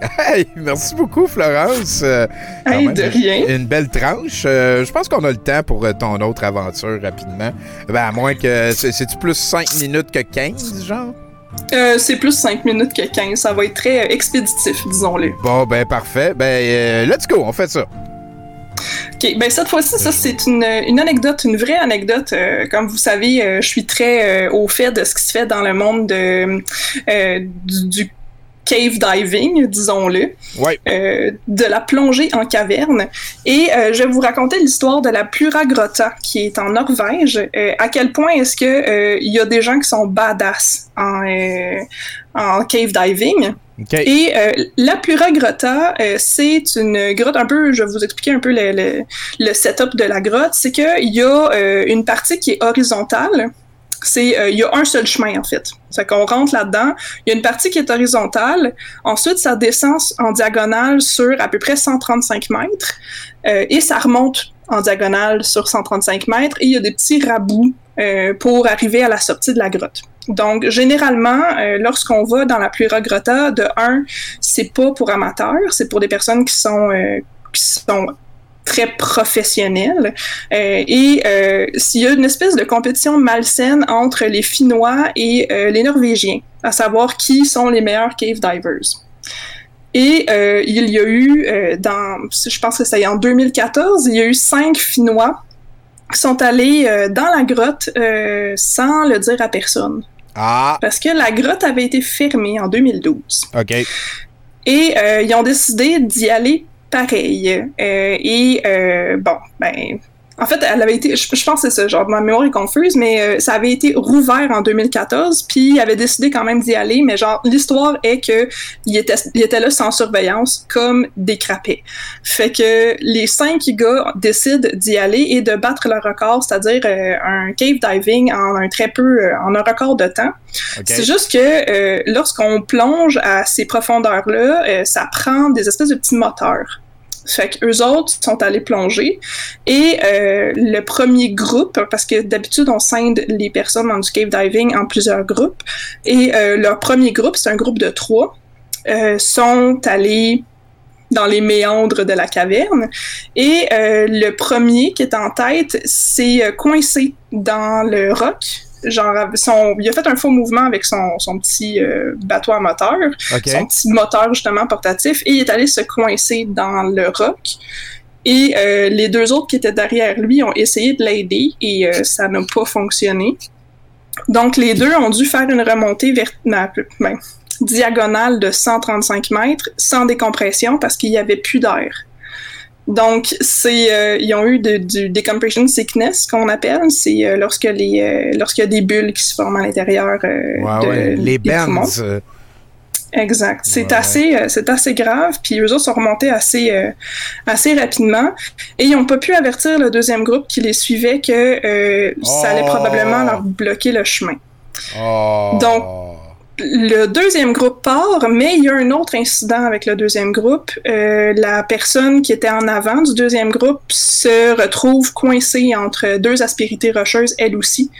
M: <laughs>
F: Hey, merci beaucoup, Florence. Euh,
M: hey, de rien.
F: Une belle tranche. Euh, je pense qu'on a le temps pour euh, ton autre aventure rapidement. Ben, à moins que. C'est-tu plus 5 minutes que 15, genre?
M: c'est plus 5 minutes que 15. Ça va être très expéditif, disons-le.
F: Bon, ben, parfait. Ben, let's go, on fait ça.
M: OK, ben cette fois-ci, ça c'est une, une, anecdote, une vraie anecdote. comme vous savez, je suis très au fait de ce qui se fait dans le monde de, du, du cave diving, disons-le, euh, de la plongée en caverne. Et euh, je vais vous raconter l'histoire de la Plura Grotta, qui est en Norvège. Euh, à quel point est-ce que il y a des gens qui sont badass en, en cave diving. Et la Plura Grotta, c'est une grotte un peu, je vais vous expliquer un peu le, le, le setup de la grotte, c'est qu'il y a une partie qui est horizontale, c'est euh, il y a un seul chemin en fait. C'est qu'on rentre là-dedans, il y a une partie qui est horizontale, ensuite ça descend en diagonale sur à peu près 135 mètres euh, et ça remonte en diagonale sur 135 mètres et il y a des petits rabouts euh, pour arriver à la sortie de la grotte. Donc, généralement, lorsqu'on va dans la Plura Grotta, de un, c'est pas pour amateurs, c'est pour des personnes qui sont qui sont très professionnel. Euh, et euh, s'il y a une espèce de compétition malsaine entre les Finnois et euh, les Norvégiens, à savoir qui sont les meilleurs cave divers. Et il y a eu, dans, je pense que c'était en 2014, il y a eu cinq Finnois qui sont allés dans la grotte sans le dire à personne.
F: Ah.
M: Parce que la grotte avait été fermée en 2012.
F: OK.
M: Et ils ont décidé d'y aller pareil. Euh, et euh, bon, ben, en fait, elle avait été, je, pense que c'est ça, genre ma mémoire est confuse, mais euh, ça avait été rouvert en 2014, puis il avait décidé quand même d'y aller, mais genre l'histoire est que il était, il était là sans surveillance, comme des crapets. Fait que les cinq gars décident d'y aller et de battre leur record, c'est-à-dire un cave diving en un très peu, en un record de temps. C'est juste que lorsqu'on plonge à ces profondeurs-là, ça prend des espèces de petits moteurs. Fait qu'eux autres sont allés plonger. Et euh, le premier groupe, parce que d'habitude, on scinde les personnes dans du cave diving en plusieurs groupes. Et euh, leur premier groupe, c'est un groupe de trois, euh, sont allés dans les méandres de la caverne. Et le premier qui est en tête s'est coincé dans le roc genre, son, il a fait un faux mouvement avec son, son petit euh, bateau à moteur, son petit moteur justement portatif, et il est allé se coincer dans le roc. Et euh, les deux autres qui étaient derrière lui ont essayé de l'aider et euh, ça n'a pas fonctionné. Donc les deux ont dû faire une remontée vers, ben, diagonale de 135 mètres sans décompression parce qu'il n'y avait plus d'air. Donc, c'est, euh, ils ont eu du decompression sickness qu'on appelle. C'est euh, lorsque les, euh, lorsqu'il y a des bulles qui se forment à l'intérieur de,
F: les bands.
M: Exact. C'est assez, c'est assez grave. Puis eux autres sont remontés assez, assez rapidement et ils n'ont pas pu avertir le deuxième groupe qui les suivait que ça allait probablement leur bloquer le chemin.
F: Oh.
M: Donc le deuxième groupe part, mais il y a un autre incident avec le deuxième groupe. Euh, la personne qui était en avant du deuxième groupe se retrouve coincée entre deux aspérités rocheuses, elle aussi.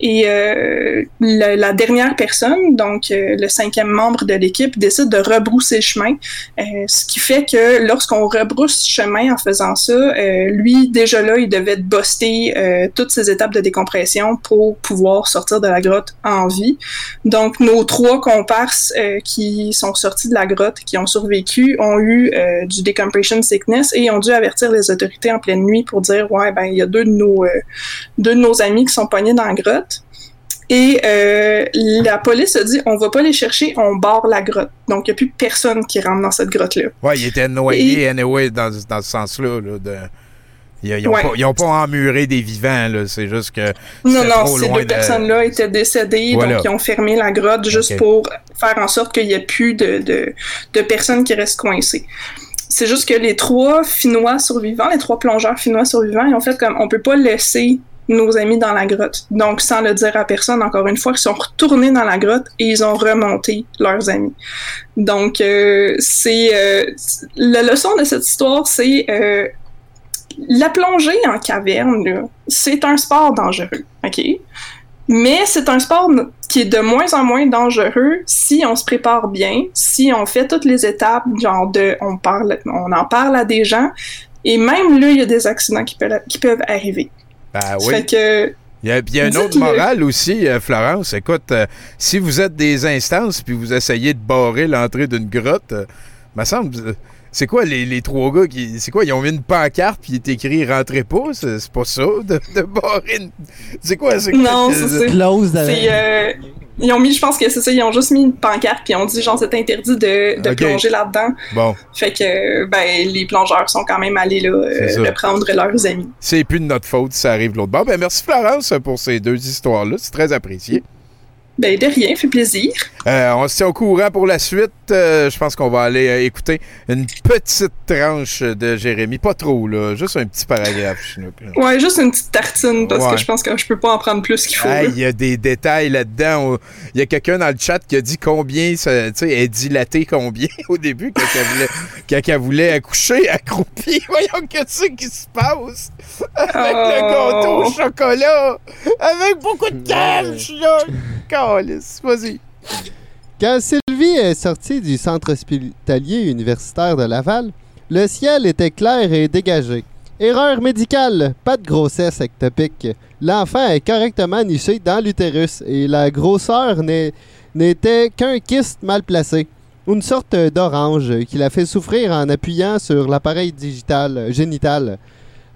M: Et euh, la, la dernière personne, donc euh, le cinquième membre de l'équipe, décide de rebrousser chemin, euh, ce qui fait que lorsqu'on rebrousse chemin en faisant ça, euh, lui déjà là, il devait buster euh, toutes ses étapes de décompression pour pouvoir sortir de la grotte en vie. Donc nos trois comparses euh, qui sont sortis de la grotte, qui ont survécu, ont eu du decompression sickness et ont dû avertir les autorités en pleine nuit pour dire ouais ben il y a deux de nos deux de nos amis qui sont pognés dans la grotte. Et euh, la police a dit on va pas les chercher, on barre la grotte. Donc il y a plus personne qui rentre dans cette grotte là.
F: Ouais, il était noyé anyway dans, dans ce sens-là. Là, de... Ils, ils ont
M: Ouais.
F: pas, ils emmuré des vivants. C'est juste que.
M: Non, non,
F: trop
M: ces
F: loin
M: deux
F: de-
M: personnes-là étaient décédées,
F: Voilà.
M: donc ils ont fermé la grotte juste pour faire en sorte qu'il n'y ait plus de, de, de personnes qui restent coincées. C'est juste que les trois Finnois survivants, les trois plongeurs finnois survivants, ils ont fait comme on peut pas laisser nos amis dans la grotte. Donc, sans le dire à personne, encore une fois, ils sont retournés dans la grotte et ils ont remonté leurs amis. Donc, euh, c'est euh, la leçon de cette histoire, c'est euh, la plongée en caverne, c'est un sport dangereux, ok? Mais c'est un sport qui est de moins en moins dangereux si on se prépare bien, si on fait toutes les étapes, genre de, on parle, on en parle à des gens, et même là, il y a des accidents qui peuvent, qui peuvent arriver.
F: Ben oui.
M: fait que
F: Il y a, puis il y a une autre morale aussi, euh, Florence. Écoute, euh, si vous êtes des instances puis vous essayez de barrer l'entrée d'une grotte, euh, me semble. euh, c'est quoi les, les trois gars qui. C'est quoi? Ils ont mis une pancarte puis il est écrit rentrez pas? C'est pas ça de, de barrer une. C'est quoi? C'est quoi
M: Non,
F: que-
M: c'est ça. C'est, euh, ils ont mis, je pense que c'est ça, ils ont juste mis une pancarte puis ils ont dit genre c'est interdit de, plonger là-dedans.
F: Bon,
M: Fait que ben les plongeurs sont quand même allés là euh,
F: C'est ça.
M: reprendre leurs amis.
F: c'est plus de notre faute si ça arrive de l'autre bord. Ben merci Florence pour ces deux histoires-là. C'est très apprécié.
M: Ben de rien, fait plaisir.
F: Euh, on se tient au courant pour la suite. Euh, je pense qu'on va aller euh, écouter une petite tranche de Jérémy. Pas trop, là. Juste un petit paragraphe. Chinook, là.
M: Ouais, juste une petite tartine parce
F: Ouais.
M: que je pense que je peux pas en prendre plus qu'il faut.
F: Il y a des détails là-dedans. Il y a quelqu'un dans le chat qui a dit combien, ça- tu sais, est dilaté combien <laughs> au début quand elle voulait, quand elle voulait accoucher accroupie. <laughs> Voyons qu'est-ce qui se passe avec le gâteau au chocolat, avec beaucoup de. Je suis là. Calice. Vas-y.
G: Quand Sylvie est sortie du centre hospitalier universitaire de Laval, le ciel était clair et dégagé. Erreur médicale, pas de grossesse ectopique. L'enfant est correctement niché dans l'utérus et la grosseur n'était qu'un kyste mal placé. Une sorte d'orange qui l'a fait souffrir en appuyant sur l'appareil digital génital.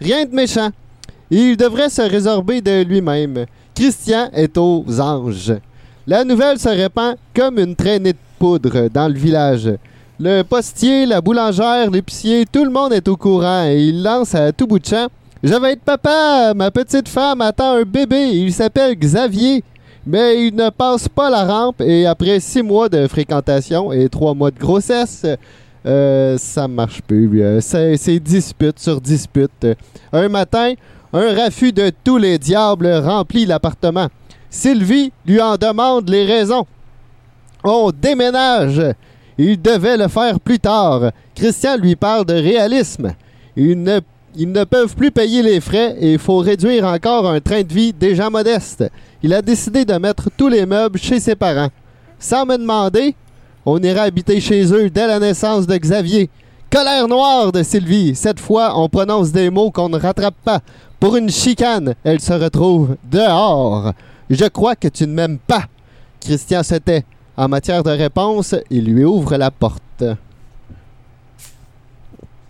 G: Rien de méchant. Il devrait se résorber de lui-même. Christian est aux anges. La nouvelle se répand comme une traînée de poudre dans le village. Le postier, la boulangère, l'épicier, tout le monde est au courant et il lance à tout bout de champ. Je vais être papa, ma petite femme attend un bébé, il s'appelle Xavier. Mais il ne passe pas la rampe et après six mois de fréquentation et trois mois de grossesse, euh, ça marche plus. euh, C'est dispute sur dispute. Un matin, un raffut de tous les diables remplit l'appartement. Sylvie lui en demande les raisons. On déménage. Il devait le faire plus tard. Christian lui parle de réalisme. Ils ne, peuvent plus payer les frais et il faut réduire encore un train de vie déjà modeste. Il a décidé de mettre tous les meubles chez ses parents. Sans me demander, on ira habiter chez eux dès la naissance de Xavier. Colère noire de Sylvie. Cette fois, on prononce des mots qu'on ne rattrape pas. Pour une chicane, elle se retrouve dehors. Je crois que tu ne m'aimes pas. Christian se. En matière de réponse, il lui ouvre la porte. C'est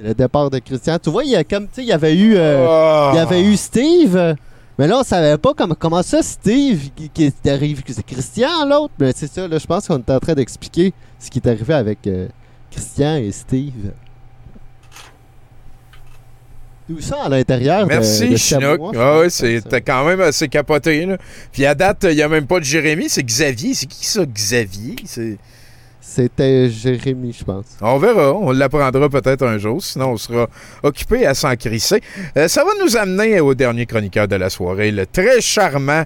G: le départ de Christian. Tu vois, il y a comme, il y avait eu, euh, il y avait eu Steve, mais là, on savait pas comment, comment ça, Steve, qui, est arrivé, que c'est Christian, l'autre. Mais c'est ça, là, je pense qu'on est en train d'expliquer ce qui est arrivé avec euh, Christian et Steve. Ça à l'intérieur
F: Merci,
G: de
F: Chinook. Ah c'était quand même assez capoté. Là. Puis à date, il n'y a même pas de Jérémy, c'est Xavier. C'est qui ça, Xavier? C'est-
G: C'était Jérémy, je pense.
F: On verra, on l'apprendra peut-être un jour, sinon on sera occupé à s'en crisser. Euh, ça va nous amener au dernier chroniqueur de la soirée, le très charmant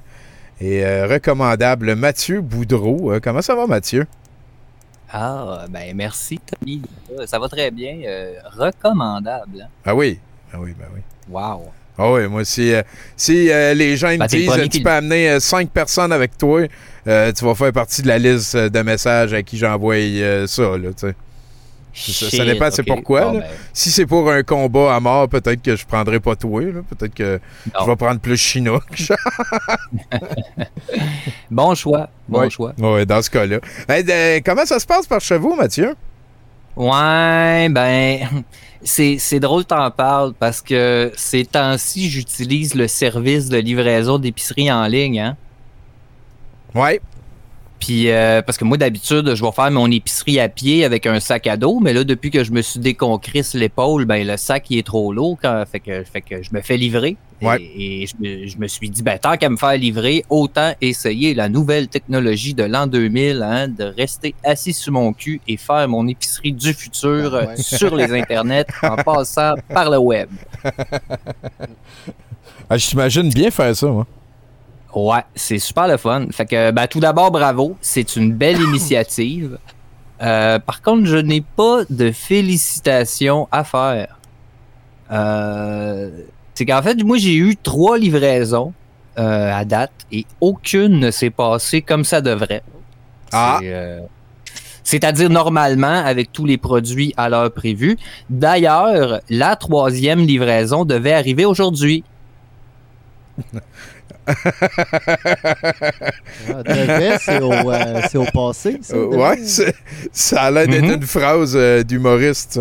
F: et euh, recommandable Mathieu Boudreau. Euh, comment ça va, Mathieu?
N: Ah, ben merci, Tommy. Ça va très bien. euh, recommandable. hein?
F: Ah oui, ah oui, ben oui.
N: Wow.
F: Ah oui, moi, si, euh, si euh, les gens me
N: Ben, le
F: disent tu
N: qui
F: peux amener euh, cinq personnes avec toi, tu vas faire partie de la liste de messages à qui j'envoie ça, là, tu sais. Ça, ça dépend c'est pourquoi.
N: Bon, ben.
F: Si c'est pour un combat à mort, peut-être que je prendrai pas toi. Peut-être que
N: Non.
F: je vais prendre plus Chinook. <laughs> <laughs>
N: Bon choix. Bon
F: Ouais.
N: choix.
F: Ouais, dans ce cas-là. Hey, de- comment ça se passe par chez vous, Mathieu?
N: Ouais, ben, c'est, drôle t'en parles parce que ces temps-ci, j'utilise le service de livraison d'épicerie en ligne, hein. Puis, euh, parce que moi, d'habitude, je vais faire mon épicerie à pied avec un sac à dos, mais là, depuis que je me suis déconcrisse l'épaule, ben, le sac, il est trop lourd, quand, fait, que, fait que je me fais livrer.
F: Ouais.
N: Et, et je, me, je me suis dit, ben, tant qu'à me faire livrer, autant essayer la nouvelle technologie de l'an 2000, hein, de rester assis sur mon cul et faire mon épicerie du futur euh,
F: Ouais.
N: sur les internets <laughs> en passant par le web.
F: Ah, je t'imagine bien faire ça, moi.
N: Ouais, c'est super le fun. Fait que, ben, tout d'abord, bravo. C'est une belle <coughs> initiative. Euh, par contre, je n'ai pas de félicitations à faire. Euh, c'est qu'en fait, moi, j'ai eu trois livraisons euh, à date et aucune ne s'est passée comme ça devrait.
F: Ah.
N: C'est, C'est-à-dire normalement avec tous les produits à l'heure prévue. D'ailleurs, la troisième livraison devait arriver aujourd'hui. <laughs>
G: Ah, devait, c'est au, euh, c'est au passé. Ça,
F: ouais, ça a l'air d'être
N: Mhm.
F: une phrase euh, d'humoriste.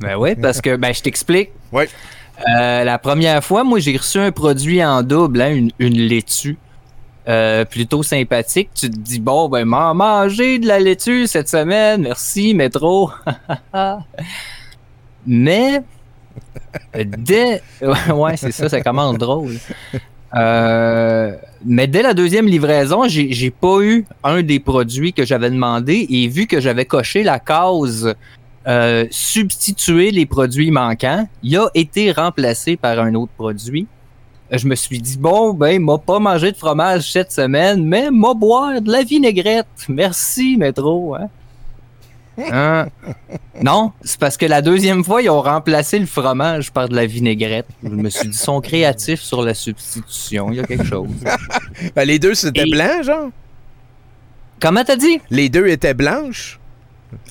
N: Ben oui, parce que ben, je t'explique. Euh, la première fois, moi, j'ai reçu un produit en double, hein, une, une laitue. euh, plutôt sympathique. Tu te dis, bon, ben, m'en manger de la laitue cette semaine. Merci, métro. <laughs> Mais, dès. Ouais, <laughs> ouais, c'est ça, ça commence drôle. Euh, mais dès la deuxième livraison, j'ai pas eu un des produits que j'avais demandé et vu que j'avais coché la case euh, substituer les produits manquants, il a été remplacé par un autre produit. Euh, Je me suis dit, bon, ben, m'a pas mangé de fromage cette semaine, mais m'a boire de la vinaigrette. Merci, métro. Hein? Hein? Non, c'est parce que la deuxième fois, ils ont remplacé le fromage par de la vinaigrette. Je me suis dit, ils sont créatifs sur la substitution. Il y a quelque chose. <laughs>
F: Ben, les deux, c'était
N: Et-
F: blanc, genre?
N: Comment t'as dit?
F: Les deux étaient blanches?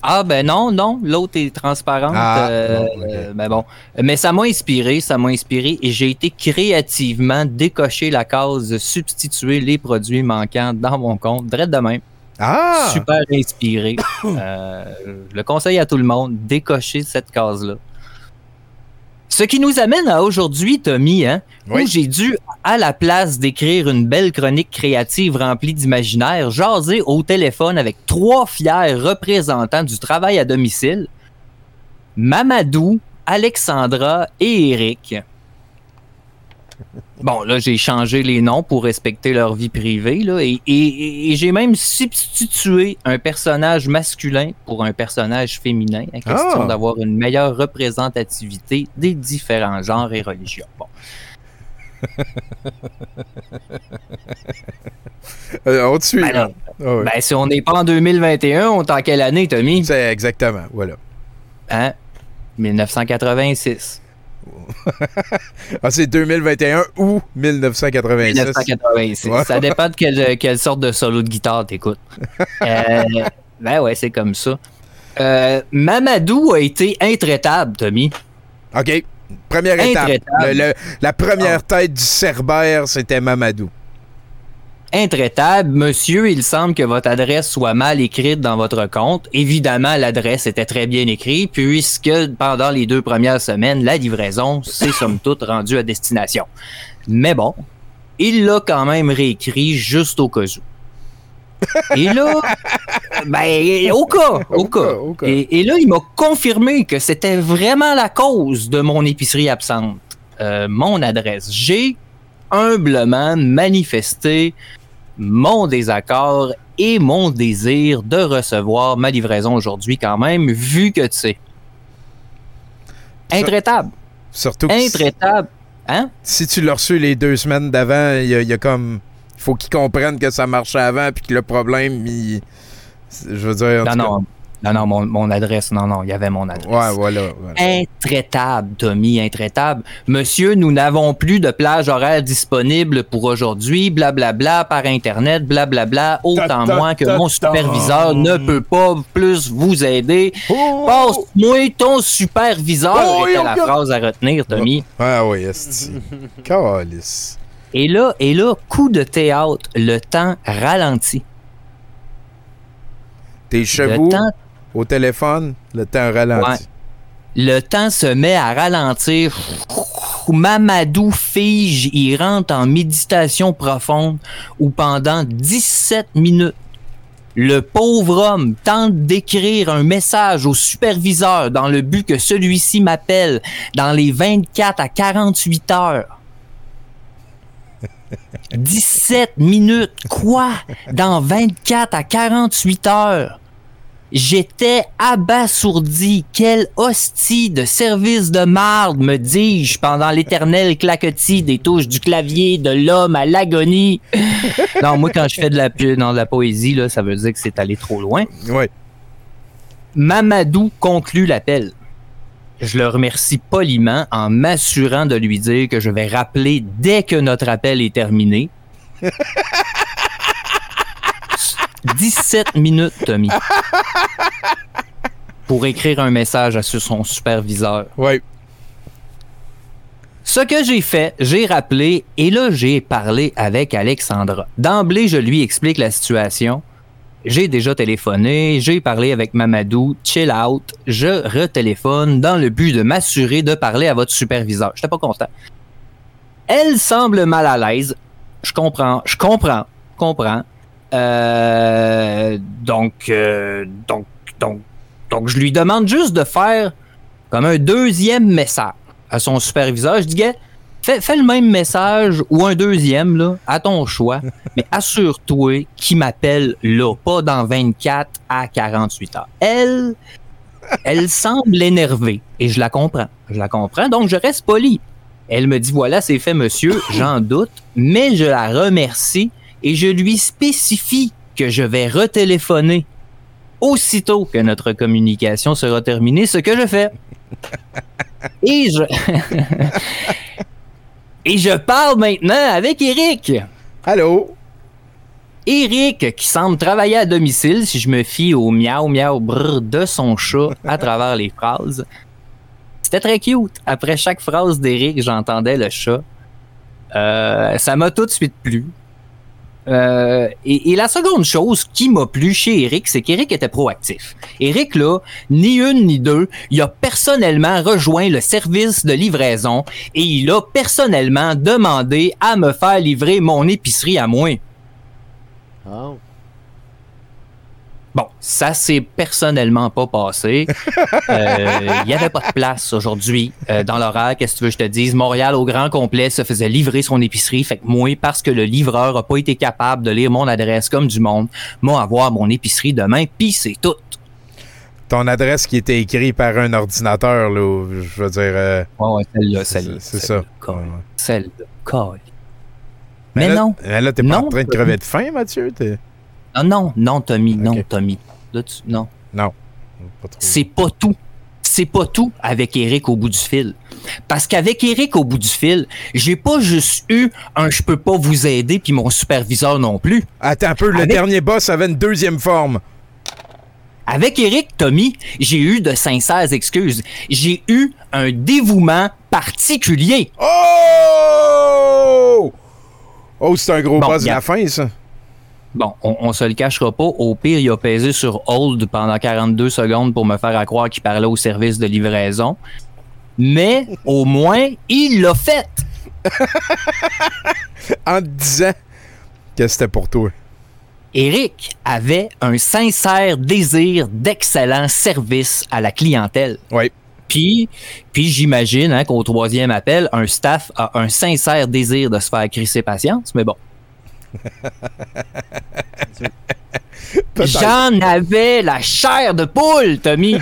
N: Ah ben non, non, l'autre est transparente.
F: Ah,
N: euh, euh, ben bon. Mais ça m'a inspiré, ça m'a inspiré et j'ai été créativement décocher la case substituer les produits manquants dans mon compte, direct de même.
F: Ah!
N: Super inspiré. <coughs> Euh, je le conseille à tout le monde, décocher cette case-là. Ce qui nous amène à aujourd'hui, Tommy, hein,
F: Oui.
N: où j'ai dû, à la place d'écrire une belle chronique créative remplie d'imaginaire, jaser au téléphone avec trois fiers représentants du travail à domicile, Mamadou, Alexandra et Eric. Bon, là, j'ai changé les noms pour respecter leur vie privée, là, et, et- et j'ai même substitué un personnage masculin pour un personnage féminin, à question
F: Ah!
N: d'avoir une meilleure représentativité des différents genres et religions. Bon. <laughs>
F: Euh, on te suit.
N: Ben
F: là. Ah.
N: Ben, si on n'est pas en 2021, on est en quelle année, Tommy?
F: C'est exactement, voilà.
N: Hein? 1986. <laughs>
F: Ah, c'est 2021 ou 1986.
N: 1986.
F: Ouais.
N: Ça dépend de quelle, quelle sorte de solo de guitare t'écoutes. <laughs> Euh, ben ouais, c'est comme ça. Euh, Mamadou a été intraitable, Tommy.
F: OK. Première étape.
N: Intraitable.
F: Le- le- la première
N: Ah.
F: tête du Cerbère, c'était Mamadou.
N: Intraitable, monsieur, il semble que votre adresse soit mal écrite dans votre compte. Évidemment, l'adresse était très bien écrite, puisque pendant les deux premières semaines, la livraison s'est somme toute rendue à destination. Mais bon, il l'a quand même réécrit juste au cas où. Et là, <laughs> ben, au cas, au cas.
F: au cas.
N: Et, et là, il m'a confirmé que c'était vraiment la cause de mon épicerie absente. Euh, mon adresse. J'ai humblement manifesté mon désaccord et mon désir de recevoir ma livraison aujourd'hui quand même, vu que tu sais. Intraitable.
F: Surtout
N: Intraitable. Hein?
F: si tu l'as reçu les deux semaines d'avant, il y, a- il y a comme faut qu'ils comprennent que ça marchait avant puis que le problème, il... je veux dire. en
N: Non,
F: tout
N: non. Non, non, mon, mon adresse, non, non, il y avait mon adresse.
F: Ouais, voilà. voilà.
N: Intraitable, Tommy, intraitable. Monsieur, nous n'avons plus de plage horaire disponible pour aujourd'hui, blablabla, par Internet, blablabla, autant
D: ta,
N: moins que
D: ta,
N: mon
D: ta.
N: superviseur ne peut pas plus vous aider. Passe-moi ton superviseur,
F: Oh,
N: était la phrase à retenir, Tommy.
F: Ah oui, esti. <laughs> Calice.
N: Et là, et là, coup de théâtre, le temps ralentit.
F: Tes chevaux
N: temps-
F: au téléphone, le temps ralentit.
N: Ouais. Le temps se met à ralentir. Mamadou fige, il rentre en méditation profonde où pendant 17 minutes, le pauvre homme tente d'écrire un message au superviseur dans le but que celui-ci m'appelle dans les 24 à 48 heures. <laughs> 17 minutes, quoi? Dans 24 à 48 heures? J'étais abasourdi. Quel hostie de service de marde, me dis-je, pendant l'éternel claquetis des touches du clavier de l'homme à l'agonie. <laughs> non, moi, quand je fais de la, dans de la poésie, là, ça veut dire que c'est allé trop loin.
F: Ouais.
N: Mamadou conclut l'appel. Je le remercie poliment en m'assurant de lui dire que je vais rappeler dès que notre appel est terminé. <laughs> 17 minutes, Tommy. Pour écrire un message à son superviseur.
F: Oui.
N: Ce que j'ai fait, j'ai rappelé et là, j'ai parlé avec Alexandra. D'emblée, je lui explique la situation. J'ai déjà téléphoné, j'ai parlé avec Mamadou, chill out. Je retéléphone dans le but de m'assurer de parler à votre superviseur. J'étais pas content. Elle semble mal à l'aise. Je comprends, je comprends, je comprends. Euh, donc, euh, donc, donc, donc, je lui demande juste de faire comme un deuxième message à son superviseur. Je dis, gars, fais, fais le même message ou un deuxième, là, à ton choix, <laughs> mais assure-toi qu'il m'appelle là, pas dans 24 à 48 heures. Elle, elle semble énervée et je la comprends. Je la comprends, donc je reste poli. Elle me dit, voilà, c'est fait, monsieur, j'en doute, mais je la remercie et je lui spécifie que je vais retéléphoner aussitôt que notre communication sera terminée, ce que je fais. <laughs> Et je... <laughs> Et je parle maintenant avec Eric.
F: Allô?
N: Eric, qui semble travailler à domicile, si je me fie au miaou miaou brr de son chat <laughs> à travers les phrases. C'était très cute. Après chaque phrase d'Eric, j'entendais le chat. Euh, ça m'a tout de suite plu. Euh, et, la seconde chose qui m'a plu chez Eric, c'est qu'Eric était proactif. Eric, là, ni une ni deux, il a personnellement rejoint le service de livraison et il a personnellement demandé à me faire livrer mon épicerie à moi.
G: Oh.
N: Bon, ça s'est personnellement pas passé. Euh, Il y avait pas de place aujourd'hui euh, dans l'horaire. Qu'est-ce que tu veux que je te dise? Montréal au grand complet se faisait livrer son épicerie. Fait que moi, parce que le livreur a pas été capable de lire mon adresse comme du monde, moi avoir mon épicerie demain, puis c'est tout.
F: Ton adresse qui était écrite par un ordinateur, là, je veux dire. euh,
N: Ouais, ouais, celle-là, celle-là.
F: C'est ça.
N: Celle-là.
F: Mais,
N: Mais
F: là,
N: non.
F: mais là, t'es pas
N: Non,
F: en train de crever de faim, Mathieu? T'es-
N: Ah non, non, Tommy, non, Tommy. Là, tu- non.
F: Non.
N: C'est pas tout. C'est pas tout avec Eric au bout du fil. Parce qu'avec Eric au bout du fil, j'ai pas juste eu un je peux pas vous aider puis mon superviseur non plus.
F: Attends un peu, le dernier boss avait une deuxième forme.
N: Avec Eric, Tommy, j'ai eu de sincères excuses. J'ai eu un dévouement particulier.
F: Oh! Oh, c'est un gros
N: Bon,
F: boss de
N: a-
F: la fin, ça.
N: Bon, on, on se le cachera pas. Au pire, il a pesé sur hold pendant 42 secondes pour me faire à croire qu'il parlait au service de livraison. Mais au moins, il l'a fait. <laughs>
F: en te disant que c'était pour toi.
N: Eric avait un sincère désir d'excellent service à la clientèle.
F: Oui.
N: Puis, puis j'imagine hein, qu'au troisième appel, un staff a un sincère désir de se faire crisser patience, mais bon. J'en avais la chair de poule, Tommy.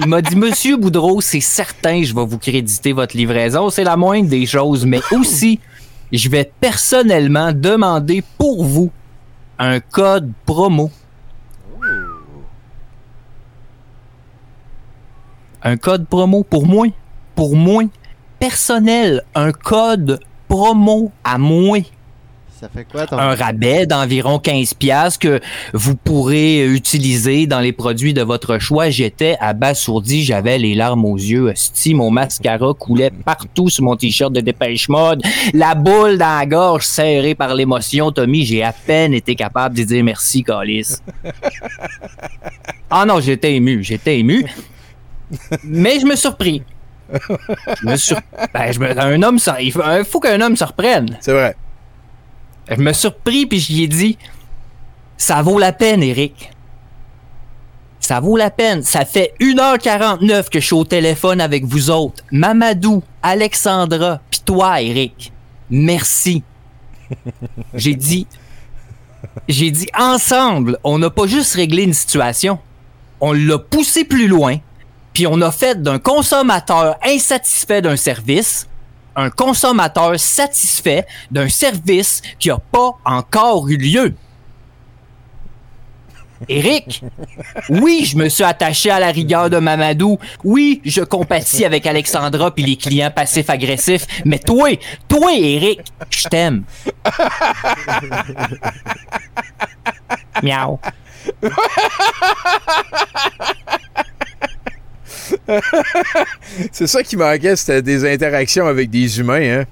N: Il m'a dit, Monsieur Boudreau, c'est certain, je vais vous créditer votre livraison. C'est la moindre des choses, mais aussi, je vais personnellement demander pour vous un code promo. Un code promo pour moi. Pour moi. Personnel. Un code promo à moi.
G: Ça fait quoi ton...
N: Un rabais d'environ 15 pièces que vous pourrez utiliser dans les produits de votre choix. J'étais abasourdi, j'avais les larmes aux yeux. Sti, mon mascara coulait partout sur mon t-shirt de dépêche mode. La boule dans la gorge serrée par l'émotion. Tommy, j'ai à peine été capable de dire merci, Calis. Ah non, j'étais ému, j'étais ému. Mais je me surpris. Je me sur... ben, je me... Un homme, ça... il faut, il faut qu'un homme se reprenne.
F: C'est vrai.
N: Je me surpris puis j'y ai dit ça vaut la peine, Eric. Ça vaut la peine. Ça fait 1h49 que je suis au téléphone avec vous autres. Mamadou, Alexandra, puis toi, Eric. Merci. J'ai dit j'ai dit ensemble, on n'a pas juste réglé une situation. On l'a poussé plus loin, puis on a fait d'un consommateur insatisfait d'un service un consommateur satisfait d'un service qui n'a pas encore eu lieu. Eric, oui, je me suis attaché à la rigueur de Mamadou. Oui, je compatis avec Alexandra puis les clients passifs-agressifs. Mais toi, toi, Eric, je t'aime. Miaou. <laughs> <laughs>
F: c'est ça qui manquait, c'était des interactions avec des humains, hein?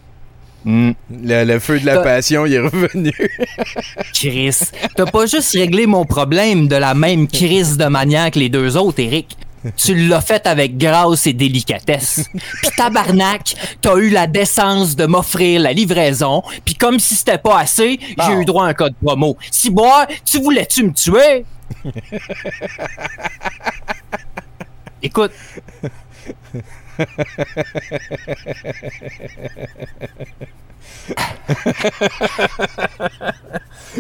N: Mm.
F: Le, le feu de la passion, il est revenu. <laughs>
N: Chris, t'as pas juste réglé mon problème de la même crise de manière que les deux autres, Eric. Tu l'as fait avec grâce et délicatesse. Puis tabarnak, t'as eu la décence de m'offrir la livraison, puis comme si c'était pas assez, j'ai eu droit à un code promo. Si bois, tu voulais-tu me tuer? <laughs> Écoute,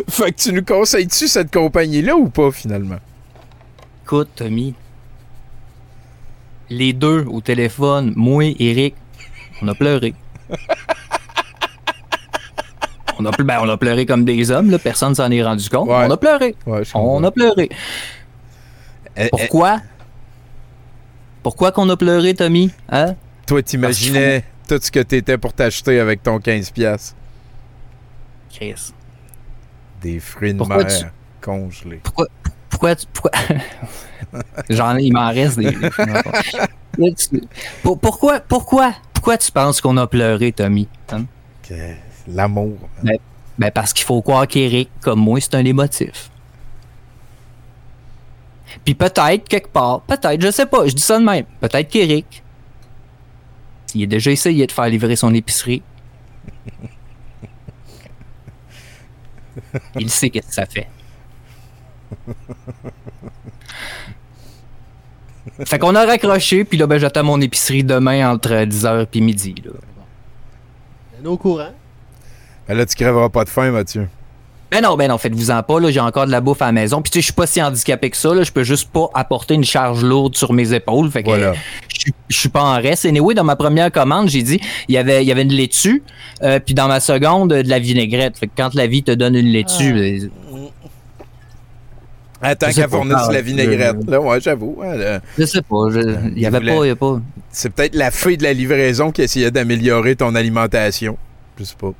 F: fait que tu nous conseilles-tu cette compagnie-là ou pas, finalement?
N: écoute, Tommy. Les deux au téléphone, moi et Eric, on a pleuré. On a, ple- ben, on a pleuré comme des hommes, là, personne s'en est rendu compte. On a pleuré. on a pleuré. Pourquoi? Pourquoi qu'on a pleuré, Tommy? Hein?
F: Toi, t'imaginais tout ce que t'étais pour t'acheter avec ton 15$. piastres.
N: Chris.
F: Des fruits de
N: Pourquoi
F: mer
N: tu-
F: congelés.
N: Pourquoi, pourquoi, tu- pourquoi... <laughs> J'en ai, il m'en reste des. <laughs> pourquoi, pourquoi, pourquoi tu penses qu'on a pleuré, Tommy? hein?
F: L'amour.
N: Ben, ben parce qu'il faut croire qu'Éric, comme moi, c'est un émotif. Puis peut-être, quelque part, peut-être, je sais pas, je dis ça de même, peut-être qu'Éric, il a déjà essayé de faire livrer son épicerie. <laughs> Il sait qu'est-ce que ça fait. Fait qu'on a raccroché, puis là, ben, j'attends mon épicerie demain entre 10h et midi. Là.
G: On est au courant?
F: Ben là, tu crèveras pas de faim, Mathieu.
N: Ben non, ben non, faites-vous-en pas, là, j'ai encore de la bouffe à la maison. Puis tu sais, je suis pas si handicapé que ça, là, je peux juste pas apporter une charge lourde sur mes épaules. Fait que
F: Voilà.
N: euh, je suis- je suis pas en reste. Et anyway, dans ma première commande, j'ai dit, il y avait, il y avait une laitue, euh, puis dans ma seconde, euh, de la vinaigrette. Fait que quand la vie te donne une laitue, ben,
F: Attends qu'elle fournisse
N: Ah,
F: la
N: je-
F: vinaigrette. Là, ouais, j'avoue. hein,
N: je sais pas, je- il y avait
F: voulait-
N: pas, il y a pas.
F: C'est peut-être la fée de la livraison qui essayait d'améliorer ton alimentation. Je sais pas.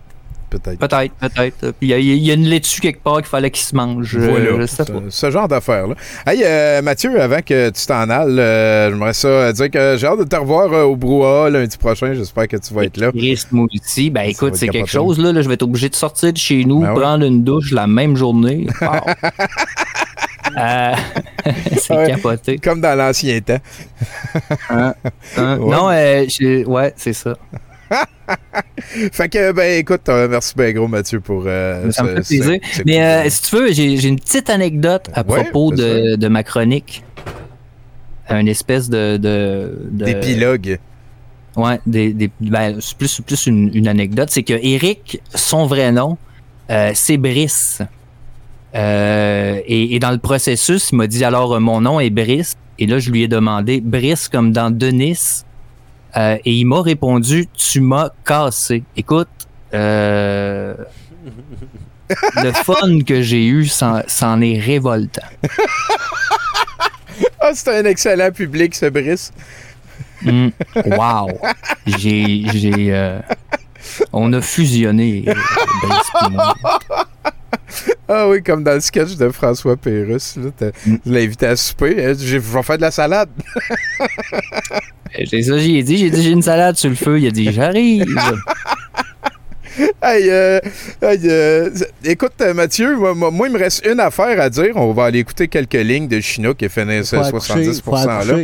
F: Peut-être.
N: Peut-être, peut-être. Il y, a- il y a une laitue quelque part qu'il fallait qu'il se mange. euh,
F: Voilà,
N: je sais
F: ce,
N: pas.
F: ce genre d'affaires-là. Hey, euh, Mathieu, avant que tu t'en ailles, euh, j'aimerais ça dire que j'ai hâte de te revoir euh, au brouhaha lundi prochain. J'espère que tu vas être là.
N: Aussi. Ben écoute, c'est quelque chose, là, là, Je vais être obligé de sortir de chez nous,
F: Ben
N: prendre une douche la même journée. <laughs> Wow. Euh, <laughs> c'est
F: Ouais.
N: capoté.
F: Comme dans l'ancien temps.
N: Hein? Hein? <laughs>
F: Ouais.
N: Non, euh, ouais, c'est ça. <laughs>
F: Fait que, ben écoute, euh, merci bien gros, Mathieu, pour. euh,
N: ça me fait plaisir. Mais euh, si tu veux, j'ai une petite anecdote à propos de, de ma chronique. Une espèce de. de, de-
F: D'épilogue.
N: Ouais, des, des- ben, c'est plus, plus une, une anecdote. C'est que Eric, son vrai nom, euh, c'est Brice. Euh, et, et dans le processus, il m'a dit alors euh, mon nom est Brice. Et là, je lui ai demandé Brice comme dans Denis. Euh, et il m'a répondu Tu m'as cassé. Écoute, euh, <laughs> le fun que j'ai eu, c'en est révoltant.
F: Ah, c'est un excellent public, ce Brice.
N: Mm. Wow! J'ai. j'ai euh, on a fusionné. euh, Brice moi. <laughs>
F: Ah oui, comme dans le sketch de François Pérusse. Là,
N: Mm.
F: tu l'as invité à souper. hein, j'ai- Je vais faire de la salade. <laughs>
N: C'est ça, j'ai dit. J'ai dit, j'ai une salade sur le feu. Il a dit, j'arrive. <laughs>
F: Hey, euh, hey, euh, écoute, euh, Mathieu, moi, moi- moi, il me reste une affaire à dire. On va aller écouter quelques lignes de Chinook qui a fait ce
G: Faut accoucher,
F: 70%
G: faut
F: là.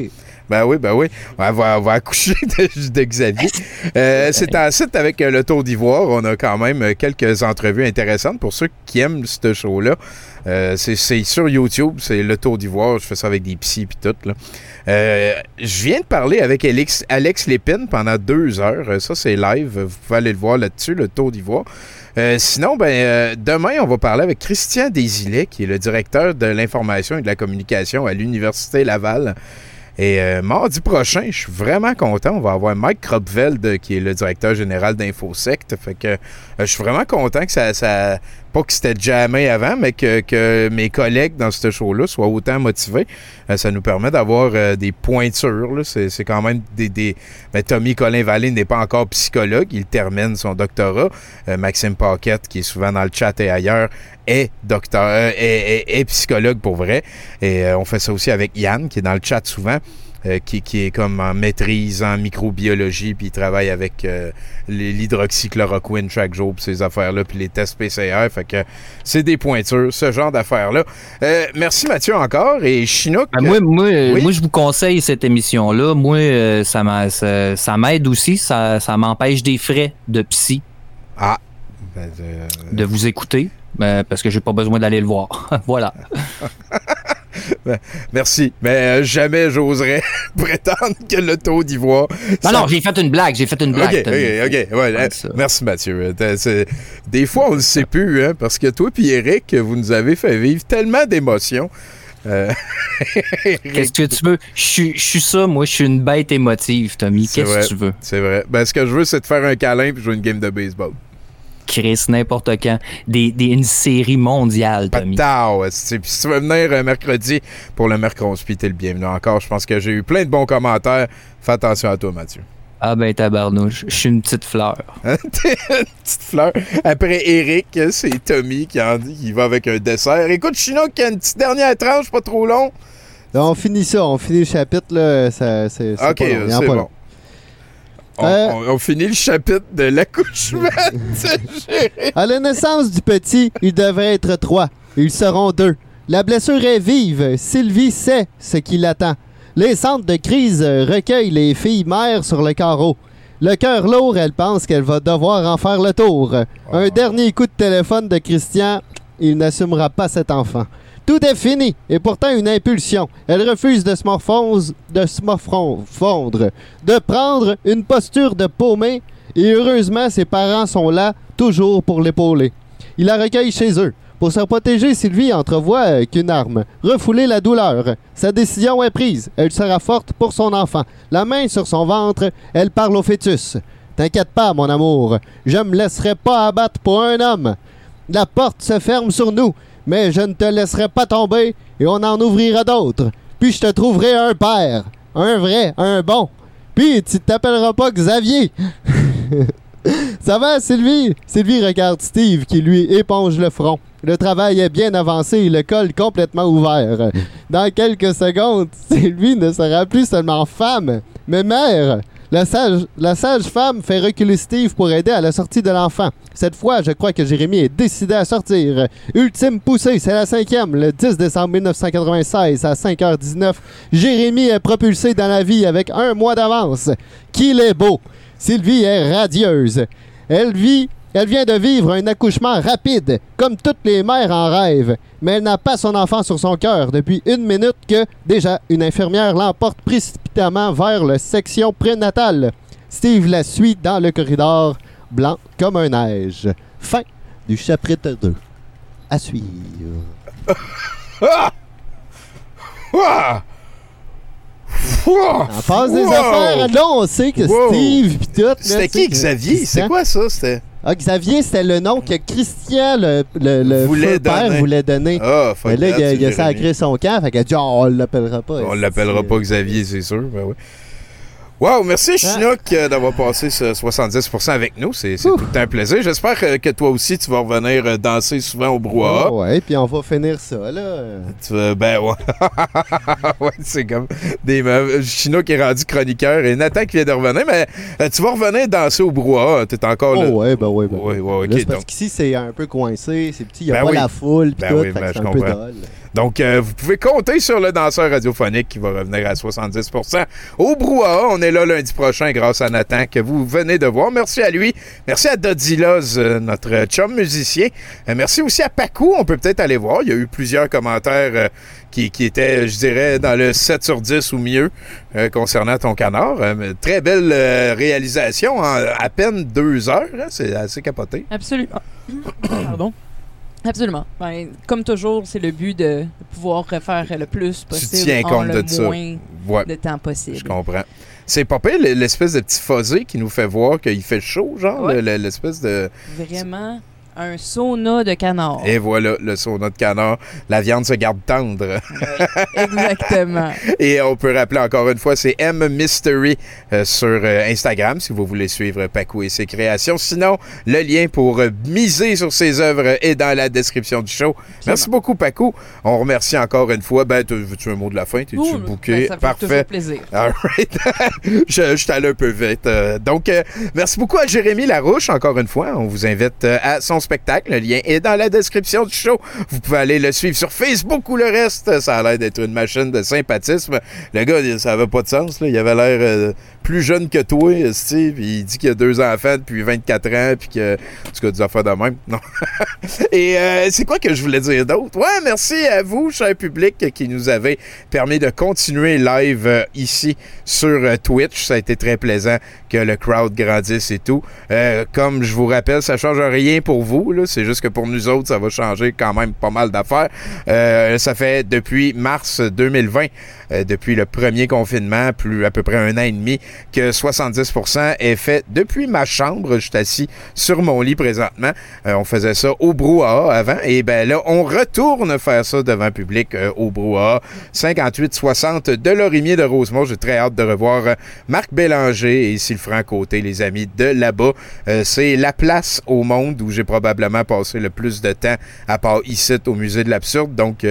F: Ben oui, ben oui. On va, accoucher <laughs> de, Xavier. Euh, c'est un site avec euh, le Tour d'Ivoire. On a quand même euh, quelques entrevues intéressantes pour ceux qui aiment ce show-là. Euh, c'est sur YouTube, c'est le Tour d'Ivoire. Je fais ça avec des psys puis tout. Là. Je viens de parler avec Alex, Lépine pendant deux heures. Ça, c'est live. Vous pouvez aller le voir là-dessus, le Tour d'Ivoire. Sinon, ben, demain, on va parler avec Christian Desilets, qui est le directeur de l'information et de la communication à l'Université Laval. Et euh, mardi prochain, je suis vraiment content. On va avoir Mike Kropveld, qui est le directeur général d'InfoSect. Fait que euh, je suis vraiment content que ça pas que c'était jamais avant, mais que, que mes collègues dans ce show-là soient autant motivés. Euh, ça nous permet d'avoir euh, des pointures. C'est, quand même des. des... ben, Tommy Colin Vallée n'est pas encore psychologue. Il termine son doctorat. Euh, Maxime Paquette, qui est souvent dans le chat et ailleurs, est docteur, est, est- psychologue pour vrai. Et on fait ça aussi avec Yann, qui est dans le chat souvent. Euh, qui, qui est comme en maîtrise en microbiologie, puis il travaille avec euh, l'hydroxychloroquine chaque jour, puis ces affaires-là, puis les tests PCR. Fait que c'est des pointures, ce genre d'affaires-là. Euh, merci Mathieu encore. Et Chinook.
N: Ben, moi, moi,
F: Oui?
N: moi, je vous conseille cette émission-là. Moi, ça m'a- ça, ça m'aide aussi. Ça, ça m'empêche des frais de psy.
F: Ah. Ben,
N: De vous écouter. parce que j'ai pas besoin d'aller le voir. <laughs> voilà. <laughs> <laughs>
F: Ben, merci. Mais euh, jamais j'oserais <laughs> prétendre que le taux d'ivoire.
N: Non,
F: ça-
N: non, j'ai fait une blague. J'ai fait une blague.
F: Ok, ok, ok. Ouais, euh, merci Mathieu. Des fois, on ne sait plus, hein, parce que toi et Eric, vous nous avez fait vivre tellement d'émotions. Euh, <laughs>
N: Qu'est-ce que tu veux? Je suis- je suis ça, moi, je suis une bête émotive, Tommy. Qu'est-ce que tu veux?
F: C'est vrai. Ben, ce que je veux, c'est de faire un câlin puis jouer une game de baseball.
N: Chris, n'importe quand. Des, des- une série mondiale, Tommy.
F: Tao, esti. Puis si tu veux venir euh, mercredi pour le mercredi, t'es le bienvenu encore. Je pense que j'ai eu plein de bons commentaires. Fais attention à toi, Mathieu.
N: Ah ben tabarnouche, je suis une petite fleur. <laughs>
F: T'es une petite fleur. Après Eric, c'est Tommy qui, en, qui va avec un dessert. Écoute, Chinook, une petite dernière tranche, pas trop long.
G: On finit ça, on finit le chapitre, là, ça, c'est, c'est
F: Ok,
G: pas long, il y en a
F: c'est
G: pas
F: bon. On,
G: Euh,
F: on- on finit le chapitre de l'accouchement. <laughs>
G: À la naissance du petit, il devrait être trois. Ils seront deux. La blessure est vive. Sylvie sait ce qui l'attend. Les centres de crise recueillent les filles mères sur le carreau. Le cœur lourd, elle pense qu'elle va devoir en faire le tour. Un dernier coup de téléphone de Christian, il n'assumera pas cet enfant. Tout est fini, et pourtant une impulsion. Elle refuse de se de se morfondre, de prendre une posture de paumé, et heureusement, ses parents sont là, toujours pour l'épauler. Il la recueille chez eux. Pour se protéger, Sylvie entrevoit euh, qu'une arme. Refouler la douleur. Sa décision est prise. Elle sera forte pour son enfant. La main sur son ventre, elle parle au fœtus. T'inquiète pas, mon amour. Je me laisserai pas abattre pour un homme. La porte se ferme sur nous, mais je ne te laisserai pas tomber et on en ouvrira d'autres. Puis je te trouverai un père. Un vrai, un bon. Puis tu t'appelleras pas Xavier. <laughs> Ça va, Sylvie? Sylvie regarde Steve qui lui éponge le front. Le travail est bien avancé le col complètement ouvert. Dans quelques secondes, <laughs> Sylvie ne sera plus seulement femme, mais mère. La sage, femme fait reculer Steve pour aider à la sortie de l'enfant. Cette fois, je crois que Jérémy est décidé à sortir. Ultime poussée, c'est la cinquième. Le 10 décembre 1996 à 5h19, Jérémy est propulsé dans la vie avec un mois d'avance. Qu'il est beau! Sylvie est radieuse. Elle vit, elle vient de vivre un accouchement rapide, comme toutes les mères en rêvent, mais elle n'a pas son enfant sur son cœur depuis une minute que, déjà, une infirmière l'emporte précipitamment vers la section prénatale. Steve la suit dans le corridor, blanc comme un neige. Fin du chapitre 2. À suivre.
F: Ah! Ah!
G: On passe des affaires. Là, on sait que! Steve pis tout.
F: C'était qui Xavier? C'est quoi ça? C'était?
G: Ah, Xavier, c'était le nom que Christian, le, le, le
F: Voulait
G: feu père,
F: donner.
G: voulait donner.
F: Ah, fuck
G: Mais là,
F: that,
G: il a,
F: c'est
G: il a
F: Jérémy.
G: sacré son camp, fait qu'il a dit, oh, on l'appellera pas.
F: On l'appellera pas Xavier, c'est sûr. Ben oui. Wow, merci Chinook euh, d'avoir passé ce 70% avec nous. C'est tout le temps un plaisir. J'espère euh, que toi aussi, tu vas revenir euh, danser souvent au brouhaha.
G: Ah ouais, puis on va finir ça, là.
F: Tu vas- ben ouais. <laughs> ouais, c'est comme des meufs. Chinook est rendu chroniqueur et Nathan qui vient de revenir, mais tu vas revenir danser au brouhaha. T'es encore là.
G: Oh, ouais, ben ouais, ben
F: Ouais, ouais, ok,
G: Là, c'est parce
F: donc-
G: qu'ici, c'est un peu coincé, c'est petit, il n'y a
F: Ben
G: pas
F: oui.
G: la foule,
F: Ben
G: tout,
F: oui, ben, je
G: un peu
F: comprends.
G: dole.
F: Donc, euh, vous pouvez compter sur le danseur radiophonique qui va revenir à 70%. Au brouhaha, on est là lundi prochain grâce à Nathan que vous venez de voir. Merci à lui. Merci à Dodiloz, euh, notre chum musicien. Euh, merci aussi à Pacou. On peut peut-être aller voir. Il y a eu plusieurs commentaires qui, étaient, je dirais, dans le 7 sur 10 ou mieux concernant ton canard. Très belle réalisation en à peine deux heures. hein. C'est assez capoté.
H: Absolument. <coughs> Pardon. Absolument. Ben, comme toujours, c'est le but de, pouvoir refaire le plus possible
F: tiens
H: en
F: compte
H: le
F: de ça.
H: moins
F: Ouais.
H: de temps possible.
F: Je comprends. C'est pas l'espèce de petit fuzzé qui nous fait voir qu'il fait chaud, genre,
H: Ouais.
F: l'espèce de...
H: Vraiment un sauna de canard.
F: Et voilà, le sauna de canard. La viande se garde tendre.
H: Exactement. <laughs>
F: Et on peut rappeler encore une fois, c'est M Mystery euh, sur euh, Instagram si vous voulez suivre Pacou et ses créations. Sinon, le lien pour euh, miser sur ses œuvres est dans la description du show. Merci beaucoup, Pacou. On remercie encore une fois. Ben, tu veux-tu un mot de la fin? T'es-tu
H: Ouh,
F: bouqué?
H: ben, ça fait
F: Parfait.
H: toujours plaisir.
F: All right. <laughs> je, je allé un peu vite. Donc, merci beaucoup à Jérémy Larouche, encore une fois. On vous invite à son spectacle. Le lien est dans la description du show. Vous pouvez aller le suivre sur Facebook ou le reste. Ça a l'air d'être une machine de sympathisme. Le gars, ça avait pas de sens. Il avait l'air euh, plus jeune que toi, Steve. Il dit qu'il a deux enfants depuis 24 ans, puis que, en tout cas, des de même. Non. <laughs> Et euh, c'est quoi que je voulais dire d'autre? Ouais, merci à vous, cher public, qui nous avez permis de continuer live euh, ici sur euh, Twitch. Ça a été très plaisant que le crowd grandisse et tout. Euh, comme je vous rappelle, ça change rien pour vous. C'est juste que pour nous autres, ça va changer quand même pas mal d'affaires. Euh, ça fait depuis mars 2020, euh, depuis le premier confinement, plus à peu près un an et demi, que 70% est fait depuis ma chambre. Je suis assis sur mon lit présentement. Euh, on faisait ça au brouhaha avant. Et ben là, on retourne faire ça devant public euh, au brouhaha. 58-60 de Lorimier de Rosemont. J'ai très hâte de revoir Marc Bélanger et Sylfran Côté, les amis de là-bas. C'est la place au monde où j'ai probablement passé le plus de temps, à part ici au Musée de l'Absurde. Donc,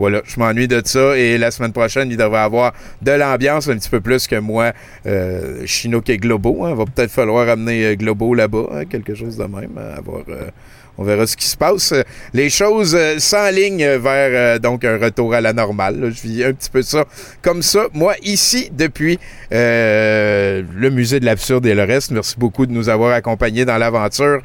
F: voilà, je m'ennuie de ça. Et la semaine prochaine, il devrait avoir de l'ambiance un petit peu plus que moi, euh, Chinook et Globo. hein. Va peut-être falloir amener euh, Globo là-bas, hein, quelque chose de même. avoir, euh, on verra ce qui se passe. Les choses euh, s'enlignent vers euh, donc un retour à la normale. Je vis un petit peu ça comme ça. Moi, ici, depuis le musée de l'absurde et le reste, merci beaucoup de nous avoir accompagnés dans l'aventure.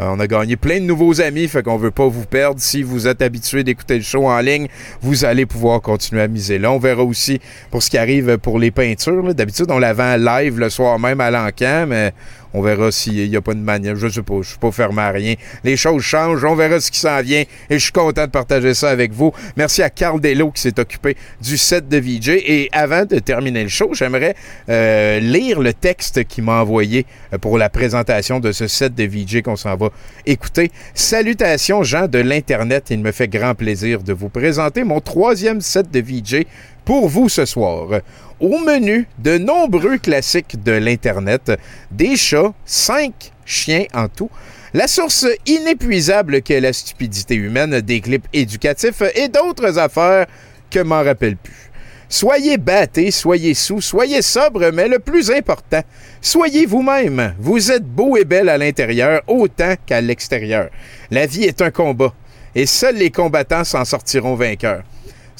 F: Euh, on a gagné plein de nouveaux amis, fait qu'on veut pas vous perdre. Si vous êtes habitué d'écouter le show en ligne, vous allez pouvoir continuer à miser là. On verra aussi pour ce qui arrive pour les peintures. D'habitude, on la vend live le soir même à l'encan, mais on verra s'il n'y a pas de manière. Je sais pas, je suis pas fermé à rien. Les choses changent, on verra ce qui s'en vient et je suis content de partager ça avec vous. Merci à Carl Dello qui s'est occupé du set de VJ. Et avant de terminer le show, j'aimerais euh, lire le texte qu'il m'a envoyé euh, pour la présentation de ce set de VJ qu'on s'en va écouter. Salutations, gens de l'Internet. Il me fait grand plaisir de vous présenter mon troisième set de VJ pour vous ce soir. Au menu, de nombreux classiques de l'Internet, des chats, cinq chiens en tout, la source inépuisable qu'est la stupidité humaine, des clips éducatifs et d'autres affaires que m'en rappelle plus. Soyez battés, soyez sous, soyez sobre, mais le plus important, soyez vous-même. Vous êtes beau et belle à l'intérieur autant qu'à l'extérieur. La vie est un combat, et seuls les combattants s'en sortiront vainqueurs.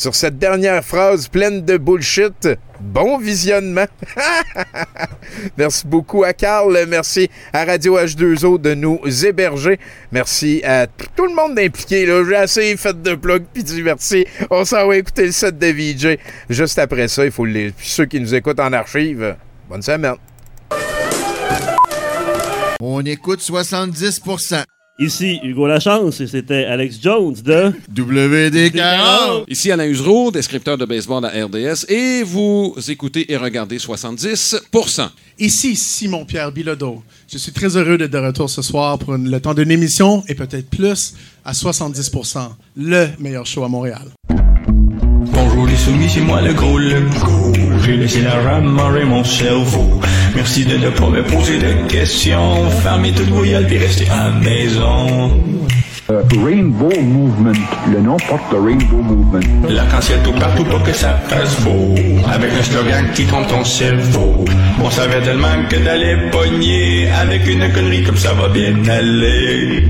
F: Sur cette dernière phrase pleine de bullshit, bon visionnement. <laughs> merci beaucoup à Carl, merci à Radio H2O de nous héberger. Merci à tout le monde impliqué. J'ai assez fait de plug puis dit merci. On s'en va écouter le set de VJ. Juste après ça, il faut les ceux qui nous écoutent en archive. Bonne semaine.
O: On écoute 70%. Ici Hugo Lachance et c'était Alex Jones de
P: WD40. Ici Alain Usereau, descripteur de baseball à RDS, et vous écoutez et regardez 70%
Q: Ici Simon-Pierre Bilodeau. Je suis très heureux d'être de retour ce soir pour une- le temps d'une émission et peut-être plus à 70% le meilleur show à Montréal.
R: Bonjour les soumis, c'est moi le gros le gros. J'ai laissé la rame mon cerveau. Merci de ne pas me poser de questions. Fermez toute vos gueules puis restez à maison.
S: Rainbow Movement. Le nom porte le Rainbow Movement.
R: L'arc-en-ciel tout partout pour que ça fasse beau. Avec un slogan qui trompe ton cerveau. On savait tellement que d'aller pogner. Avec une connerie comme ça va bien aller.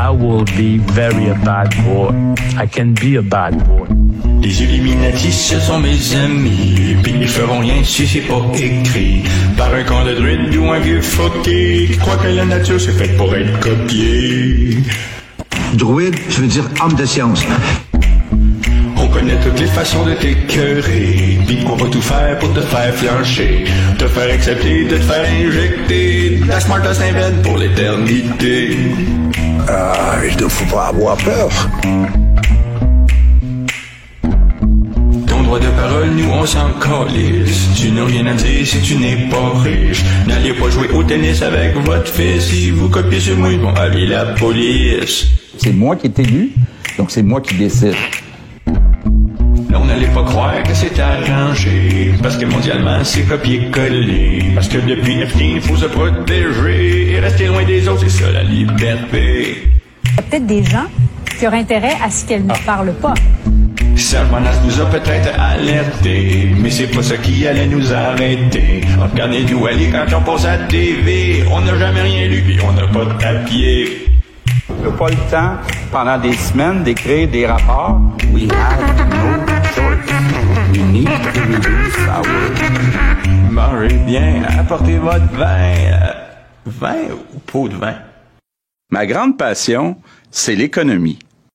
T: I will be very a bad boy. I can be a bad boy.
R: Les Illuminati, ce sont mes amis. Puis ils feront rien si c'est pas écrit. Par un camp de druide ou un vieux fucké. Qui croit que la nature c'est faite pour être copiée.
S: Druide, je veux dire homme de science.
R: On connaît toutes les façons de t'écœurer. Puis on va tout faire pour te faire flancher. Te faire accepter, de te faire injecter. La smartest invente pour l'éternité.
S: Ah, il ne faut pas avoir peur.
R: Ton droit de parole, nous on s'en calisse. Tu n'as rien à dire si tu n'es pas riche. N'allez pas jouer au tennis avec votre fils. Si vous copiez sur moi, ils vont aller la police.
S: C'est moi qui est élu, donc c'est moi qui décide.
R: Là, on n'allait pas croire que c'est arrangé. Parce que mondialement, c'est copier-coller. Parce que depuis FT, il faut se protéger. Et rester loin des autres, c'est ça la liberté.
U: Il y a peut-être des gens qui auraient intérêt à ce qu'elle ne parle pas.
R: Servanas nous a peut-être alertés, mais c'est pas ça qui allait nous arrêter. Regardez d'où aller quand on passe à la TV. On n'a jamais rien lu, puis on n'a pas de papier.
V: On n'a pas le temps, pendant des semaines, d'écrire des rapports. Choice. We need to reduce our...
R: Mangez bien, apportez votre vin. Euh, vin ou pot de vin?
V: Ma grande passion, c'est l'économie.